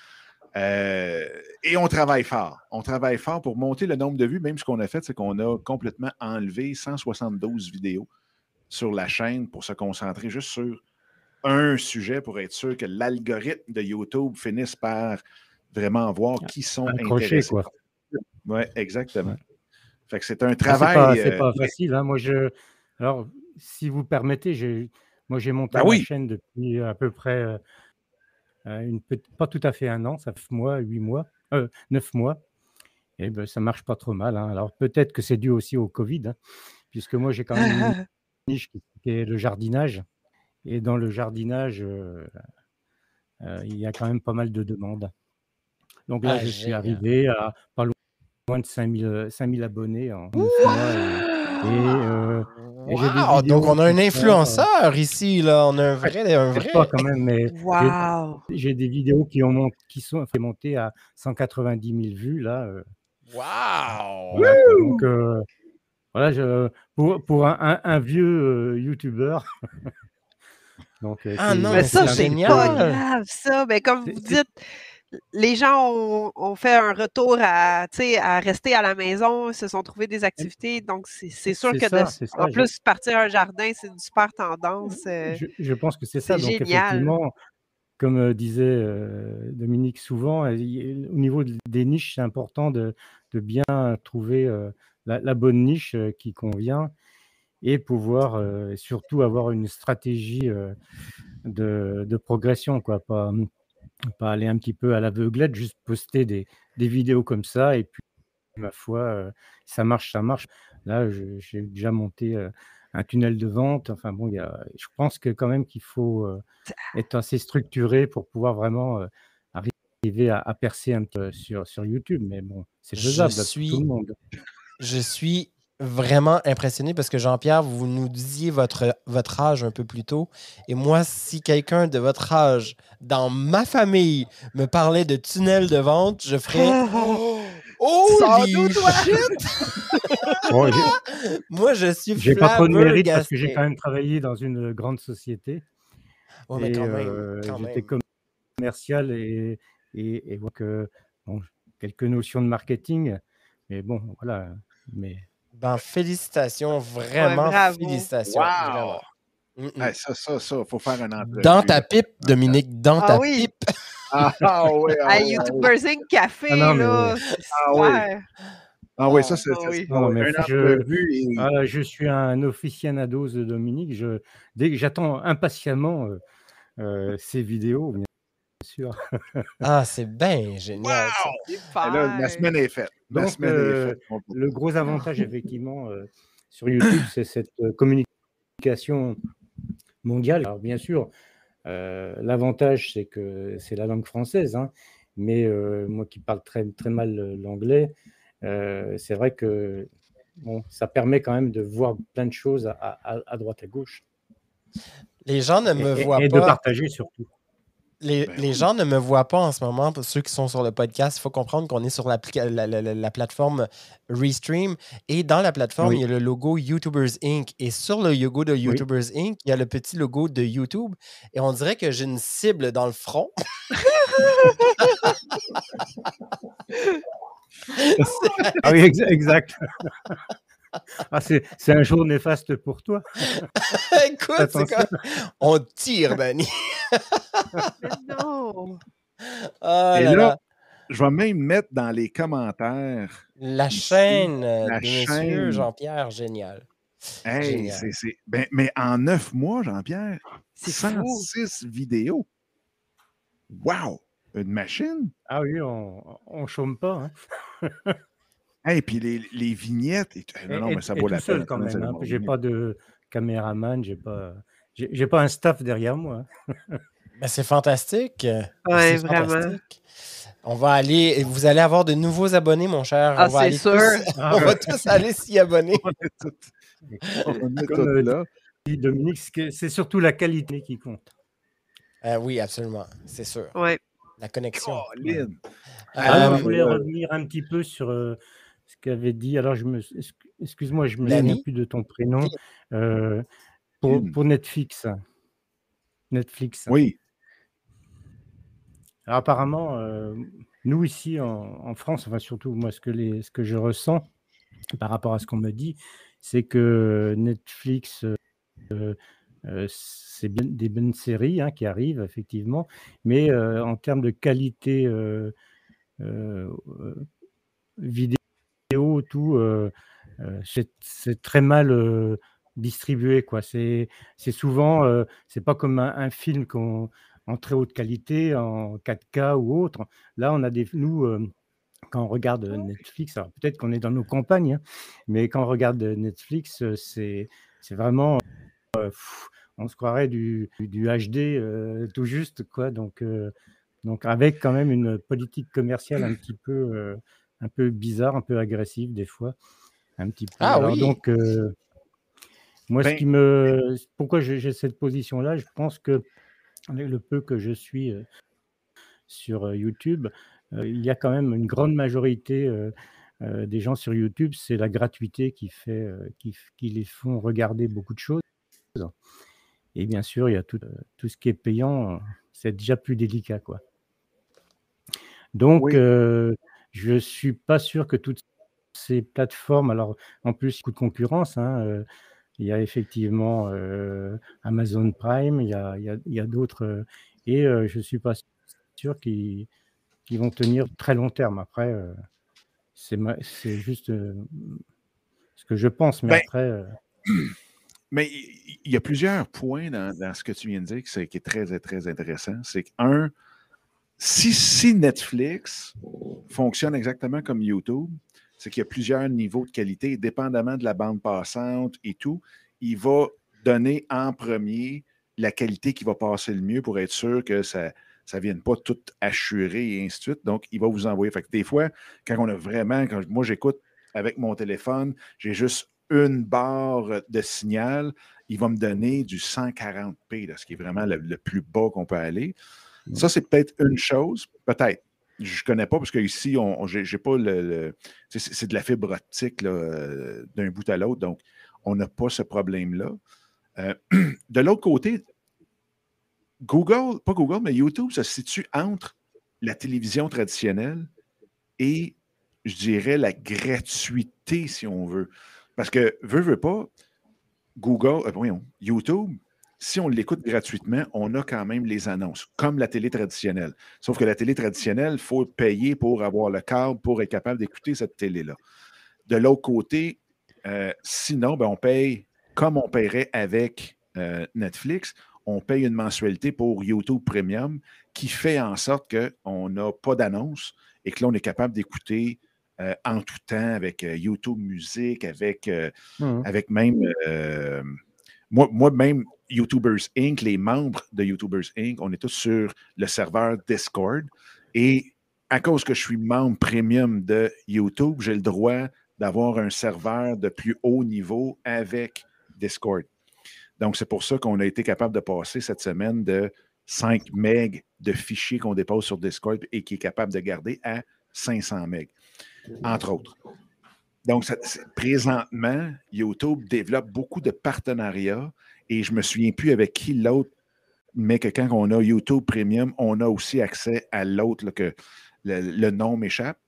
Euh, et on travaille fort. On travaille fort pour monter le nombre de vues. Même ce qu'on a fait, c'est qu'on a complètement enlevé 172 vidéos sur la chaîne pour se concentrer juste sur un sujet pour être sûr que l'algorithme de YouTube finisse par vraiment voir qui sont intéressés. Oui, exactement. Fait que c'est un travail. c'est pas, euh, facile. Hein. Moi, je. Alors, si vous permettez, j'ai. Moi, j'ai monté ben ma chaîne depuis à peu près euh, une pas tout à fait un an, ça fait mois, huit mois, neuf mois. Et ben, ça marche pas trop mal. Hein. Alors peut-être que c'est dû aussi au Covid, hein, puisque moi j'ai quand même une niche qui est le jardinage. Et dans le jardinage, il y a quand même pas mal de demandes. Donc là, ah, je suis arrivé à pas loin de 5000, 5000 abonnés en mois. Et, donc on a un influenceur ici, là. On a un vrai. Un vrai... Pas quand même, mais j'ai des vidéos qui, ont qui sont fait monter à 190 000 vues, là. Waouh! donc, voilà, je, pour, pour un, un, vieux YouTuber. donc, ah non, mais ça, c'est pas grave, ça. Mais comme vous dites, les gens ont, fait un retour à, à rester à la maison, se sont trouvés des activités. Donc, c'est sûr que en plus, partir un jardin, c'est une super tendance. je, pense que c'est ça. Donc, effectivement, comme disait Dominique souvent, au niveau des niches, c'est important de, bien trouver la, bonne niche qui convient et pouvoir surtout avoir une stratégie de, progression, quoi. Pas, pas aller un petit peu à l'aveuglette, juste poster des, vidéos comme ça et puis, ma foi, ça marche, ça marche. Là, j'ai déjà monté un tunnel de vente. Enfin bon, je pense que quand même qu'il faut être assez structuré pour pouvoir vraiment arriver à, percer un peu sur, sur YouTube. Mais bon, c'est faisable suis, tout le monde. Je suis vraiment impressionné parce que Jean-Pierre, vous nous disiez votre, votre âge un peu plus tôt. Et moi, si quelqu'un de votre âge dans ma famille me parlait de tunnel de vente, je ferais. Oh, Moi, je suis J'ai pas trop de mérite parce que j'ai quand même travaillé dans une grande société. mais quand même, euh, J'étais commercial et, et, et donc, bon, quelques notions de marketing. Mais bon, voilà. Mais ben, félicitations, vraiment, félicitations. ça, ça, ça, il faut faire un entrevue. Dans ta pipe, Dominique, dans ah, ta oui. pipe. Ah, ah oui, ah, à YouTubers Inc. Café, ah, là. Ah oui. Ah oui, ça, c'est ah, oui. je, je suis un officiel à dose de Dominique. Je, j'attends impatiemment euh, euh, ces vidéos, bien sûr. ah, c'est bien génial. la semaine est faite. Donc, euh, le gros avantage, effectivement, euh, sur YouTube, c'est cette euh, communication mondiale. Alors, bien sûr, l'avantage, c'est que c'est la langue française, hein, mais moi qui parle très, très mal l'anglais, c'est vrai que bon, ça permet quand même de voir plein de choses à, droite, à gauche. Les gens ne me voient pas. Et de partager surtout. Les, ben gens ne me voient pas en ce moment. Pour ceux qui sont sur le podcast, il faut comprendre qu'on est sur la, la, plateforme Restream. Et dans la plateforme, il y a le logo YouTubers Inc. Et sur le logo de YouTubers Inc., il y a le petit logo de YouTube. Et on dirait que j'ai une cible dans le front. ah oui, exact. Ah, c'est un jour néfaste pour toi. Écoute, c'est quoi? On tire, Danny. non. Oh Et là, je vais même mettre dans les commentaires. La chaîne de Monsieur Jean-Pierre, génial. Hey, ben, mais en neuf mois, Jean-Pierre, c'est 106 vidéos. Wow! Une machine? Ah oui, on ne chôme pas. Hein? Et puis les, les vignettes. Et, non, non, mais ça vaut la peine. quand même. Hein, j'ai pas de caméraman, j'ai pas, j'ai pas un staff derrière moi. Ben, c'est fantastique. Oui, vraiment. On va aller, vous allez avoir de nouveaux abonnés, mon cher. Ah, c'est sûr. on va tous aller s'y abonner. on est tout, euh, là. Dominique, c'est surtout la qualité qui compte. Euh, oui, absolument, c'est sûr. Ouais. La connexion. Alors, je voulais revenir un petit peu sur euh, ce qu'avait dit. Alors, je me, excuse-moi, je me souviens plus de ton prénom. Euh, pour, Netflix. Netflix. Oui. Alors, apparemment, euh, nous ici en, France, enfin surtout moi, ce que, les, ce que je ressens par rapport à ce qu'on me dit, c'est que Netflix c'est des bonnes séries hein, qui arrivent, effectivement, mais en termes de qualité vidéo, tout, c'est très mal distribué. Quoi. C'est, souvent, c'est pas comme un, film en très haute qualité, en 4K ou autre. Là, on a des, nous, quand on regarde Netflix, peut-être qu'on est dans nos campagnes, hein, mais quand on regarde Netflix, c'est, vraiment, on se croirait du, du HD tout juste, quoi. Donc, donc avec quand même une politique commerciale un petit peu, un peu bizarre, un peu agressive des fois, un petit peu. Ah Alors, donc moi, ce ben qui me, pourquoi j'ai cette position-là, je pense que le peu que je suis sur YouTube, il y a quand même une grande majorité des gens sur YouTube, c'est la gratuité qui, fait, qui, qui, les font regarder beaucoup de choses. Et bien sûr, il y a tout, tout ce qui est payant, c'est déjà plus délicat. Quoi. Donc, je ne suis pas sûr que toutes ces plateformes, alors en plus, il y a beaucoup de concurrence. Hein, il y a effectivement Amazon Prime, il y a, d'autres, et je ne suis pas sûr qu'ils vont tenir très long terme. Après, c'est juste ce que je pense, mais ben après. Mais il y a plusieurs points dans, ce que tu viens de dire qui, est très, très intéressant. C'est qu'un, si, si Netflix fonctionne exactement comme YouTube, c'est qu'il y a plusieurs niveaux de qualité, dépendamment de la bande passante et tout. Il va donner en premier la qualité qui va passer le mieux pour être sûr que ça ne vienne pas tout assurer et ainsi de suite. Donc, il va vous envoyer. Des fois, quand on a vraiment, quand moi j'écoute avec mon téléphone, j'ai juste une barre de signal, il va me donner du 140p, ce qui est vraiment le plus bas qu'on peut aller. Ça, c'est peut-être une chose, peut-être. Je ne connais pas parce qu'ici, on, j'ai, pas le. c'est, de la fibre optique euh, d'un bout à l'autre, donc on n'a pas ce problème-là. Euh, de l'autre côté, Google, pas Google, mais YouTube se situe entre la télévision traditionnelle et, je dirais, la gratuité, si on veut. Parce que, veut, veut pas, Google, euh, YouTube, si on l'écoute gratuitement, on a quand même les annonces, comme la télé traditionnelle. Sauf que la télé traditionnelle, il faut payer pour avoir le câble, pour être capable d'écouter cette télé-là. De l'autre côté, euh, sinon, ben, on paye comme on paierait avec euh, Netflix, on paye une mensualité pour YouTube Premium qui fait en sorte qu'on n'a pas d'annonce et que là, on est capable d'écouter euh, en tout temps avec YouTube Musique, avec, mmh. avec même. Moi, moi, même, YouTubers Inc., les membres de YouTubers Inc., on est tous sur le serveur Discord. Et à cause que je suis membre premium de YouTube, j'ai le droit d'avoir un serveur de plus haut niveau avec Discord. Donc, c'est pour ça qu'on a été capable de passer cette semaine de 5 MB de fichiers qu'on dépose sur Discord et qui est capable de garder à 500 MB, entre autres. Donc, présentement, YouTube développe beaucoup de partenariats et je ne me souviens plus avec qui l'autre, mais que quand on a YouTube Premium, on a aussi accès à l'autre, que le, nom m'échappe.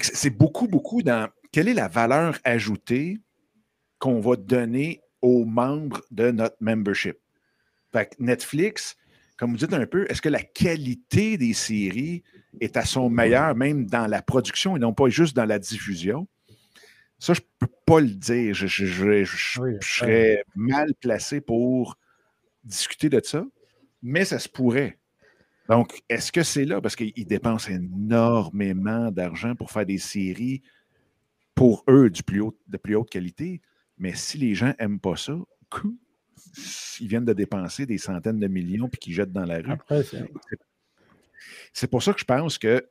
c'est beaucoup, beaucoup dans quelle est la valeur ajoutée qu'on va donner aux membres de notre membership? Fait Netflix, comme vous dites un peu, est-ce que la qualité des séries est à son meilleur, même dans la production et non pas juste dans la diffusion? Ça, je ne peux pas le dire. Je, serais mal placé pour discuter de ça, mais ça se pourrait. Donc, est-ce que c'est là? Parce qu'ils dépensent énormément d'argent pour faire des séries pour eux du plus haut, de plus haute qualité. Mais si les gens n'aiment pas ça, ils viennent de dépenser des centaines de millions puis qu'ils jettent dans la rue. c'est pour ça que je pense que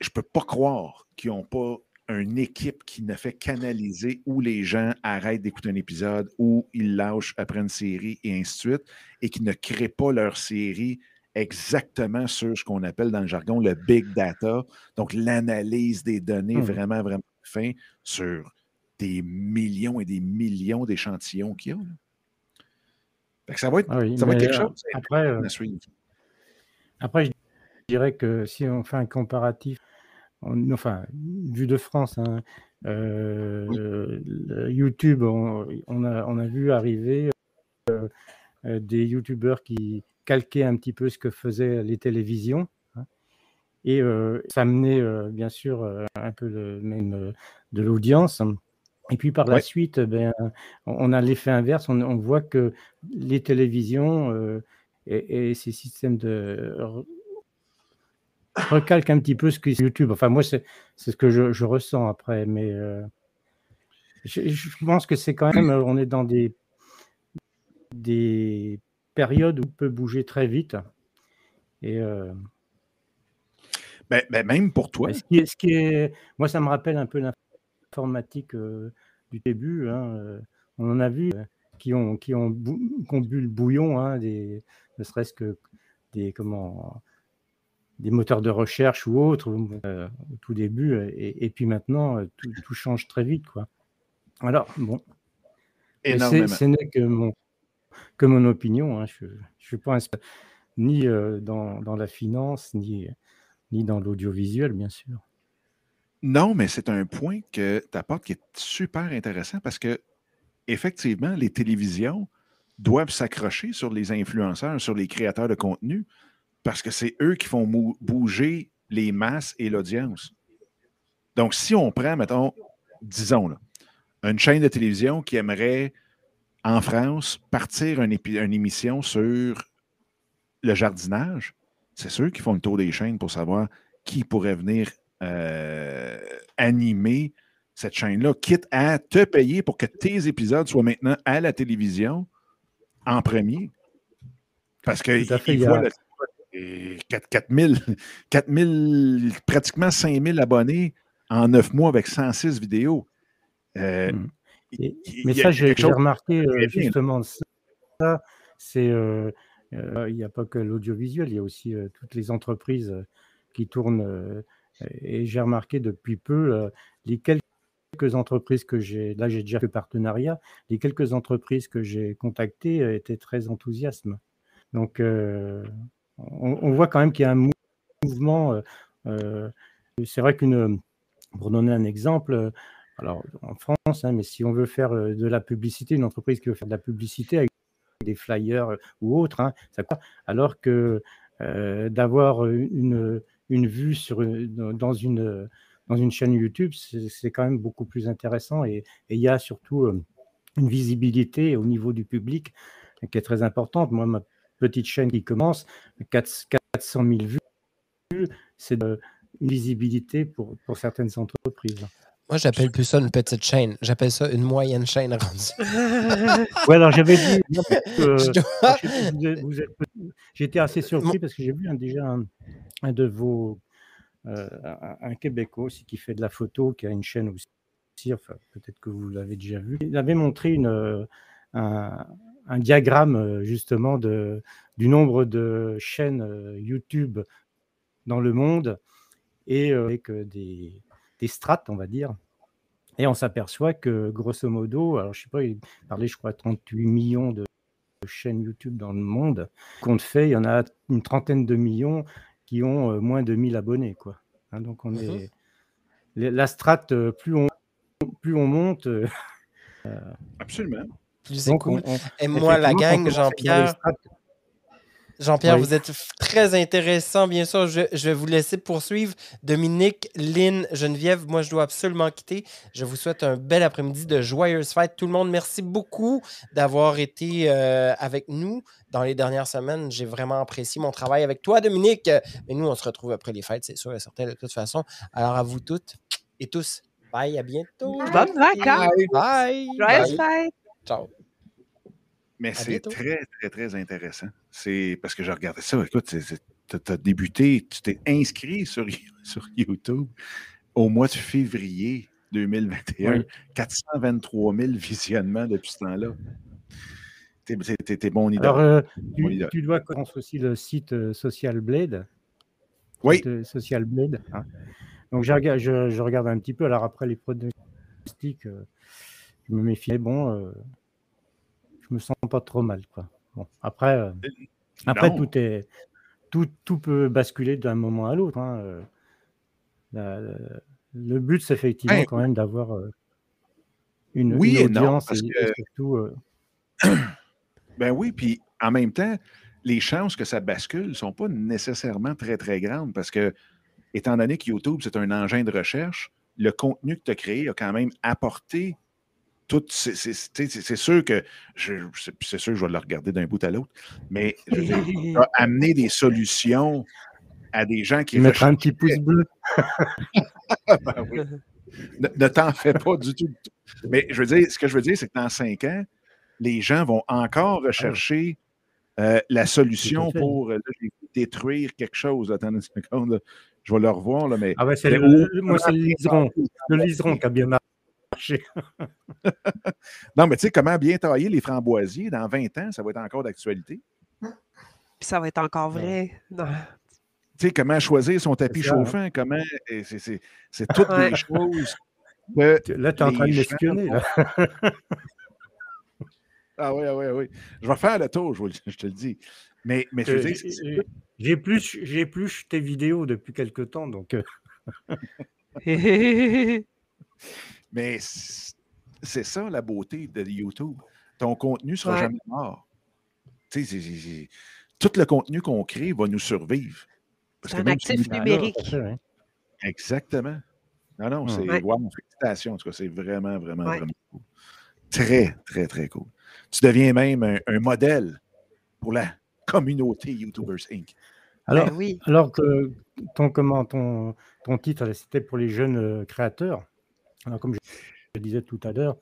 je ne peux pas croire qu'ils n'ont pas une équipe qui ne fait qu'analyser où les gens arrêtent d'écouter un épisode, où ils lâchent après une série et ainsi de suite, et qui ne créent pas leur série exactement sur ce qu'on appelle dans le jargon le big data, donc l'analyse des données mmh. vraiment, vraiment fin sur des millions et des millions d'échantillons qu'il y a. ça va être, ah ça va être quelque euh, chose. Après, euh, après, je dirais que si on fait un comparatif enfin, vu de France, hein, euh, YouTube, on, a, on, a, vu arriver des youtubeurs qui calquaient un petit peu ce que faisaient les télévisions. Hein. Et ça amenait bien sûr un peu le, même de l'audience. Et puis par la suite, ben, on a l'effet inverse. On, voit que les télévisions et, ces systèmes de recalquent un petit peu ce que YouTube. Enfin, moi, c'est ce que je, ressens après. Mais je, pense que c'est quand même, on est dans des, des périodes où on peut bouger très vite. Et. Ben, ben, même pour toi. Ce qui, est, ce qui est, moi, ça me rappelle un peu l'informatique du début. Hein, on en a vu qui ont, qui ont, qui ont bu le bouillon, hein, des, ne serait-ce que des, comment, des moteurs de recherche ou autres au tout début. Et, puis maintenant, tout, tout, change très vite. Quoi. Alors, bon. Ce n'est que mon, que mon opinion. Hein. Je ne pense ni dans, dans, la finance, ni, ni dans l'audiovisuel, bien sûr. Non, mais c'est un point que tu apportes qui est super intéressant parce que, effectivement, les télévisions doivent s'accrocher sur les influenceurs, sur les créateurs de contenu, parce que c'est eux qui font bouger les masses et l'audience. Donc, si on prend, mettons, disons, là, une chaîne de télévision qui aimerait, en France, partir une, émission sur le jardinage, c'est ceux qui font le tour des chaînes pour savoir qui pourrait venir euh, animer cette chaîne-là, quitte à te payer pour que tes épisodes soient maintenant à la télévision en premier. Parce que voient 4, 000, pratiquement 5 000 abonnés en 9 mois avec 106 vidéos. Euh, mmh. mais ça, j'ai remarqué euh, justement ça. C'est euh, il n'y a pas que l'audiovisuel, il y a aussi toutes les entreprises qui tournent. Et j'ai remarqué depuis peu les quelques entreprises que j'ai, là j'ai déjà fait partenariat, les quelques entreprises que j'ai contactées étaient très enthousiastes. Donc on, on, voit quand même qu'il y a un mouvement. c'est vrai qu'une, pour donner un exemple, alors en France, hein, mais si on veut faire euh, de la publicité, une entreprise qui veut faire de la publicité avec des flyers euh, ou autres, hein, alors que euh, d'avoir une, une, vue sur, dans, une, dans une chaîne YouTube, c'est quand même beaucoup plus intéressant et il y a surtout une visibilité au niveau du public qui est très importante. Moi, ma petite chaîne qui commence, 400 000 vues, c'est une visibilité pour, pour certaines entreprises. Moi, j'appelle plus ça une petite chaîne. J'appelle ça une moyenne chaîne rendue. oui, alors j'avais dit. J'étais assez surpris parce que j'ai vu déjà un, de vos. Euh, un Québécois qui fait de la photo, qui a une chaîne aussi. Enfin, peut-être que vous l'avez déjà vu. Il avait montré euh, un, un, diagramme euh, justement du nombre de chaînes YouTube dans le monde et avec des des strates, on va dire. Et on s'aperçoit que, grosso modo, alors je sais pas, il parlait, je crois, 38 millions de chaînes YouTube dans le monde. Compte fait, il y en a une trentaine de millions qui ont euh, moins de 1000 abonnés, quoi. Hein, donc on mmh est la strate, euh, plus on plus on monte. Euh, Absolument. Plus c'est cool. Et moi, la gang, Jean-Pierre. Jean-Pierre, vous êtes très intéressant. Bien sûr, je, vais vous laisser poursuivre. Dominique, Lynn, Geneviève, moi, je dois absolument quitter. Je vous souhaite un bel après-midi de joyeuses fêtes. Tout le monde, merci beaucoup d'avoir été euh, avec nous dans les dernières semaines. J'ai vraiment apprécié mon travail avec toi, Dominique. Mais nous, on se retrouve après les fêtes, c'est sûr et certain, de toute façon. Alors, à vous toutes et tous, bye, à bientôt. Bonne vacances. Bye. Joyeuses fêtes. Ciao. Mais c'est très, très, très intéressant. C'est parce que je regardais ça. Écoute, tu as débuté, tu t'es inscrit sur, sur YouTube au mois de février 2021. 423 000 visionnements depuis ce temps-là. T'es bon idole. Alors, euh, tu, dois connaître aussi le site euh, Social Blade. Oui. Euh, Social Blade. Hein. Donc, je, je, regarde un petit peu. Alors, après les pronostics, je me méfiais. Bon, je me sens pas trop mal. Quoi. Bon, après, euh, après tout, est, tout, tout peut basculer d'un moment à l'autre. Hein. Euh, le but, c'est effectivement quand même d'avoir euh, une, oui audience et, surtout. Ben oui, puis en même temps, les chances que ça bascule ne sont pas nécessairement très, très grandes parce que, étant donné que YouTube, c'est un engin de recherche, le contenu que tu as créé a quand même apporté tout. C'est sûr que c'est sûr que je vais le regarder d'un bout à l'autre, mais je amener des solutions à des gens qui. Mettre un petit pouce bleu. Ben ne, t'en fais pas du tout. Mais je veux dire, ce que je veux dire, c'est que dans cinq ans, les gens vont encore ah rechercher euh, la solution pour euh, détruire quelque chose. Attendez une seconde. Je vais le revoir, là, mais. Ah ouais, c'est le, moi, c'est le liseron. Le liseron qui a bien marché. non, mais tu sais, comment bien tailler les framboisiers dans 20 ans, ça va être encore d'actualité. Puis ça va être encore vrai. Non. Tu sais, comment choisir son tapis chauffant, comment. C'est toutes les choses. là, tu es en train de m'espionner. ah oui, ah oui, ah oui. Je vais faire le tour, je, te le dis. Mais, mais je euh, J'ai plus, j'ai plus tes vidéos depuis quelque temps, donc. Mais c'est ça la beauté de YouTube. Ton contenu ne sera jamais mort. Tu sais, tout le contenu qu'on crée va nous survivre. C'est un actif numérique. Exactement. Non, non, c'est ouais. félicitations. En tout cas, c'est vraiment, vraiment, vraiment cool. Très, très, très cool. Tu deviens même un, modèle pour la communauté YouTubers Inc. Alors, ben oui. alors que ton, comment, ton, ton titre, c'était pour les jeunes euh, créateurs. Alors, comme je, disais tout à l'heure,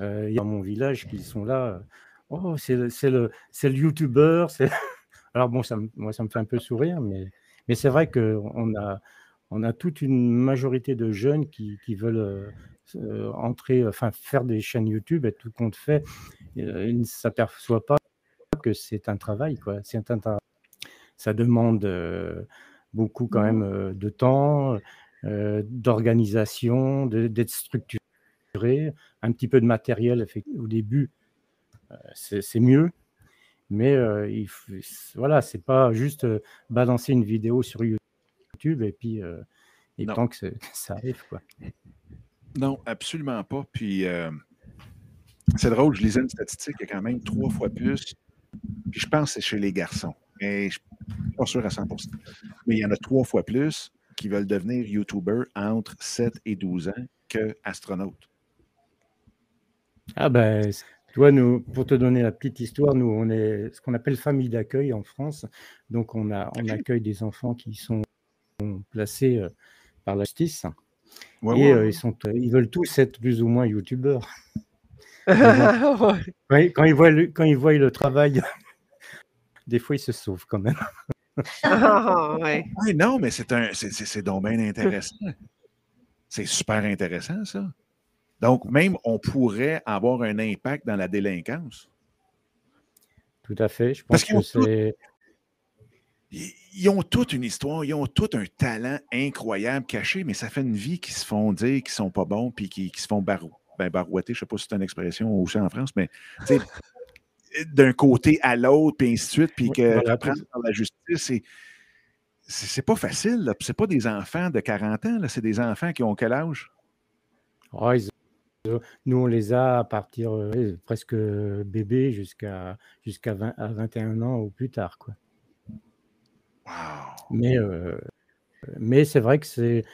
euh, il y a dans mon village qui sont là. oh, c'est le, le, le YouTuber. Alors, bon, ça, moi, ça me fait un peu sourire, mais mais c'est vrai qu'on a, on a toute une majorité de jeunes qui, veulent euh, entrer, enfin faire des chaînes YouTube et tout compte fait, euh, ils ne s'aperçoivent pas que c'est un travail. Quoi. C'est un, ça demande euh, beaucoup quand même de temps, d'organisation, d'être structuré, un petit peu de matériel. Au début, c'est mieux. Mais euh, il, voilà, c'est pas juste euh, balancer une vidéo sur YouTube et puis euh, et tant que, ça arrive. Quoi. Non, absolument pas. Puis c'est drôle, je lisais une statistique, il y a quand même trois fois plus. Puis je pense que c'est chez les garçons. Mais je ne suis pas sûr à 100 Mais il y en a trois fois plus qui veulent devenir YouTuber entre 7 et 12 ans que astronautes. Ah ben, toi, nous, pour te donner la petite histoire, nous, on est ce qu'on appelle famille d'accueil en France. Donc, on, a, on accueille des enfants qui sont placés euh, par la justice. et euh, ils, sont, ils veulent tous être plus ou moins youtubeurs. quand, ils voient le, quand ils voient le travail, des fois, ils se sauvent quand même. Ah, non, mais c'est un c'est donc bien intéressant. C'est super intéressant, ça. Donc, même, on pourrait avoir un impact dans la délinquance. Tout à fait. Je pense que c'est. Ils ont toute une histoire, ils ont tout un talent incroyable caché, mais ça fait une vie qui se font dire qu'ils ne sont pas bons puis qui, se font barou ben, barouetter. Je ne sais pas si c'est une expression aussi en France, mais d'un côté à l'autre, puis ainsi de suite, puis que voilà, par la justice, c'est c'est pas facile. Ce pas des enfants de 40 ans, c'est des enfants qui ont quel âge? Oh, nous, on les a à partir euh, presque bébé jusqu'à jusqu'à 21 ans ou plus tard. Quoi. Mais, euh, mais c'est vrai que c'est.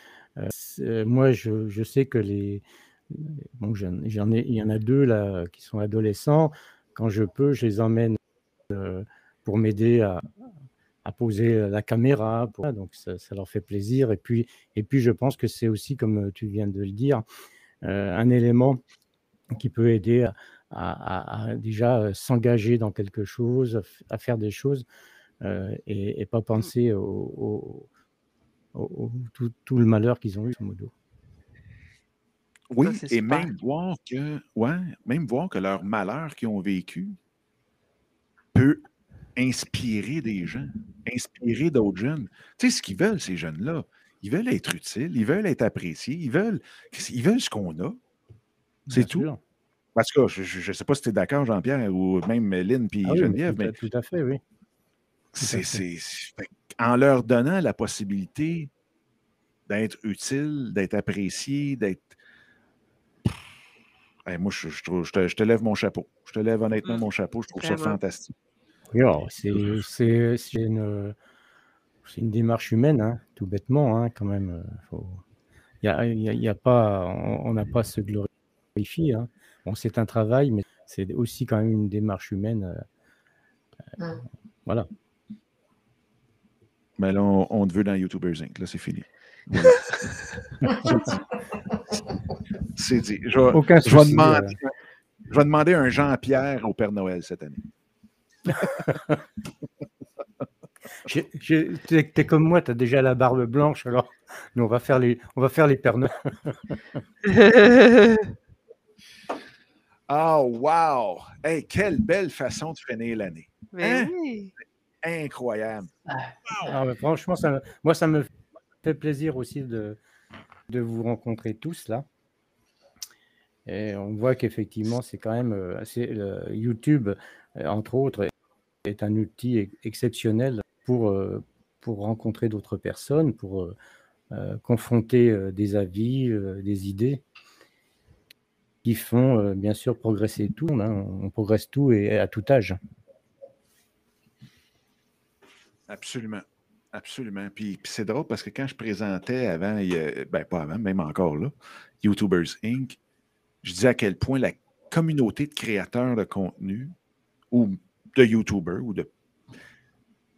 Euh, moi, je, je, sais que les. Bon, j'en ai, il y en a deux là qui sont adolescents. Quand je peux, je les emmène pour m'aider à, poser la caméra. Donc, ça, leur fait plaisir. Et puis, et puis je pense que c'est aussi, comme tu viens de le dire, euh, un élément qui peut aider à, déjà euh, s'engager dans quelque chose, à faire des choses euh, et, pas penser au, tout, le malheur qu'ils ont eu, modo. Oui, et même voir que, ouais, même voir que leur malheur qu'ils ont vécu peut inspirer des gens, inspirer d'autres jeunes. Tu sais, ce qu'ils veulent, ces jeunes-là, ils veulent être utiles, ils veulent être appréciés, ils veulent, ils veulent ce qu'on a. C'est tout. Parce que je ne sais pas si tu es d'accord, Jean-Pierre, ou même Lynn puis ah Geneviève. mais tout à fait, oui. C'est, en leur donnant la possibilité d'être utile, d'être apprécié, d'être. Moi, je, je, te, lève mon chapeau. Je te lève honnêtement mmh. mon chapeau. Je trouve ça fantastique. c'est une, une, démarche humaine, hein, tout bêtement, hein, quand même. Y a, pas, on n'a pas à se glorifier. Hein. Bon, c'est un travail, mais c'est aussi quand même une démarche humaine. Euh, mmh. Voilà. Mais là, on, te veut dans YouTubers Inc. Là, c'est fini. c'est dit. Je, vais, demander, euh. je vais demander un Jean-Pierre au Père Noël cette année. Tu es comme moi, tu as déjà la barbe blanche, alors nous, on va faire les, on va faire les Pères Noël. oh, wow! Hey, quelle belle façon de finir l'année. Hein? Incroyable. Ah, franchement, ça, moi, ça me fait plaisir aussi de, de vous rencontrer tous là. Et on voit qu'effectivement, c'est quand même euh, assez, YouTube, euh, entre autres, est un outil exceptionnel pour, euh, pour rencontrer d'autres personnes, pour confronter des avis, des idées qui font bien sûr progresser tout. Hein. On progresse tout et à tout âge. Absolument. Absolument. Puis, c'est drôle parce que quand je présentais avant, ben pas avant, même encore là, YouTubers Inc., je disais à quel point la communauté de créateurs de contenu ou de YouTubers ou de.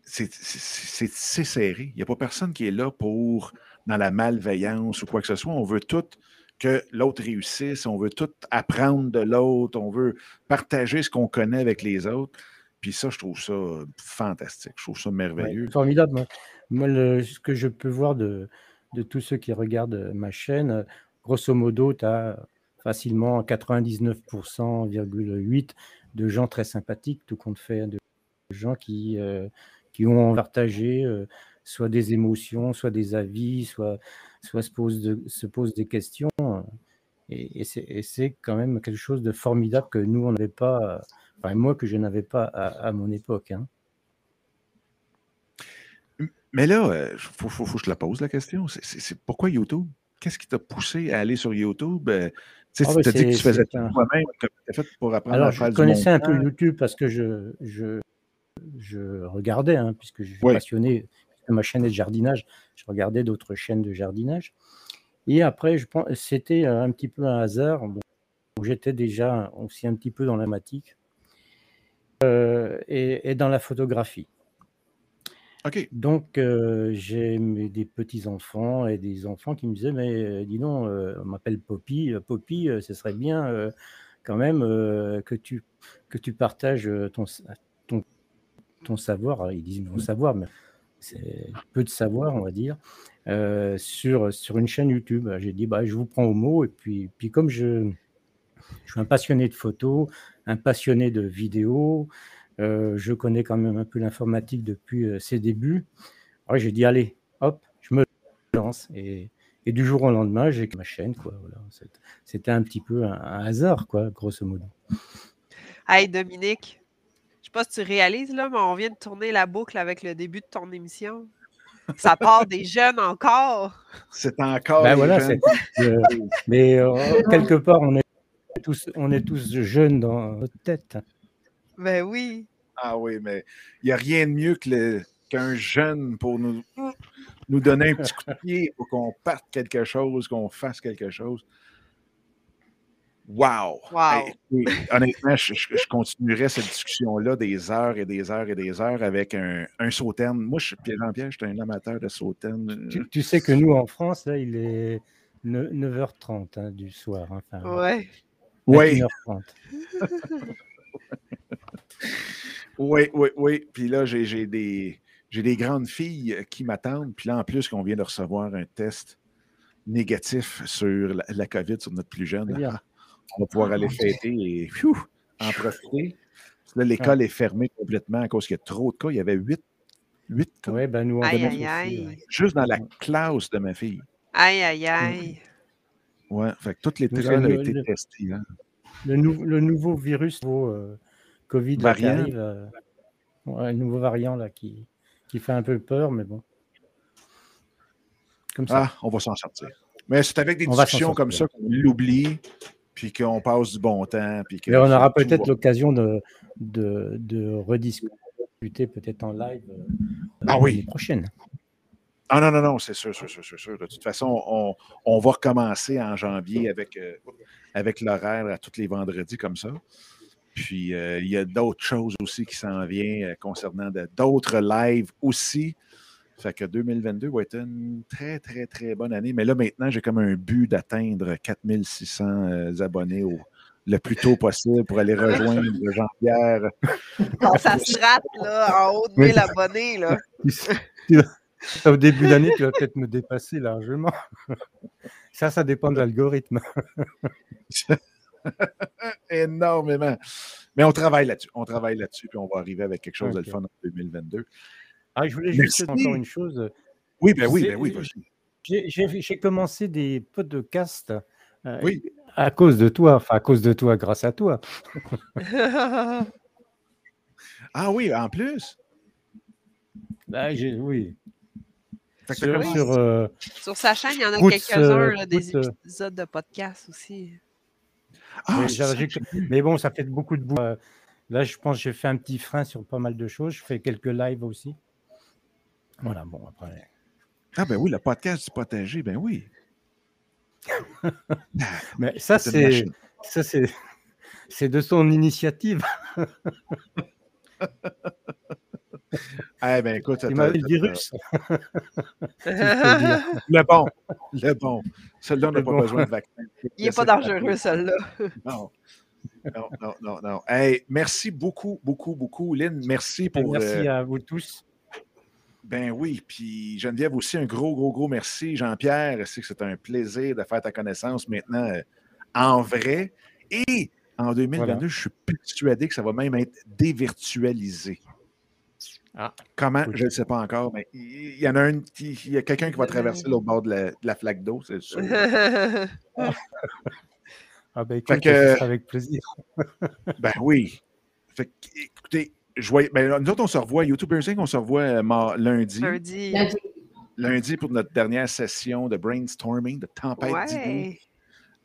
C'est serré. Il n'y a pas personne qui est là pour dans la malveillance ou quoi que ce soit. On veut tout que l'autre réussisse, on veut tout apprendre de l'autre, on veut partager ce qu'on connaît avec les autres. Puis ça, je trouve ça fantastique. Je trouve ça merveilleux. formidable. Moi, ce que je peux voir de, de, tous ceux qui regardent ma chaîne, grosso modo, tu as facilement 99,8% de gens très sympathiques, tout compte fait, de gens qui, euh, qui ont partagé euh, soit des émotions, soit des avis, soit, soit se, posent de, se posent des questions. Et, et c'est quand même quelque chose de formidable que nous, on n'avait pas moi que je n'avais pas à, mon époque. Hein. Mais là, il euh, faut, que je la pose la question. C'est pourquoi YouTube? Qu'est-ce qui t'a poussé à aller sur YouTube? Tu sais, ah, tu dit que tu faisais tout toi-même, fait pour apprendre Alors, à faire je connaissais un peu YouTube parce que je, je, je regardais, hein, puisque je suis passionné, ma chaîne est de jardinage, je regardais d'autres chaînes de jardinage. Et après, je pense c'était un petit peu un hasard. J'étais déjà aussi un petit peu dans la matique. Euh, et, dans la photographie. Donc, euh, j'ai des petits-enfants et des enfants qui me disaient, mais euh, dis donc, on m'appelle Poppy. Poppy, ce serait bien quand même que, tu, que tu partages ton, ton, ton savoir. Ils disent mon savoir, mais c'est peu de savoir, on va dire, sur, sur une chaîne YouTube. J'ai dit, bah, je vous prends au mot. Et puis, puis comme je, je suis un passionné de photos, un passionné de vidéos. Euh, je connais quand même un peu l'informatique depuis euh, ses débuts. Alors j'ai dit, allez, hop, je me lance. Et, du jour au lendemain, j'ai ma chaîne. Quoi, C'était un petit peu un, hasard, quoi, grosso modo. Hey Dominique, je sais pas si tu réalises, là, mais on vient de tourner la boucle avec le début de ton émission. Ça part des jeunes encore. C'est encore. Ben voilà, euh, mais quelque part, on est on est tous jeunes dans notre tête. Ben oui. Ah oui, mais il n'y a rien de mieux qu'un jeune pour nous, nous donner un petit coup de pied pour qu'on parte quelque chose, qu'on fasse quelque chose. Wow! honnêtement, je, continuerai cette discussion-là des heures et des heures et des heures avec un, un sauterne. Moi, je, Pierre-Jean-Pierre, je suis un amateur de sauterne. Tu, sais que nous, en France, là, il est 9h30 hein, du soir. Hein, ouais. Oui. oui, oui, oui. Puis là, j'ai des, des grandes filles qui m'attendent. Puis là, en plus, qu'on vient de recevoir un test négatif sur la, COVID sur notre plus jeune. on va pouvoir aller fêter et en profiter. Là, l'école est fermée complètement à cause qu'il y a trop de cas. Il y avait huit, huit cas. Oui, ben nous, on aïe, aïe, aïe. Juste dans la classe de ma fille. Aïe, aïe, aïe. Ouais, fait que toutes les personnes ont été testées. Hein. Le, le, nouveau virus, nouveau euh, Covid qui arrive, euh, un nouveau variant là qui, qui fait un peu peur, mais bon. Comme ça. Ah, on va s'en sortir. Mais c'est avec des discussions comme ça qu'on l'oublie. puis qu'on passe du bon temps. Puis on aura peut-être l'occasion de, de, de, rediscuter peut-être en live euh, ah oui. prochaine. Ah non, non, non, c'est sûr, c'est sûr, c'est sûr. De toute façon, on, on, va recommencer en janvier avec, euh, avec l'horaire à tous les vendredis comme ça. Puis euh, il y a d'autres choses aussi qui s'en viennent concernant d'autres lives aussi. Fait que 2022 va être une très, très, très bonne année. Mais là, maintenant, j'ai comme un but d'atteindre 4600 euh, abonnés le plus tôt possible pour aller rejoindre Jean-Pierre. ça se rate, là, en haut de 1000 abonnés, là. Au début d'année, tu vas peut-être me dépasser largement. Ça, ça dépend de l'algorithme. Énormément. Mais on travaille là-dessus. On travaille là-dessus, puis on va arriver avec quelque chose de fun en 2022. Ah, je voulais juste dire encore une chose. Oui, ben oui, ben oui. J'ai commencé des podcasts euh, oui. à cause de toi, enfin à cause de toi, grâce à toi. ah oui, en plus? Ben, oui. Sur, sur, euh, sur, sa chaîne, il y en a quelques-uns, euh, des épisodes de podcast aussi. Ah, mais, bon, ça fait beaucoup de bout. Là, je pense que j'ai fait un petit frein sur pas mal de choses. Je fais quelques lives aussi. Voilà, bon, après. Ah, ben oui, le podcast du potager, ben oui. Mais ça, c'est. Ça, c'est. C'est de son initiative. eh ben écoute, il m'a le virus. le bon, le bon. Celui-là, n'a pas besoin de vaccin. Il n'est pas dangereux, celui-là. non. Non, non, non, non. Hey, merci beaucoup, beaucoup, beaucoup, Lynn. Merci pour. Merci euh, à vous tous. Ben oui, puis Geneviève aussi, un gros, gros, gros merci. Jean-Pierre, je sais que c'est un plaisir de faire ta connaissance maintenant euh, en vrai? Et en 2022, je suis persuadé que ça va même être dévirtualisé. Ah, Comment? Je ne sais pas encore, mais il y, en a un il y a quelqu'un qui va traverser l'autre bord de la, flaque d'eau, c'est sûr. ah ben écoute, avec plaisir. ben oui. Fait écoutez, ben, nous autres, on se revoit, YouTube on se revoit euh, lundi. Lundi. Lundi pour notre dernière session de brainstorming, de tempête d'idées.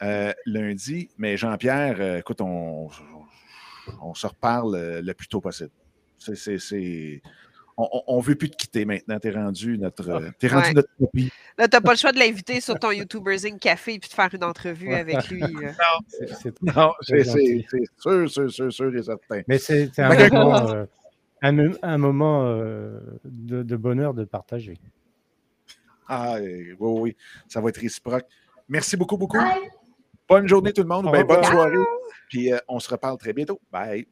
Euh, lundi. Mais Jean-Pierre, euh, écoute, on, on, se reparle le plus tôt possible. C'est on ne veut plus te quitter maintenant. Tu es rendu notre, es rendu notre copie. Là, tu n'as pas le choix de l'inviter sur ton YouTuberzing Café et de faire une entrevue avec lui. Non, c'est sûr, sûr, sûr, sûr et certain. Mais c'est un, moment, euh, un, moment euh, de, bonheur de partager. Ah, oui, oui, ça va être réciproque. Merci beaucoup, beaucoup. Bonne journée tout le monde. Ben, bonne soirée. Puis euh, on se reparle très bientôt. Bye.